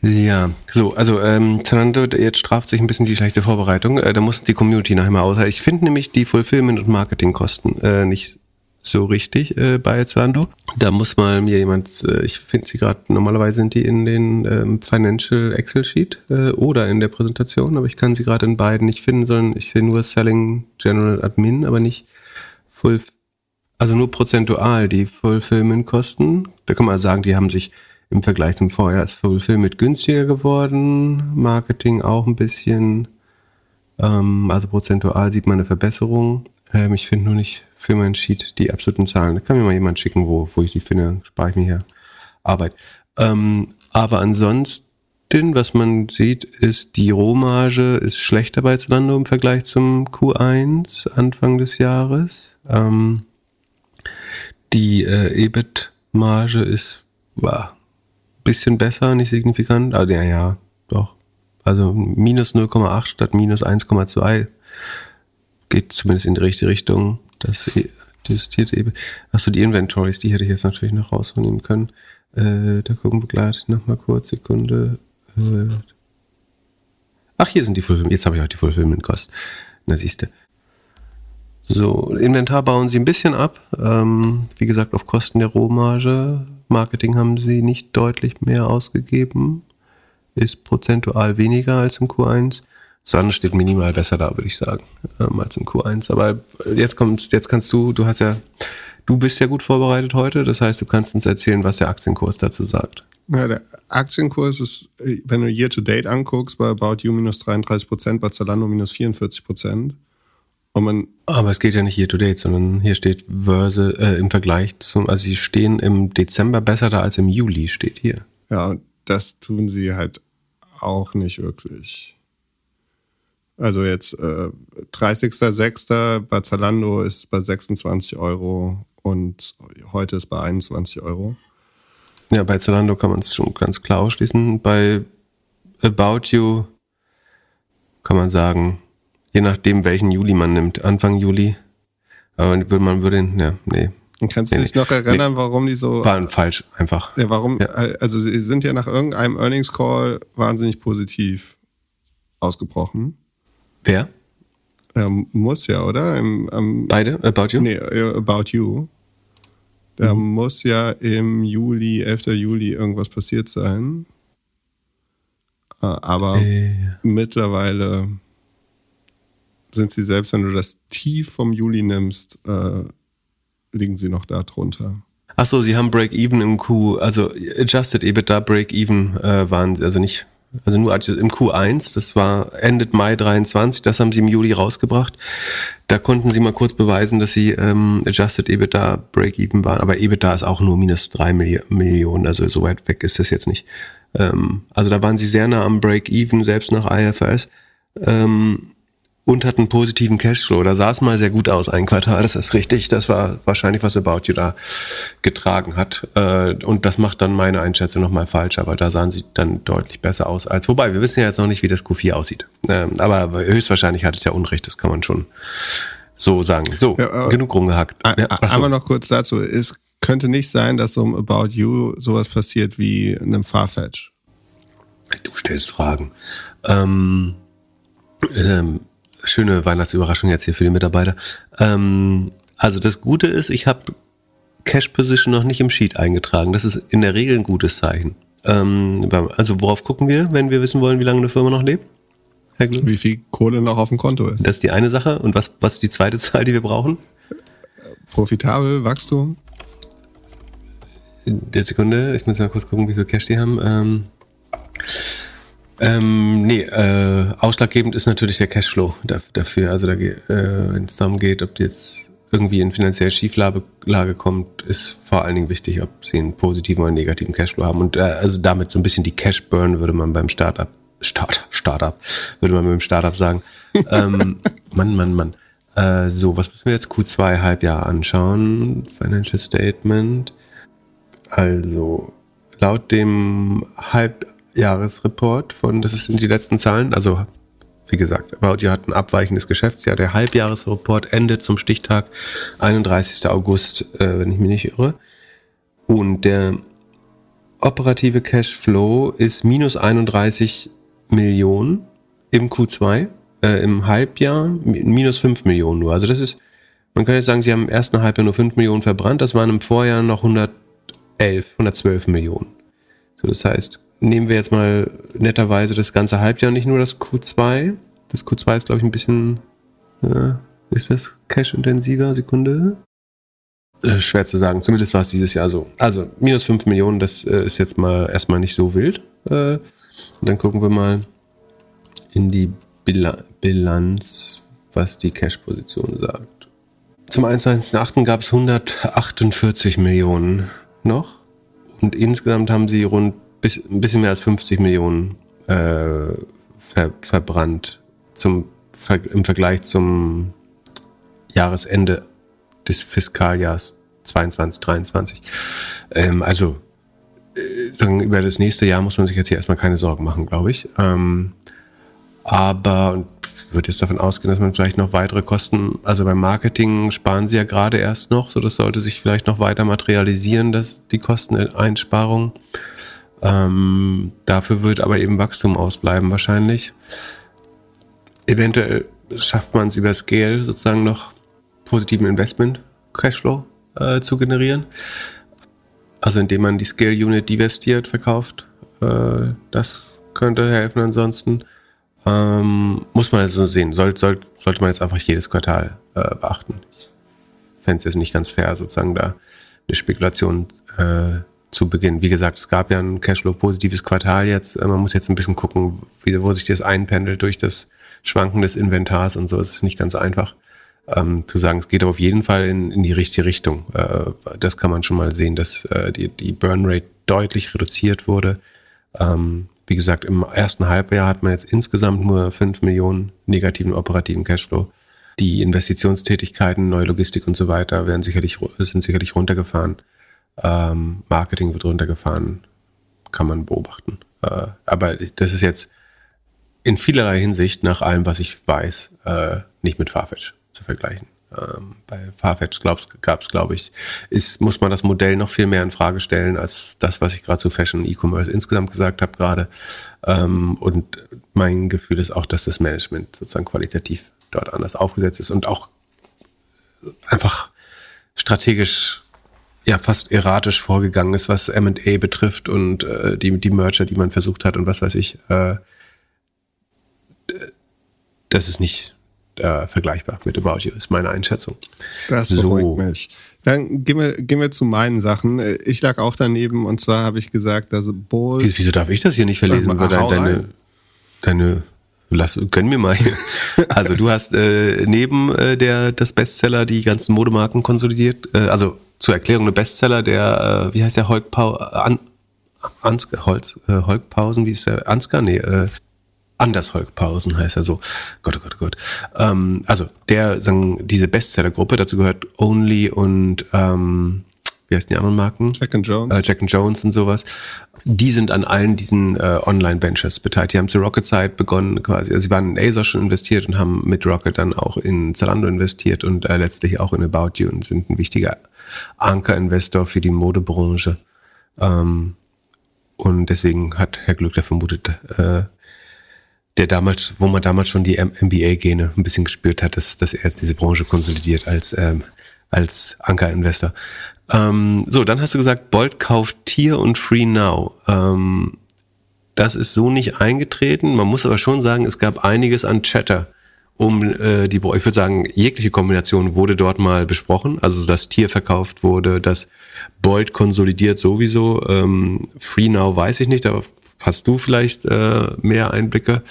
B: Ja, so, also ähm, Zalando, jetzt straft sich ein bisschen die schlechte Vorbereitung. Äh, da muss die Community nachher mal aus. Ich finde nämlich die Fulfillment- und Marketingkosten äh, nicht so richtig äh, bei Zalando. Da muss mal mir jemand, äh, ich finde sie gerade, normalerweise sind die in den ähm, Financial Excel Sheet äh, oder in der Präsentation, aber ich kann sie gerade in beiden nicht finden, sondern ich sehe nur Selling General Admin, aber nicht Full, also nur prozentual die Fulfillment-Kosten. Da kann man sagen, die haben sich im Vergleich zum Vorjahr ist Fulfillment günstiger geworden, Marketing auch ein bisschen, ähm, also prozentual sieht man eine Verbesserung. Ähm, ich finde nur nicht für mein Sheet die absoluten Zahlen. Da kann mir mal jemand schicken, wo, wo ich die finde, spare ich mir hier Arbeit. Ähm, aber ansonsten, was man sieht, ist die Rohmarge ist schlechter bei Zalando im Vergleich zum Q1 Anfang des Jahres. Ähm, die äh, EBIT-Marge ist war bisschen besser, nicht signifikant. Also ja, ja, doch. Also minus 0,8 statt minus 1,2 geht zumindest in die richtige Richtung. Das justiert eben. Achso, die Inventories, die hätte ich jetzt natürlich noch rausnehmen können. Äh, da gucken wir gleich nochmal kurz, Sekunde. Äh, ach, hier sind die Fulfillment. Jetzt habe ich auch die Fulfillment-Kosten. Na, siehst du. So, Inventar bauen sie ein bisschen ab. Ähm, wie gesagt, auf Kosten der Rohmarge. Marketing haben sie nicht deutlich mehr ausgegeben. Ist prozentual weniger als im Q1. Sonne steht minimal besser da, würde ich sagen, ähm, als im Q1. Aber jetzt kommst, jetzt kannst du, du hast ja, du bist ja gut vorbereitet heute. Das heißt, du kannst uns erzählen, was der Aktienkurs dazu sagt.
A: Ja, der Aktienkurs ist, wenn du Year to Date anguckst, bei About You minus 33 Prozent, bei Zalando minus 44 Prozent.
B: Aber es geht ja nicht year to date, sondern hier steht Verse äh, im Vergleich zum, also sie stehen im Dezember besser da als im Juli, steht hier.
A: Ja, und das tun sie halt auch nicht wirklich. Also jetzt äh, 30.06. bei Zalando ist bei 26 Euro und heute ist bei 21 Euro.
B: Ja, bei Zalando kann man es schon ganz klar ausschließen. Bei About You kann man sagen, Je nachdem, welchen Juli man nimmt. Anfang Juli. Aber man würde, ja, nee.
A: Und kannst du nee, dich noch erinnern, nee. warum die so.
B: Waren falsch, einfach.
A: Ja, warum, ja. also sie sind ja nach irgendeinem Earnings Call wahnsinnig positiv ausgebrochen.
B: Wer?
A: Ja, muss ja, oder? Im, um,
B: Beide? About You?
A: Nee, About You. Da mhm. muss ja im Juli, 11. Juli irgendwas passiert sein. Äh, aber äh. mittlerweile sind sie selbst, wenn du das Tief vom Juli nimmst, äh, liegen sie noch da drunter.
B: Achso, sie haben Break-Even im Q, also Adjusted EBITDA Break-Even äh, waren sie, also nicht, also nur im Q1, das war endet Mai 23, das haben sie im Juli rausgebracht. Da konnten sie mal kurz beweisen, dass sie ähm, Adjusted EBITDA Break-Even waren, aber EBITDA ist auch nur minus drei Milli Millionen, also so weit weg ist das jetzt nicht. Ähm, also da waren sie sehr nah am Break-Even, selbst nach IFRS. Ähm, und hat einen positiven Cashflow. Da sah es mal sehr gut aus, ein Quartal, das ist richtig. Das war wahrscheinlich, was About You da getragen hat. Äh, und das macht dann meine Einschätzung nochmal falsch, aber da sahen sie dann deutlich besser aus als. Wobei, wir wissen ja jetzt noch nicht, wie das Q4 aussieht. Ähm, aber höchstwahrscheinlich hatte ich ja Unrecht, das kann man schon so sagen. So, ja, genug rumgehackt.
A: Ja, einmal noch kurz dazu. Es könnte nicht sein, dass so einem About You sowas passiert wie einem Farfetch.
B: Du stellst Fragen. Ähm, ähm, schöne Weihnachtsüberraschung jetzt hier für die Mitarbeiter. Ähm, also das Gute ist, ich habe Cash Position noch nicht im Sheet eingetragen. Das ist in der Regel ein gutes Zeichen. Ähm, also worauf gucken wir, wenn wir wissen wollen, wie lange eine Firma noch lebt?
A: Herr Glück? Wie viel Kohle noch auf dem Konto ist.
B: Das ist die eine Sache. Und was, was ist die zweite [laughs] Zahl, die wir brauchen?
A: Profitabel, Wachstum.
B: Der Sekunde, ich muss mal kurz gucken, wie viel Cash die haben. Ähm, ähm, nee, äh, ausschlaggebend ist natürlich der Cashflow dafür. Also da, äh, wenn es darum geht, ob die jetzt irgendwie in finanzielle Schieflage kommt, ist vor allen Dingen wichtig, ob sie einen positiven oder einen negativen Cashflow haben. Und äh, also damit so ein bisschen die Cash Burn würde man beim Startup, Start, Startup, würde man beim Startup sagen. [laughs] ähm, Mann, Mann, Mann. Äh, so, was müssen wir jetzt Q2 Halbjahr anschauen? Financial Statement. Also, laut dem Halb Halbjahresreport von, das sind die letzten Zahlen, also wie gesagt, You hat ein abweichendes Geschäftsjahr. Der Halbjahresreport endet zum Stichtag 31. August, äh, wenn ich mich nicht irre. Und der operative Cashflow ist minus 31 Millionen im Q2, äh, im Halbjahr minus 5 Millionen nur. Also das ist, man kann jetzt sagen, sie haben im ersten Halbjahr nur 5 Millionen verbrannt, das waren im Vorjahr noch 111, 112 Millionen. So, das heißt, nehmen wir jetzt mal netterweise das ganze Halbjahr, nicht nur das Q2. Das Q2 ist, glaube ich, ein bisschen, äh, ist das cash-intensiver? Sekunde. Äh, schwer zu sagen. Zumindest war es dieses Jahr so. Also minus 5 Millionen, das äh, ist jetzt mal erstmal nicht so wild. Äh, und dann gucken wir mal in die Bil Bilanz, was die Cash-Position sagt. Zum 21.08. gab es 148 Millionen noch. Und insgesamt haben sie rund bis, ein bisschen mehr als 50 Millionen äh, ver, verbrannt zum, im Vergleich zum Jahresende des Fiskaljahrs 22, 23. Ähm, also äh, sagen, über das nächste Jahr muss man sich jetzt hier erstmal keine Sorgen machen, glaube ich. Ähm, aber ich würde jetzt davon ausgehen, dass man vielleicht noch weitere Kosten, also beim Marketing sparen sie ja gerade erst noch, so das sollte sich vielleicht noch weiter materialisieren, dass die Kosteneinsparung. Ähm, dafür wird aber eben Wachstum ausbleiben wahrscheinlich. Eventuell schafft man es über Scale sozusagen noch positiven Investment Cashflow äh, zu generieren. Also indem man die Scale Unit divestiert, verkauft. Äh, das könnte helfen. Ansonsten ähm, muss man also sehen. Soll, soll, sollte man jetzt einfach jedes Quartal äh, beachten. Ich fände es jetzt nicht ganz fair, sozusagen da eine Spekulation äh, zu Beginn. Wie gesagt, es gab ja ein Cashflow-positives Quartal jetzt. Äh, man muss jetzt ein bisschen gucken, wie, wo sich das einpendelt durch das Schwanken des Inventars und so. Es ist nicht ganz einfach ähm, zu sagen, es geht auf jeden Fall in, in die richtige Richtung. Äh, das kann man schon mal sehen, dass äh, die, die Burn Rate deutlich reduziert wurde. Ähm, wie gesagt, im ersten Halbjahr hat man jetzt insgesamt nur 5 Millionen negativen operativen Cashflow. Die Investitionstätigkeiten, neue Logistik und so weiter werden sicherlich, sind sicherlich runtergefahren. Ähm, Marketing wird runtergefahren, kann man beobachten. Äh, aber das ist jetzt in vielerlei Hinsicht, nach allem, was ich weiß, äh, nicht mit Farfetch zu vergleichen. Ähm, bei Farfetch gab es, glaube ich, ist, muss man das Modell noch viel mehr in Frage stellen als das, was ich gerade zu Fashion E-Commerce insgesamt gesagt habe gerade. Ähm, und mein Gefühl ist auch, dass das Management sozusagen qualitativ dort anders aufgesetzt ist und auch einfach strategisch ja fast erratisch vorgegangen ist, was M&A betrifft und äh, die, die Merger, die man versucht hat und was weiß ich. Äh, das ist nicht äh, vergleichbar mit About You, ist meine Einschätzung.
A: Das beruhigt so. mich. Dann gehen wir, gehen wir zu meinen Sachen. Ich lag auch daneben und zwar habe ich gesagt, dass Bowl.
B: Wieso, darf ich das hier nicht verlesen? Mal, deine, deine, deine, lass, gönn mir mal hier. [laughs] Also du hast äh, neben äh, der das Bestseller die ganzen Modemarken konsolidiert. Äh, also zur Erklärung eine Bestseller, der, äh, wie heißt der Holk Pau, An, Ansgar, Holz, äh, Holk Pausen, wie ist der? Ansgar? Nee, äh, Anders Holkpausen heißt er so. Gott, oh Gott, oh Gott. Ähm, also der, sagen, diese Bestsellergruppe, dazu gehört Only und ähm, wie heißen die anderen Marken?
A: Jack and Jones.
B: Äh, Jack and Jones und sowas. Die sind an allen diesen äh, Online-Ventures beteiligt. Die haben zur Rocket-Zeit begonnen quasi. Also sie waren in ASOS schon investiert und haben mit Rocket dann auch in Zalando investiert und äh, letztlich auch in About You und sind ein wichtiger Anker-Investor für die Modebranche. Ähm, und deswegen hat Herr Glückler vermutet, äh, der damals, wo man damals schon die MBA-Gene ein bisschen gespürt hat, dass, dass er jetzt diese Branche konsolidiert als, ähm, als Anker-Investor. Ähm, so, dann hast du gesagt, Bolt kauft Tier und Free Now. Ähm, das ist so nicht eingetreten. Man muss aber schon sagen, es gab einiges an Chatter um äh, die, ich würde sagen, jegliche Kombination wurde dort mal besprochen. Also dass Tier verkauft wurde, dass Bolt konsolidiert sowieso. Ähm, Free Now weiß ich nicht, aber hast du vielleicht äh, mehr Einblicke?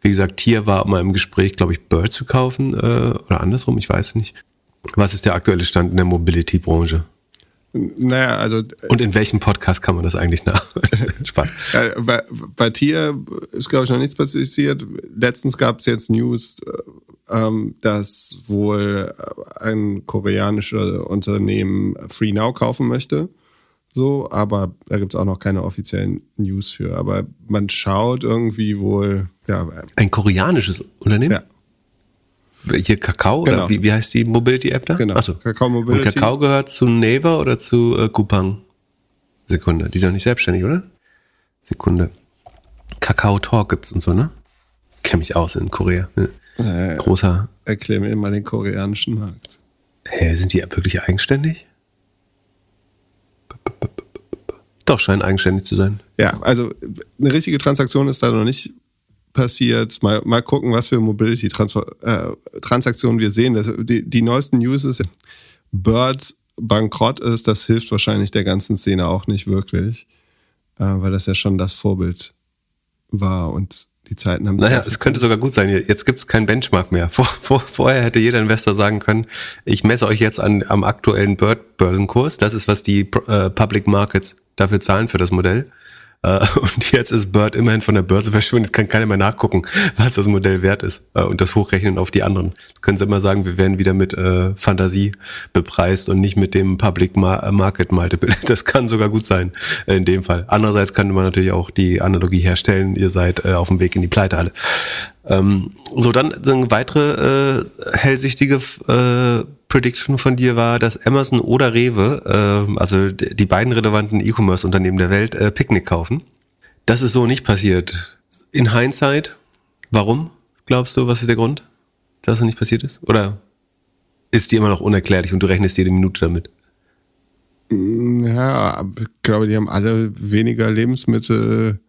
B: Wie gesagt, Tier war mal im Gespräch, glaube ich, Bird zu kaufen äh, oder andersrum, ich weiß nicht. Was ist der aktuelle Stand in der Mobility-Branche?
A: Naja, also.
B: Und in welchem Podcast kann man das eigentlich nach? [laughs]
A: Spaß. Bei, bei Tier ist, glaube ich, noch nichts passiert. Letztens gab es jetzt News, äh, ähm, dass wohl ein koreanisches Unternehmen Free Now kaufen möchte So, aber da gibt es auch noch keine offiziellen News für. Aber man schaut irgendwie wohl, ja.
B: Ein koreanisches Unternehmen? Ja. Hier Kakao genau. oder wie, wie heißt die Mobility-App da?
A: Genau. Achso.
B: Kakao Mobility. Und Kakao gehört zu Naver oder zu äh, Coupang? Sekunde. Die sind doch nicht selbstständig, oder? Sekunde. Kakao Talk gibt's und so, ne? Kenn mich aus in Korea. Ne? Äh, Großer.
A: Erklär mir mal den koreanischen Markt.
B: Hä, sind die wirklich eigenständig? Doch, scheinen eigenständig zu sein.
A: Ja, also eine richtige Transaktion ist da noch nicht passiert. Mal, mal gucken, was für Mobility-Transaktionen äh, wir sehen. Das, die, die neuesten News ist, Bird bankrott ist, das hilft wahrscheinlich der ganzen Szene auch nicht wirklich, äh, weil das ja schon das Vorbild war und die Zeiten haben.
B: Naja, es könnte sogar gut sein. Jetzt gibt es kein Benchmark mehr. [laughs] Vor, vor, vorher hätte jeder Investor sagen können, ich messe euch jetzt an, am aktuellen Bird-Börsenkurs. Das ist, was die äh, Public Markets dafür zahlen für das Modell. Äh, [laughs] und jetzt ist Bird immerhin von der Börse verschwunden. Jetzt kann keiner mehr nachgucken, was das Modell wert ist äh, und das hochrechnen auf die anderen. Jetzt können sie immer sagen, wir werden wieder mit äh, Fantasie bepreist und nicht mit dem Public Market Multiple. [laughs] Das kann sogar gut sein in dem Fall. Andererseits könnte man natürlich auch die Analogie herstellen, ihr seid auf dem Weg in die Pleitehalle. Ähm, so, dann eine weitere hellsichtige Prediction von dir war, dass Amazon oder Rewe, äh, also die beiden relevanten E-Commerce-Unternehmen der Welt, äh, Picknick kaufen. Das ist so nicht passiert. In Hindsight, warum glaubst du, was ist der Grund, dass es nicht passiert ist? Oder ist dir immer noch unerklärlich und du rechnest jede Minute damit?
A: Ja, ich glaube, die haben alle weniger Lebensmittel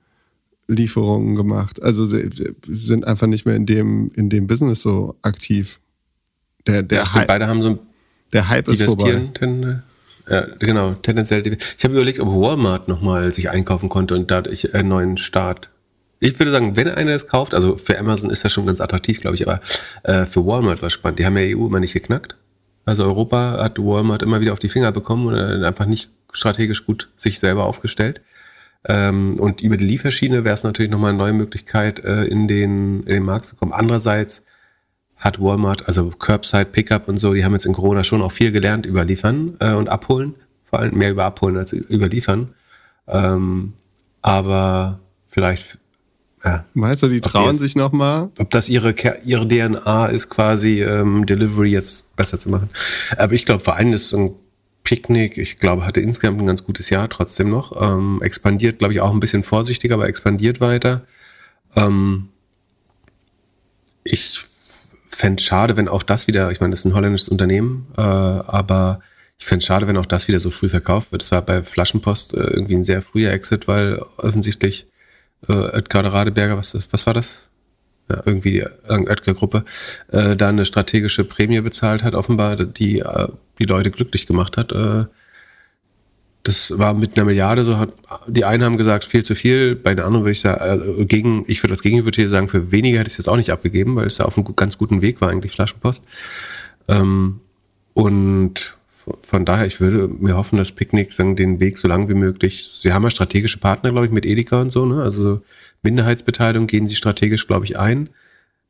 A: Lieferungen gemacht. Also sie sind einfach nicht mehr in dem, in dem Business so aktiv.
B: Der, der ja, Hype, beide haben so ein
A: der Hype ist vorbei.
B: Ten, ja, genau, tendenziell. Ich habe überlegt, ob Walmart nochmal sich einkaufen konnte und dadurch einen neuen Start. Ich würde sagen, wenn einer es kauft, also für Amazon ist das schon ganz attraktiv, glaube ich, aber äh, für Walmart war es spannend. Die haben ja EU immer nicht geknackt. Also Europa hat Walmart immer wieder auf die Finger bekommen und einfach nicht strategisch gut sich selber aufgestellt. Ähm, und über die Lieferschiene wäre es natürlich nochmal eine neue Möglichkeit, äh, in, den, in den Markt zu kommen. Andererseits hat Walmart, also Curbside, Pickup und so, die haben jetzt in Corona schon auch viel gelernt über Liefern äh, und Abholen. Vor allem mehr über Abholen als über Liefern. Ähm, aber vielleicht
A: ja. Meinst du, die trauen sich nochmal?
B: Ob das ihre, ihre DNA ist, quasi ähm, Delivery jetzt besser zu machen. Aber ich glaube, vor allem ist ein Picknick, ich glaube, hatte insgesamt ein ganz gutes Jahr trotzdem noch. Ähm, expandiert, glaube ich, auch ein bisschen vorsichtiger, aber expandiert weiter. Ähm, ich fände schade, wenn auch das wieder, ich meine, das ist ein holländisches Unternehmen, äh, aber ich fände schade, wenn auch das wieder so früh verkauft wird. Das war bei Flaschenpost äh, irgendwie ein sehr früher Exit, weil offensichtlich äh, Oetker Radeberger, was, was war das? ja, irgendwie die Oetker-Gruppe, äh, da eine strategische Prämie bezahlt hat, offenbar, die äh, die Leute glücklich gemacht hat. Äh, das war mit einer Milliarde so, hat, die einen haben gesagt, viel zu viel, bei den anderen würde ich sagen, äh, gegen, ich würde als Gegenhypothese sagen, für weniger hätte ich es jetzt auch nicht abgegeben, weil es da auf einem ganz guten Weg war, eigentlich Flaschenpost. Ähm, und von daher, ich würde mir hoffen, dass Picknick sagen, den Weg so lang wie möglich. Sie haben ja strategische Partner, glaube ich, mit Edeka und so, ne? Also Minderheitsbeteiligung gehen sie strategisch, glaube ich, ein.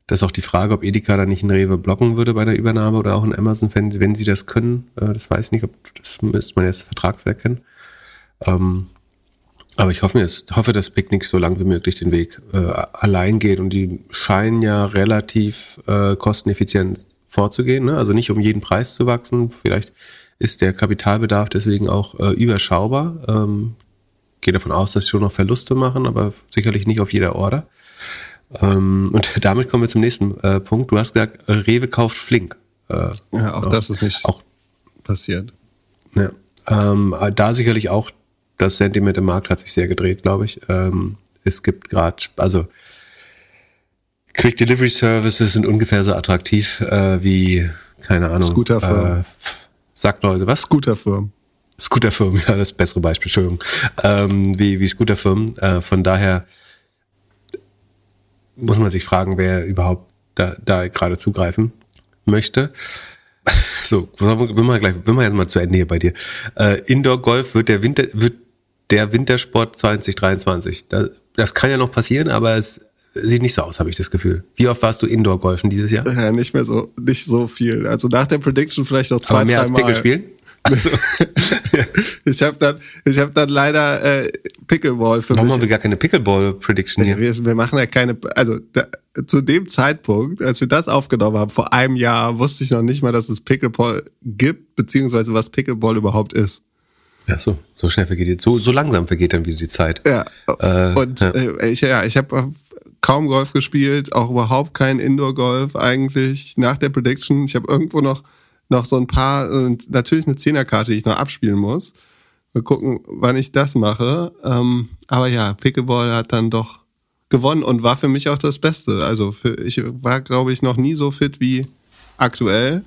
B: Das ist auch die Frage, ob Edeka da nicht ein Rewe blocken würde bei der Übernahme oder auch ein Amazon, wenn, wenn sie das können. Äh, das weiß ich nicht, ob das müsste man jetzt Vertragswerk kennen. Ähm, aber ich hoffe, ich hoffe, dass Picknick so lang wie möglich den Weg äh, allein geht und die scheinen ja relativ äh, kosteneffizient vorzugehen. Ne? Also nicht um jeden Preis zu wachsen. Vielleicht ist der Kapitalbedarf deswegen auch äh, überschaubar. Ähm, gehe davon aus, dass sie schon noch Verluste machen, aber sicherlich nicht auf jeder Order. Ähm, und [laughs] damit kommen wir zum nächsten äh, Punkt. Du hast gesagt, Rewe kauft Flink.
A: Äh, ja, auch das ist nicht auch, passiert.
B: Ja, ähm, da sicherlich auch das Sentiment im Markt hat sich sehr gedreht, glaube ich. Ähm, es gibt gerade, also Quick Delivery Services sind ungefähr so attraktiv äh, wie, keine Ahnung.
A: Scooterfirmen. Äh,
B: sagt Leute, was?
A: Scooterfirmen.
B: Scooterfirmen, [laughs] ja, das bessere Beispiel, Entschuldigung, ähm, wie, wie Scooterfirmen. Äh, von daher muss man sich fragen, wer überhaupt da, da gerade zugreifen möchte. [laughs] So, bin mal gleich, bin mal jetzt mal zu Ende hier bei dir. Äh, Indoor Golf wird der Winter, wird der Wintersport 2023. Das, das kann ja noch passieren, aber es sieht nicht so aus, habe ich das Gefühl. Wie oft warst du Indoor Golfen dieses Jahr?
A: Ja, nicht mehr so, nicht so viel. Also nach der Prediction vielleicht noch zwei,
B: aber mehr als Mal. Pickel spielen?
A: Also, [laughs] ich habe dann, ich habe dann leider äh, Pickleball für
B: Warum
A: mich.
B: haben wir gar keine Pickleball-Prediction hier?
A: Wir, wir machen ja keine, also da, zu dem Zeitpunkt, als wir das aufgenommen haben, vor einem Jahr, wusste ich noch nicht mal, dass es Pickleball gibt, beziehungsweise was Pickleball überhaupt ist.
B: Ja, so, so schnell vergeht die, so, so langsam vergeht dann wieder die Zeit.
A: Ja.
B: Äh,
A: und
B: ja.
A: Äh, ich, ja, ich habe kaum Golf gespielt, auch überhaupt kein Indoor-Golf eigentlich nach der Prediction. Ich habe irgendwo noch, noch so ein paar, äh, natürlich eine Zehnerkarte, die ich noch abspielen muss. Mal gucken, wann ich das mache. Ähm, aber ja, Pickleball hat dann doch gewonnen und war für mich auch das Beste. Also für, ich war, glaube ich, noch nie so fit wie aktuell.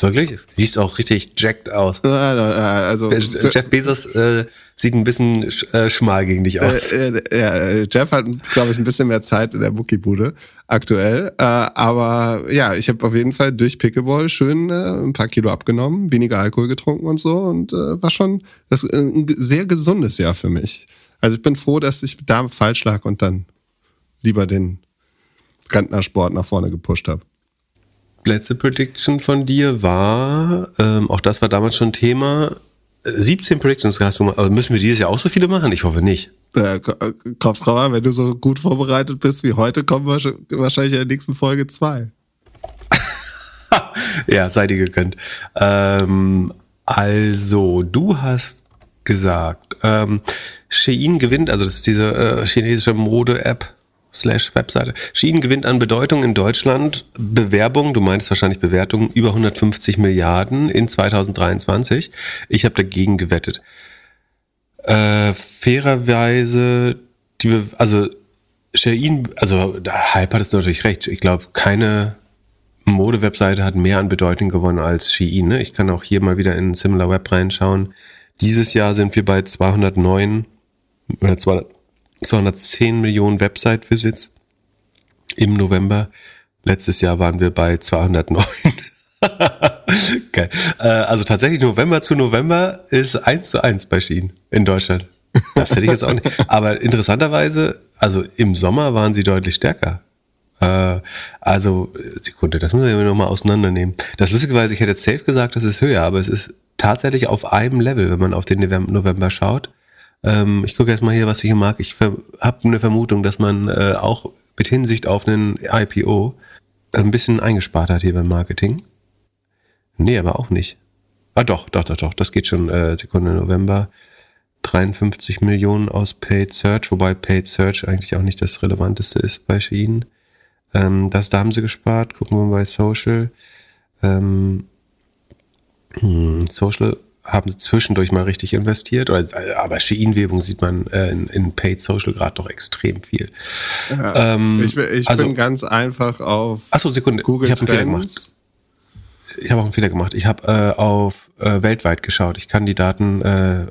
B: Wirklich? Siehst auch richtig jacked aus.
A: Also
B: Jeff Bezos äh, sieht ein bisschen sch äh, schmal gegen dich aus.
A: Äh, äh, ja, Jeff hat, glaube ich, ein bisschen mehr Zeit in der Muckibude aktuell. Äh, aber ja, ich habe auf jeden Fall durch Pickleball schön äh, ein paar Kilo abgenommen, weniger Alkohol getrunken und so und äh, war schon das äh, ein sehr gesundes Jahr für mich. Also ich bin froh, dass ich da falsch lag und dann lieber den Rentnersport nach vorne gepusht habe.
B: Letzte Prediction von dir war, ähm, auch das war damals schon Thema, 17 Predictions hast du aber müssen wir dieses Jahr auch so viele machen? Ich hoffe nicht.
A: Äh, Kopftrauer, wenn du so gut vorbereitet bist wie heute, kommen wir wahrscheinlich in der nächsten Folge zwei. [laughs]
B: ja, sei dir gegönnt. Ähm, also, du hast gesagt, ähm, Shein gewinnt, also das ist diese äh, chinesische Mode-App slash Webseite. Shein gewinnt an Bedeutung in Deutschland. Bewerbung, du meinst wahrscheinlich Bewertung, über 150 Milliarden in 2023. Ich habe dagegen gewettet. Äh, fairerweise, die, also Shein, also Hype hat es natürlich recht. Ich glaube, keine Mode-Webseite hat mehr an Bedeutung gewonnen als Shein. Ne? Ich kann auch hier mal wieder in Similar Web reinschauen. Dieses Jahr sind wir bei 209 oder 200 210 Millionen Website-Visits im November. Letztes Jahr waren wir bei 209. [laughs] Geil. Äh, also tatsächlich November zu November ist eins zu eins bei Shein in Deutschland. Das hätte ich jetzt auch nicht. [laughs] Aber interessanterweise, also im Sommer waren sie deutlich stärker. Äh, also, Sekunde, das müssen wir nochmal auseinandernehmen. Das Lustigerweise, ich hätte jetzt safe gesagt, das ist höher, aber es ist tatsächlich auf einem Level, wenn man auf den November schaut. Ähm, ich gucke jetzt mal hier, was ich hier mag. Ich habe eine Vermutung, dass man äh, auch mit Hinsicht auf einen IPO ein bisschen eingespart hat hier beim Marketing. Nee, aber auch nicht. Ah, doch, doch, doch, doch. Das geht schon. Äh, Sekunde November. 53 Millionen aus Paid Search, wobei Paid Search eigentlich auch nicht das Relevanteste ist bei Shein. Ähm, das, da haben sie gespart. Gucken wir mal bei Social. Ähm, hm, Social haben zwischendurch mal richtig investiert. Aber Shein-Werbung sieht man äh, in, in, Paid Social gerade doch extrem viel.
A: Ja, ähm, ich, ich also, bin ganz einfach auf
B: achso, Sekunde,
A: Google
B: ich habe einen Fehler gemacht. Ich habe auch einen Fehler gemacht. Ich habe äh, auf äh, weltweit geschaut. Ich kann die Daten äh,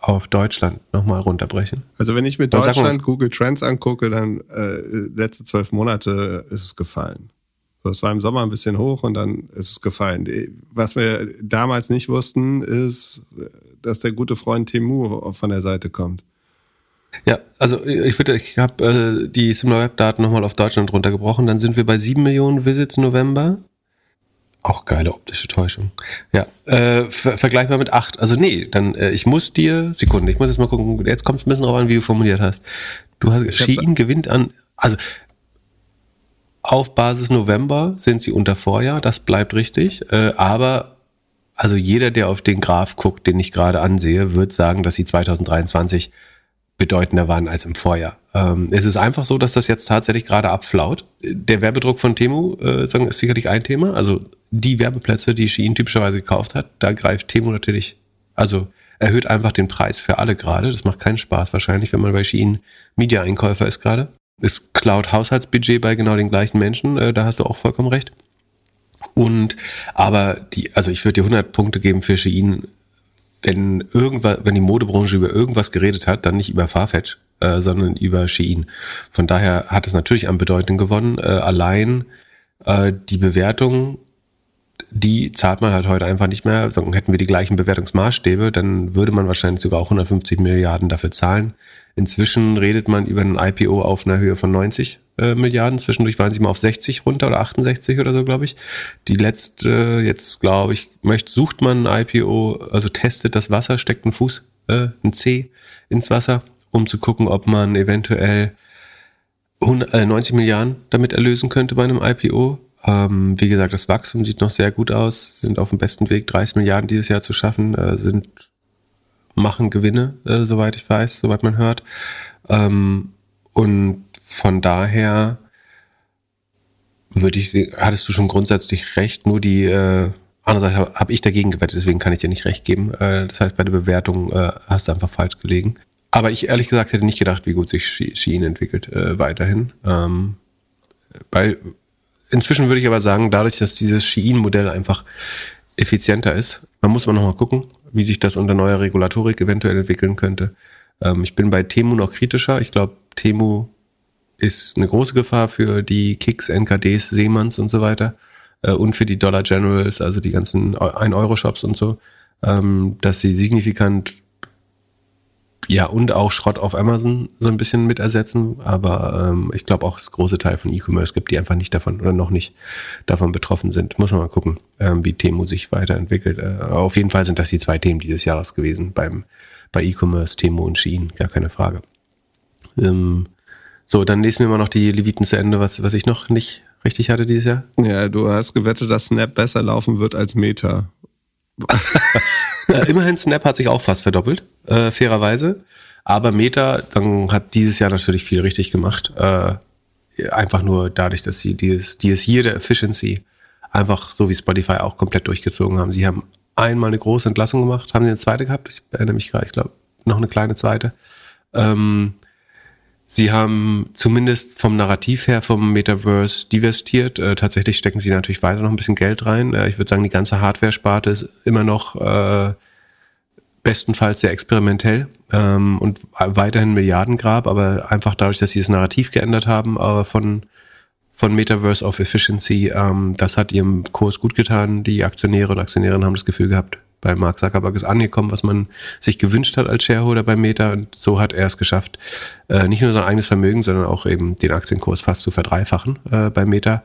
B: auf Deutschland nochmal runterbrechen.
A: Also wenn ich mir Deutschland Google Trends angucke, dann äh, letzte zwölf Monate ist es gefallen. Es war im Sommer ein bisschen hoch und dann ist es gefallen. Was wir damals nicht wussten, ist, dass der gute Freund Timur von der Seite kommt.
B: Ja, also ich würde, ich habe äh, die SimilarWeb-Daten nochmal auf Deutschland runtergebrochen. Dann sind wir bei 7 Millionen Visits November. Auch geile optische Täuschung. Ja, äh, ver vergleichbar mit 8. Also nee, dann äh, ich muss dir, Sekunde, ich muss jetzt mal gucken, jetzt kommt es ein bisschen drauf an, wie du formuliert hast. Du hast, Shein gewinnt an, also auf Basis November sind sie unter Vorjahr, das bleibt richtig. Äh, aber also jeder, der auf den Graph guckt, den ich gerade ansehe, wird sagen, dass sie 2023 bedeutender waren als im Vorjahr. Ähm, es ist einfach so, dass das jetzt tatsächlich gerade abflaut. Der Werbedruck von Temu äh, ist sicherlich ein Thema. Also die Werbeplätze, die Shein typischerweise gekauft hat, da greift Temu natürlich, also erhöht einfach den Preis für alle gerade. Das macht keinen Spaß wahrscheinlich, wenn man bei Shein Media-Einkäufer ist gerade es klaut Haushaltsbudget bei genau den gleichen Menschen, äh, da hast du auch vollkommen recht. Und, aber die, also ich würde dir 100 Punkte geben für Shein, wenn irgendwas, wenn die Modebranche über irgendwas geredet hat, dann nicht über Farfetch, äh, sondern über Shein. Von daher hat es natürlich an Bedeutung gewonnen. Äh, allein äh, die Bewertung, die zahlt man halt heute einfach nicht mehr. Sondern hätten wir die gleichen Bewertungsmaßstäbe, dann würde man wahrscheinlich sogar auch 150 Milliarden dafür zahlen. Inzwischen redet man über ein IPO auf einer Höhe von 90 äh, Milliarden. Zwischendurch waren sie mal auf 60 runter oder 68 oder so, glaube ich. Die letzte, jetzt glaube ich, möchte, sucht man ein IPO, also testet das Wasser, steckt einen Fuß, äh, ein C ins Wasser, um zu gucken, ob man eventuell 100, äh, 90 Milliarden damit erlösen könnte bei einem IPO. Ähm, wie gesagt, das Wachstum sieht noch sehr gut aus, sind auf dem besten Weg, 30 Milliarden dieses Jahr zu schaffen, äh, sind machen Gewinne, äh, soweit ich weiß, soweit man hört. Ähm, und von daher würde ich, hattest du schon grundsätzlich recht, nur die äh, andere Seite habe ich dagegen gewettet, deswegen kann ich dir nicht recht geben. Äh, das heißt, bei der Bewertung äh, hast du einfach falsch gelegen. Aber ich ehrlich gesagt hätte nicht gedacht, wie gut sich Shein entwickelt äh, weiterhin. Ähm, weil inzwischen würde ich aber sagen, dadurch, dass dieses Shein-Modell einfach effizienter ist, man muss man nochmal gucken, wie sich das unter neuer Regulatorik eventuell entwickeln könnte. Ähm, ich bin bei Temu noch kritischer. Ich glaube, Temu ist eine große Gefahr für die Kicks, NKDs, Seemanns und so weiter äh, und für die Dollar Generals, also die ganzen 1-Euro-Shops und so, ähm, dass sie signifikant ja, und auch Schrott auf Amazon so ein bisschen mit ersetzen. Aber ähm, ich glaube auch, es große Teil von E-Commerce gibt, die einfach nicht davon oder noch nicht davon betroffen sind. Muss man mal gucken, ähm, wie Temu sich weiterentwickelt. Äh, auf jeden Fall sind das die zwei Themen dieses Jahres gewesen beim bei E-Commerce, Temu und Shein, gar keine Frage. Ähm, so, dann lesen wir mal noch die Leviten zu Ende, was, was ich noch nicht richtig hatte dieses Jahr.
A: Ja, du hast gewettet, dass Snap besser laufen wird als Meta. [laughs]
B: äh, immerhin Snap hat sich auch fast verdoppelt, äh, fairerweise. Aber Meta dann hat dieses Jahr natürlich viel richtig gemacht. Äh, einfach nur dadurch, dass sie dieses, dieses Year der Efficiency einfach so wie Spotify auch komplett durchgezogen haben. Sie haben einmal eine große Entlassung gemacht, haben sie eine zweite gehabt? Ich erinnere mich gerade, ich glaube, noch eine kleine zweite. Ähm, Sie haben zumindest vom Narrativ her vom Metaverse divestiert. Äh, tatsächlich stecken sie natürlich weiter noch ein bisschen Geld rein. Äh, ich würde sagen, die ganze Hardware-Sparte ist immer noch äh, bestenfalls sehr experimentell ähm, und weiterhin Milliardengrab, aber einfach dadurch, dass sie das Narrativ geändert haben äh, von von Metaverse auf Efficiency, ähm, das hat ihrem Kurs gut getan. Die Aktionäre und Aktionärinnen haben das Gefühl gehabt, bei Mark Zuckerberg ist angekommen, was man sich gewünscht hat als Shareholder bei Meta. Und so hat er es geschafft, äh, nicht nur sein eigenes Vermögen, sondern auch eben den Aktienkurs fast zu verdreifachen äh, bei Meta.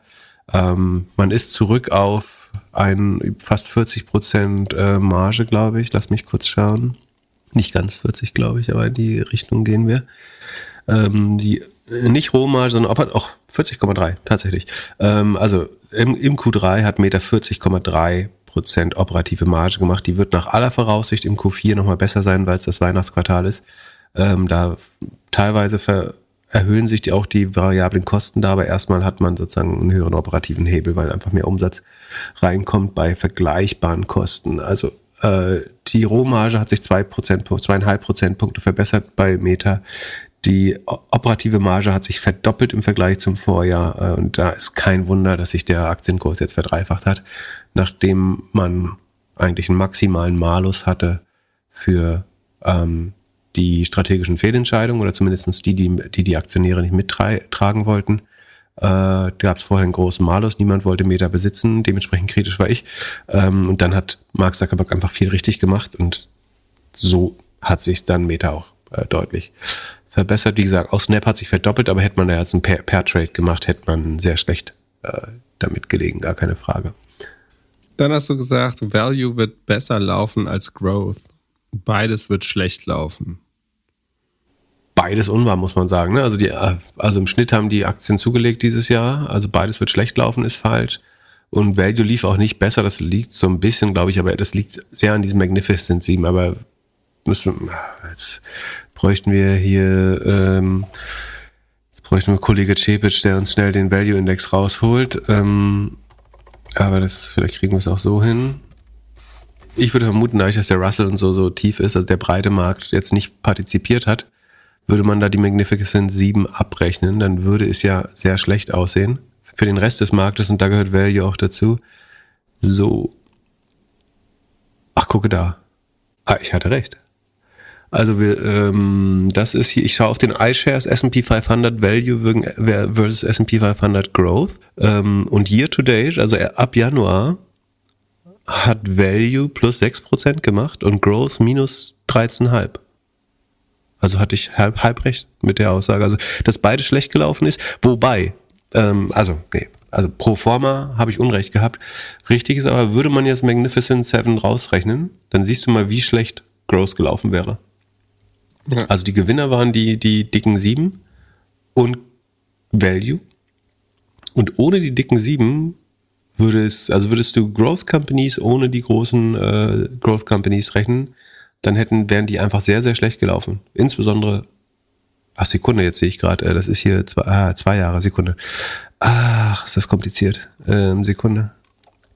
B: Ähm, man ist zurück auf ein fast 40 Prozent äh, Marge, glaube ich. Lass mich kurz schauen. Nicht ganz 40, glaube ich, aber in die Richtung gehen wir. Ähm, die nicht Rohmarge, sondern auch 40,3 tatsächlich. Ähm, also im, im Q3 hat Meta 40,3 Prozent operative Marge gemacht. Die wird nach aller Voraussicht im Q4 nochmal besser sein, weil es das Weihnachtsquartal ist. Ähm, da teilweise erhöhen sich die, auch die variablen Kosten da, aber erstmal hat man sozusagen einen höheren operativen Hebel, weil einfach mehr Umsatz reinkommt bei vergleichbaren Kosten. Also äh, die Rohmarge hat sich zwei Prozent, zweieinhalb Prozentpunkte verbessert bei Meta. Die operative Marge hat sich verdoppelt im Vergleich zum Vorjahr äh, und da ist kein Wunder, dass sich der Aktienkurs jetzt verdreifacht hat nachdem man eigentlich einen maximalen Malus hatte für ähm, die strategischen Fehlentscheidungen oder zumindest die, die die, die Aktionäre nicht mittragen wollten. Äh, gab es vorher einen großen Malus, niemand wollte Meta besitzen, dementsprechend kritisch war ich. Ähm, und dann hat Mark Zuckerberg einfach viel richtig gemacht und so hat sich dann Meta auch äh, deutlich verbessert. Wie gesagt, auch Snap hat sich verdoppelt, aber hätte man da jetzt ein Pair-Trade gemacht, hätte man sehr schlecht äh, damit gelegen, gar keine Frage.
A: Dann hast du gesagt, Value wird besser laufen als Growth. Beides wird schlecht laufen.
B: Beides unwahr, muss man sagen. Ne? Also, die, also im Schnitt haben die Aktien zugelegt dieses Jahr. Also beides wird schlecht laufen, ist falsch. Und Value lief auch nicht besser. Das liegt so ein bisschen, glaube ich, aber das liegt sehr an diesem Magnificent 7. Aber müssen, jetzt bräuchten wir hier, ähm, jetzt bräuchten wir Kollege Cepic, der uns schnell den Value Index rausholt. Ähm, aber das, vielleicht kriegen wir es auch so hin. Ich würde vermuten, dadurch, dass der Russell und so, so tief ist, also der breite Markt jetzt nicht partizipiert hat, würde man da die Magnificent 7 abrechnen, dann würde es ja sehr schlecht aussehen. Für den Rest des Marktes, und da gehört Value auch dazu. So. Ach, gucke da. Ah, ich hatte recht. Also wir, ähm, das ist hier, ich schaue auf den iShares S&P 500 Value versus S&P 500 Growth ähm, und Year to Date, also ab Januar hat Value plus 6% gemacht und Growth minus 13,5. Also hatte ich halb, halb recht mit der Aussage. Also, dass beide schlecht gelaufen ist. Wobei, ähm, also, nee, also pro forma habe ich Unrecht gehabt. Richtig ist aber, würde man jetzt Magnificent Seven rausrechnen, dann siehst du mal, wie schlecht Gross gelaufen wäre. Ja. Also die Gewinner waren die, die dicken sieben und Value. Und ohne die dicken sieben würde es, also würdest du Growth Companies ohne die großen äh, Growth Companies rechnen, dann hätten, wären die einfach sehr, sehr schlecht gelaufen. Insbesondere, ach Sekunde, jetzt sehe ich gerade, äh, das ist hier zwei, ah, zwei Jahre, Sekunde. Ach, ist das kompliziert. Ähm, Sekunde.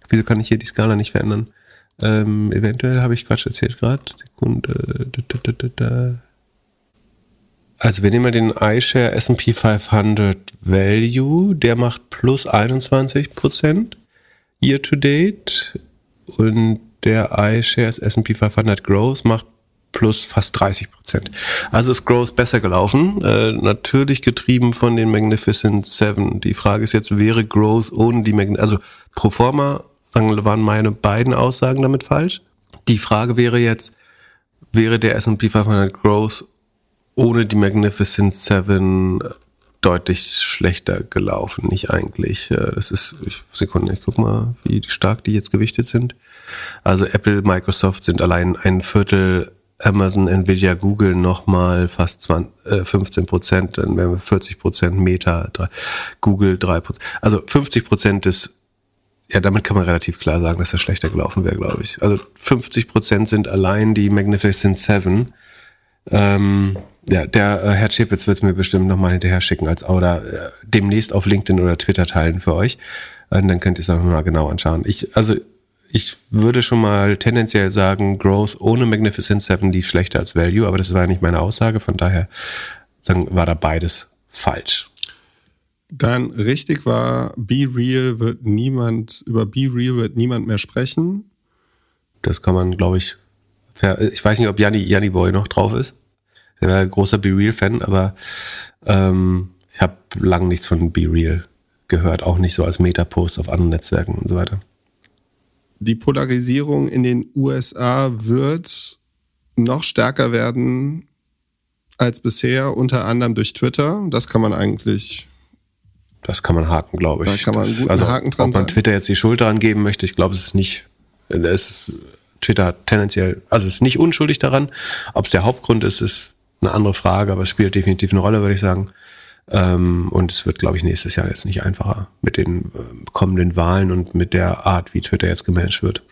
B: Wieso kann ich hier die Skala nicht verändern? Ähm, eventuell habe ich Quatsch erzählt gerade. Sekunde. Da, da, da, also wir nehmen mal den iShare S&P 500 Value, der macht plus 21 Prozent year to date und der iShares S&P 500 Growth macht plus fast 30 Prozent. Also ist Growth besser gelaufen, äh, natürlich getrieben von den Magnificent Seven. Die Frage ist jetzt, wäre Growth ohne die Magnificent, also pro forma sagen, waren meine beiden Aussagen damit falsch. Die Frage wäre jetzt, wäre der S&P 500 Growth ohne die Magnificent Seven deutlich schlechter gelaufen, nicht eigentlich. Äh, das ist, ich, Sekunde, ich guck mal, wie stark die jetzt gewichtet sind. Also Apple, Microsoft sind allein ein Viertel, Amazon, Nvidia, Google nochmal fast 20, äh, 15 Prozent, dann wären wir 40 Prozent, Meta, 3, Google 3 Prozent. Also 50 Prozent des ja, damit kann man relativ klar sagen, dass er schlechter gelaufen wäre, glaube ich. Also 50 Prozent sind allein die Magnificent Seven. Ähm, ja, der äh, Herr Chipitz wird es mir bestimmt nochmal hinterher schicken als oder äh, demnächst auf LinkedIn oder Twitter teilen für euch. Und dann könnt ihr es auch mal genau anschauen. Ich, also ich würde schon mal tendenziell sagen, Growth ohne Magnificent Seven lief schlechter als Value, aber das war ja nicht meine Aussage, von daher sagen, war da beides falsch.
A: Dann richtig war, Be Real wird niemand, über Be Real wird niemand mehr sprechen.
B: Das kann man, glaube ich, ich weiß nicht, ob Janni, Janni Boy noch drauf ist. War ein großer Be Real-Fan, aber ähm, ich habe lang nichts von Be Real gehört, auch nicht so als Meta-Post auf anderen Netzwerken und so weiter.
A: Die Polarisierung in den USA wird noch stärker werden als bisher, unter anderem durch Twitter. Das kann man eigentlich
B: das kann man haken, glaube ich.
A: Da kann man einen guten
B: also,
A: Haken dran
B: Ob man Twitter jetzt die Schuld daran geben möchte, ich glaube, es ist nicht. Es ist, Twitter hat tendenziell, also es ist nicht unschuldig daran. Ob es der Hauptgrund ist, ist eine andere Frage, aber es spielt definitiv eine Rolle, würde ich sagen. Ähm, und es wird, glaube ich, nächstes Jahr jetzt nicht einfacher mit den äh, kommenden Wahlen und mit der Art, wie Twitter jetzt gemanagt wird.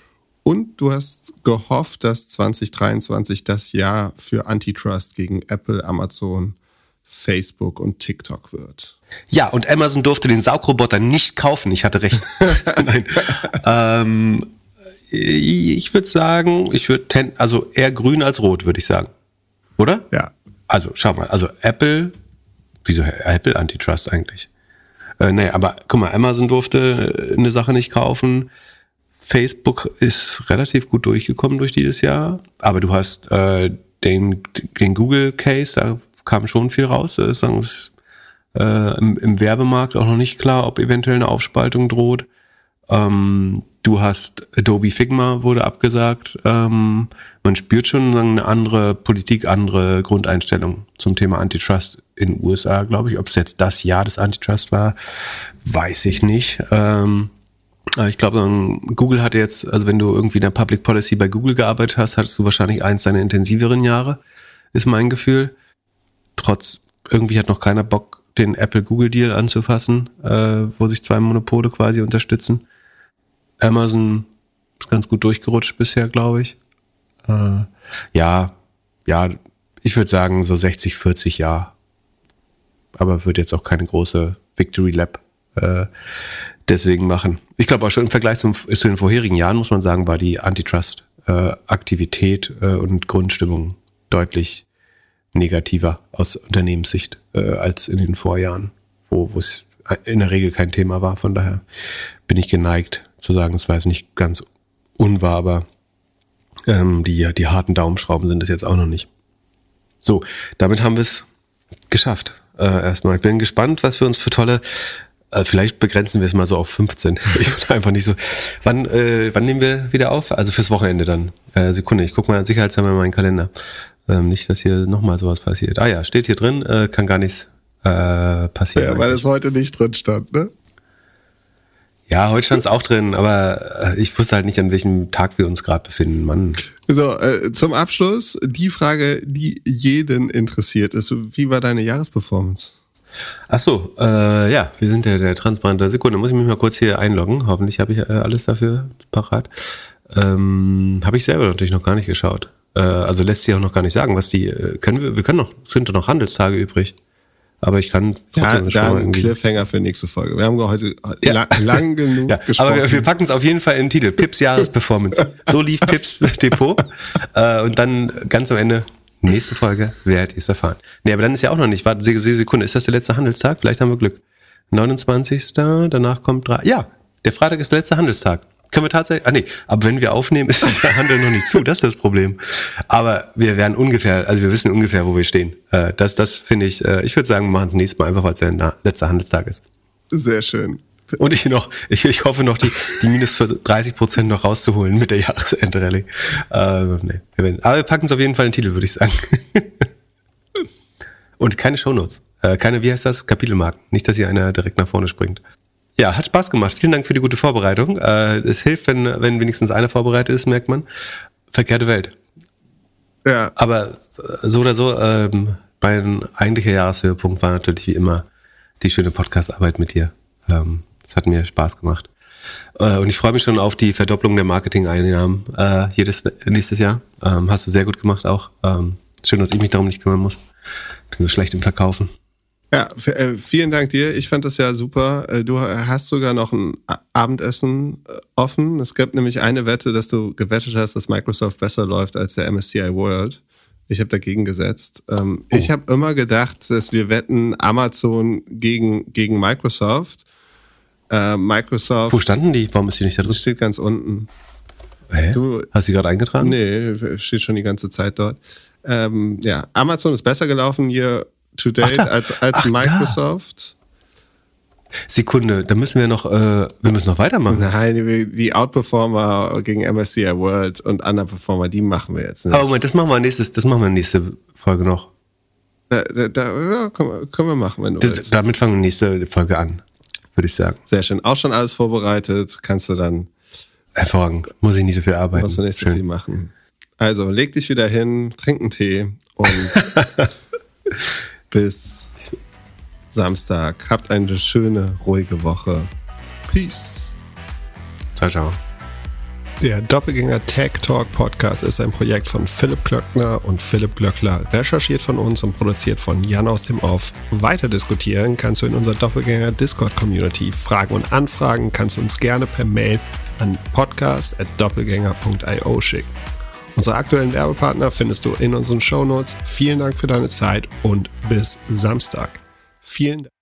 A: Und du hast gehofft, dass 2023 das Jahr für Antitrust gegen Apple, Amazon, Facebook und TikTok wird.
B: Ja, und Amazon durfte den Saugroboter nicht kaufen. Ich hatte recht. [laughs] Nein. ähm, ich würde sagen, ich würde also eher grün als rot, würde ich sagen. Oder?
A: Ja.
B: Also, schau mal, also Apple, wieso Apple Antitrust eigentlich? Äh, nee, aber guck mal, Amazon durfte eine Sache nicht kaufen. Facebook ist relativ gut durchgekommen durch dieses Jahr, aber du hast äh, den, den Google-Case, da kam schon viel raus. Das ist äh, im, im, Werbemarkt auch noch nicht klar, ob eventuell eine Aufspaltung droht. Ähm, du hast Adobe Figma wurde abgesagt. Ähm, man spürt schon eine andere Politik, andere Grundeinstellung zum Thema Antitrust in den USA, glaube ich. Ob es jetzt das Jahr des Antitrust war, weiß ich nicht. Ähm, ich glaube, Google hatte jetzt, also wenn du irgendwie in der Public Policy bei Google gearbeitet hast, hattest du wahrscheinlich eins deiner intensiveren Jahre, ist mein Gefühl trotz, irgendwie hat noch keiner Bock, den Apple-Google-Deal anzufassen, äh, wo sich zwei Monopole quasi unterstützen. Amazon ist ganz gut durchgerutscht bisher, glaube ich. Äh, ja, ja, ich würde sagen so 60, 40 ja. Aber wird jetzt auch keine große Victory Lab äh, deswegen machen. Ich glaube auch schon im Vergleich zum, zu den vorherigen Jahren, muss man sagen, war die Antitrust-Aktivität äh, und Grundstimmung deutlich negativer aus Unternehmenssicht äh, als in den Vorjahren, wo es in der Regel kein Thema war. Von daher bin ich geneigt zu sagen, es war jetzt nicht ganz unwahr, aber ähm, die, die harten Daumenschrauben sind es jetzt auch noch nicht. So, damit haben wir es geschafft. Äh, erstmal. Ich bin gespannt, was wir uns für tolle äh, Vielleicht begrenzen wir es mal so auf 15. [laughs] Ich würde einfach nicht so. Wann, äh, wann nehmen wir wieder auf? Also fürs Wochenende dann. Äh, Sekunde, ich gucke mal sicherheitshalber in meinen Kalender. Ähm, nicht, dass hier nochmal sowas passiert. Ah ja, steht hier drin, äh, kann gar nichts äh, passieren.
A: Ja, weil es heute nicht drin stand, ne?
B: Ja, heute stand es auch drin, aber äh, ich wusste halt nicht, an welchem Tag wir uns gerade befinden. Mann.
A: So, äh, zum Abschluss die Frage, die jeden interessiert ist. Wie war deine Jahresperformance?
B: Ach so, äh, ja, wir sind ja der transparente Sekunde. Muss ich mich mal kurz hier einloggen. Hoffentlich habe ich äh, alles dafür parat. Ähm, habe ich selber natürlich noch gar nicht geschaut. Äh, also lässt sich auch noch gar nicht sagen, was die äh, können wir. Wir können noch, sind doch noch Handelstage übrig. Aber ich kann
A: ja, schon irgendwie. Cliffhanger für nächste Folge. Wir haben heute ja. lang, lang [laughs] genug ja,
B: gesprochen. Aber wir, wir packen es auf jeden Fall in den Titel. Pips Jahresperformance. so lief [laughs] Pips Depot. Äh, und dann ganz am Ende, nächste Folge, werdet ihr es erfahren. Nee, aber dann ist ja auch noch nicht. Warte, Sekunde, ist das der letzte Handelstag? Vielleicht haben wir Glück. 29. Danach kommt drei. Ja, der Freitag ist der letzte Handelstag. Können wir tatsächlich, ah nee, aber wenn wir aufnehmen, [laughs] ist der Handel noch nicht zu, das ist das Problem. Aber wir werden ungefähr, also wir wissen ungefähr, wo wir stehen. Äh, das, das finde ich, äh, ich würde sagen, wir machen es nächstes Mal einfach, weil es der letzte Handelstag ist.
A: Sehr schön.
B: Und ich noch, ich, ich hoffe noch, die, die minus 30 Prozent noch rauszuholen mit der Jahresendrallye. Äh, nee, wir werden, aber wir packen es auf jeden Fall in den Titel, würde ich sagen. [laughs] Und keine Shownotes. Äh, keine, wie heißt das? Kapitelmarken. Nicht, dass hier einer direkt nach vorne springt. Ja, hat Spaß gemacht. Vielen Dank für die gute Vorbereitung. Äh, es hilft, wenn, wenn wenigstens einer vorbereitet ist, merkt man. Verkehrte Welt. Ja. Aber so oder so, ähm, mein eigentlicher Jahreshöhepunkt war natürlich wie immer die schöne Podcast-Arbeit mit dir. Ähm, das hat mir Spaß gemacht. Äh, und ich freue mich schon auf die Verdopplung der Marketing-Einnahmen äh, jedes nächstes Jahr. Ähm, hast du sehr gut gemacht auch. Ähm, schön, dass ich mich darum nicht kümmern muss. Bin so schlecht im Verkaufen.
A: Ja, äh, vielen Dank dir. Ich fand das ja super. Äh, du hast sogar noch ein Abendessen äh, offen. Es gibt nämlich eine Wette, dass du gewettet hast, dass Microsoft besser läuft als der MSCI World. Ich habe dagegen gesetzt. Ähm, oh. Ich habe immer gedacht, dass wir wetten Amazon gegen, gegen Microsoft. Microsoft.
B: Wo standen die? Warum ist die nicht da drin?
A: Die steht ganz unten.
B: Hä? Du, Hast du sie gerade eingetragen?
A: Nee, steht schon die ganze Zeit dort. Ähm, ja, Amazon ist besser gelaufen hier to date Ach, als, als Ach, Microsoft.
B: Da. Sekunde, da müssen wir noch, äh, wir müssen noch weitermachen.
A: Nein, die, Outperformer gegen MSCI World und Underperformer, die machen wir jetzt
B: nicht. Aber Moment, das machen wir nächstes, das machen wir nächste Folge noch.
A: Da, da, da ja, können, können, wir machen, wenn du
B: das, willst. Damit fangen wir nächste Folge an, würde ich sagen.
A: Sehr schön. Auch schon alles vorbereitet, kannst du dann.
B: Hervorragend. Muss ich nicht so viel arbeiten.
A: Musst du nicht so viel machen. Also, leg dich wieder hin, trink einen Tee und [laughs] bis Samstag. Habt eine schöne, ruhige Woche. Peace.
B: Ciao, ciao.
A: Der Doppelgänger Tech Talk Podcast ist ein Projekt von Philipp Glöckner und Philipp Glöckler, recherchiert von uns und produziert von Jan aus dem Off. Weiter diskutieren kannst du in unserer Doppelgänger Discord Community. Fragen und Anfragen kannst du uns gerne per Mail an podcast.doppelgänger.io schicken. Unsere aktuellen Werbepartner findest du in unseren Shownotes. Vielen Dank für deine Zeit und bis Samstag. Vielen Dank.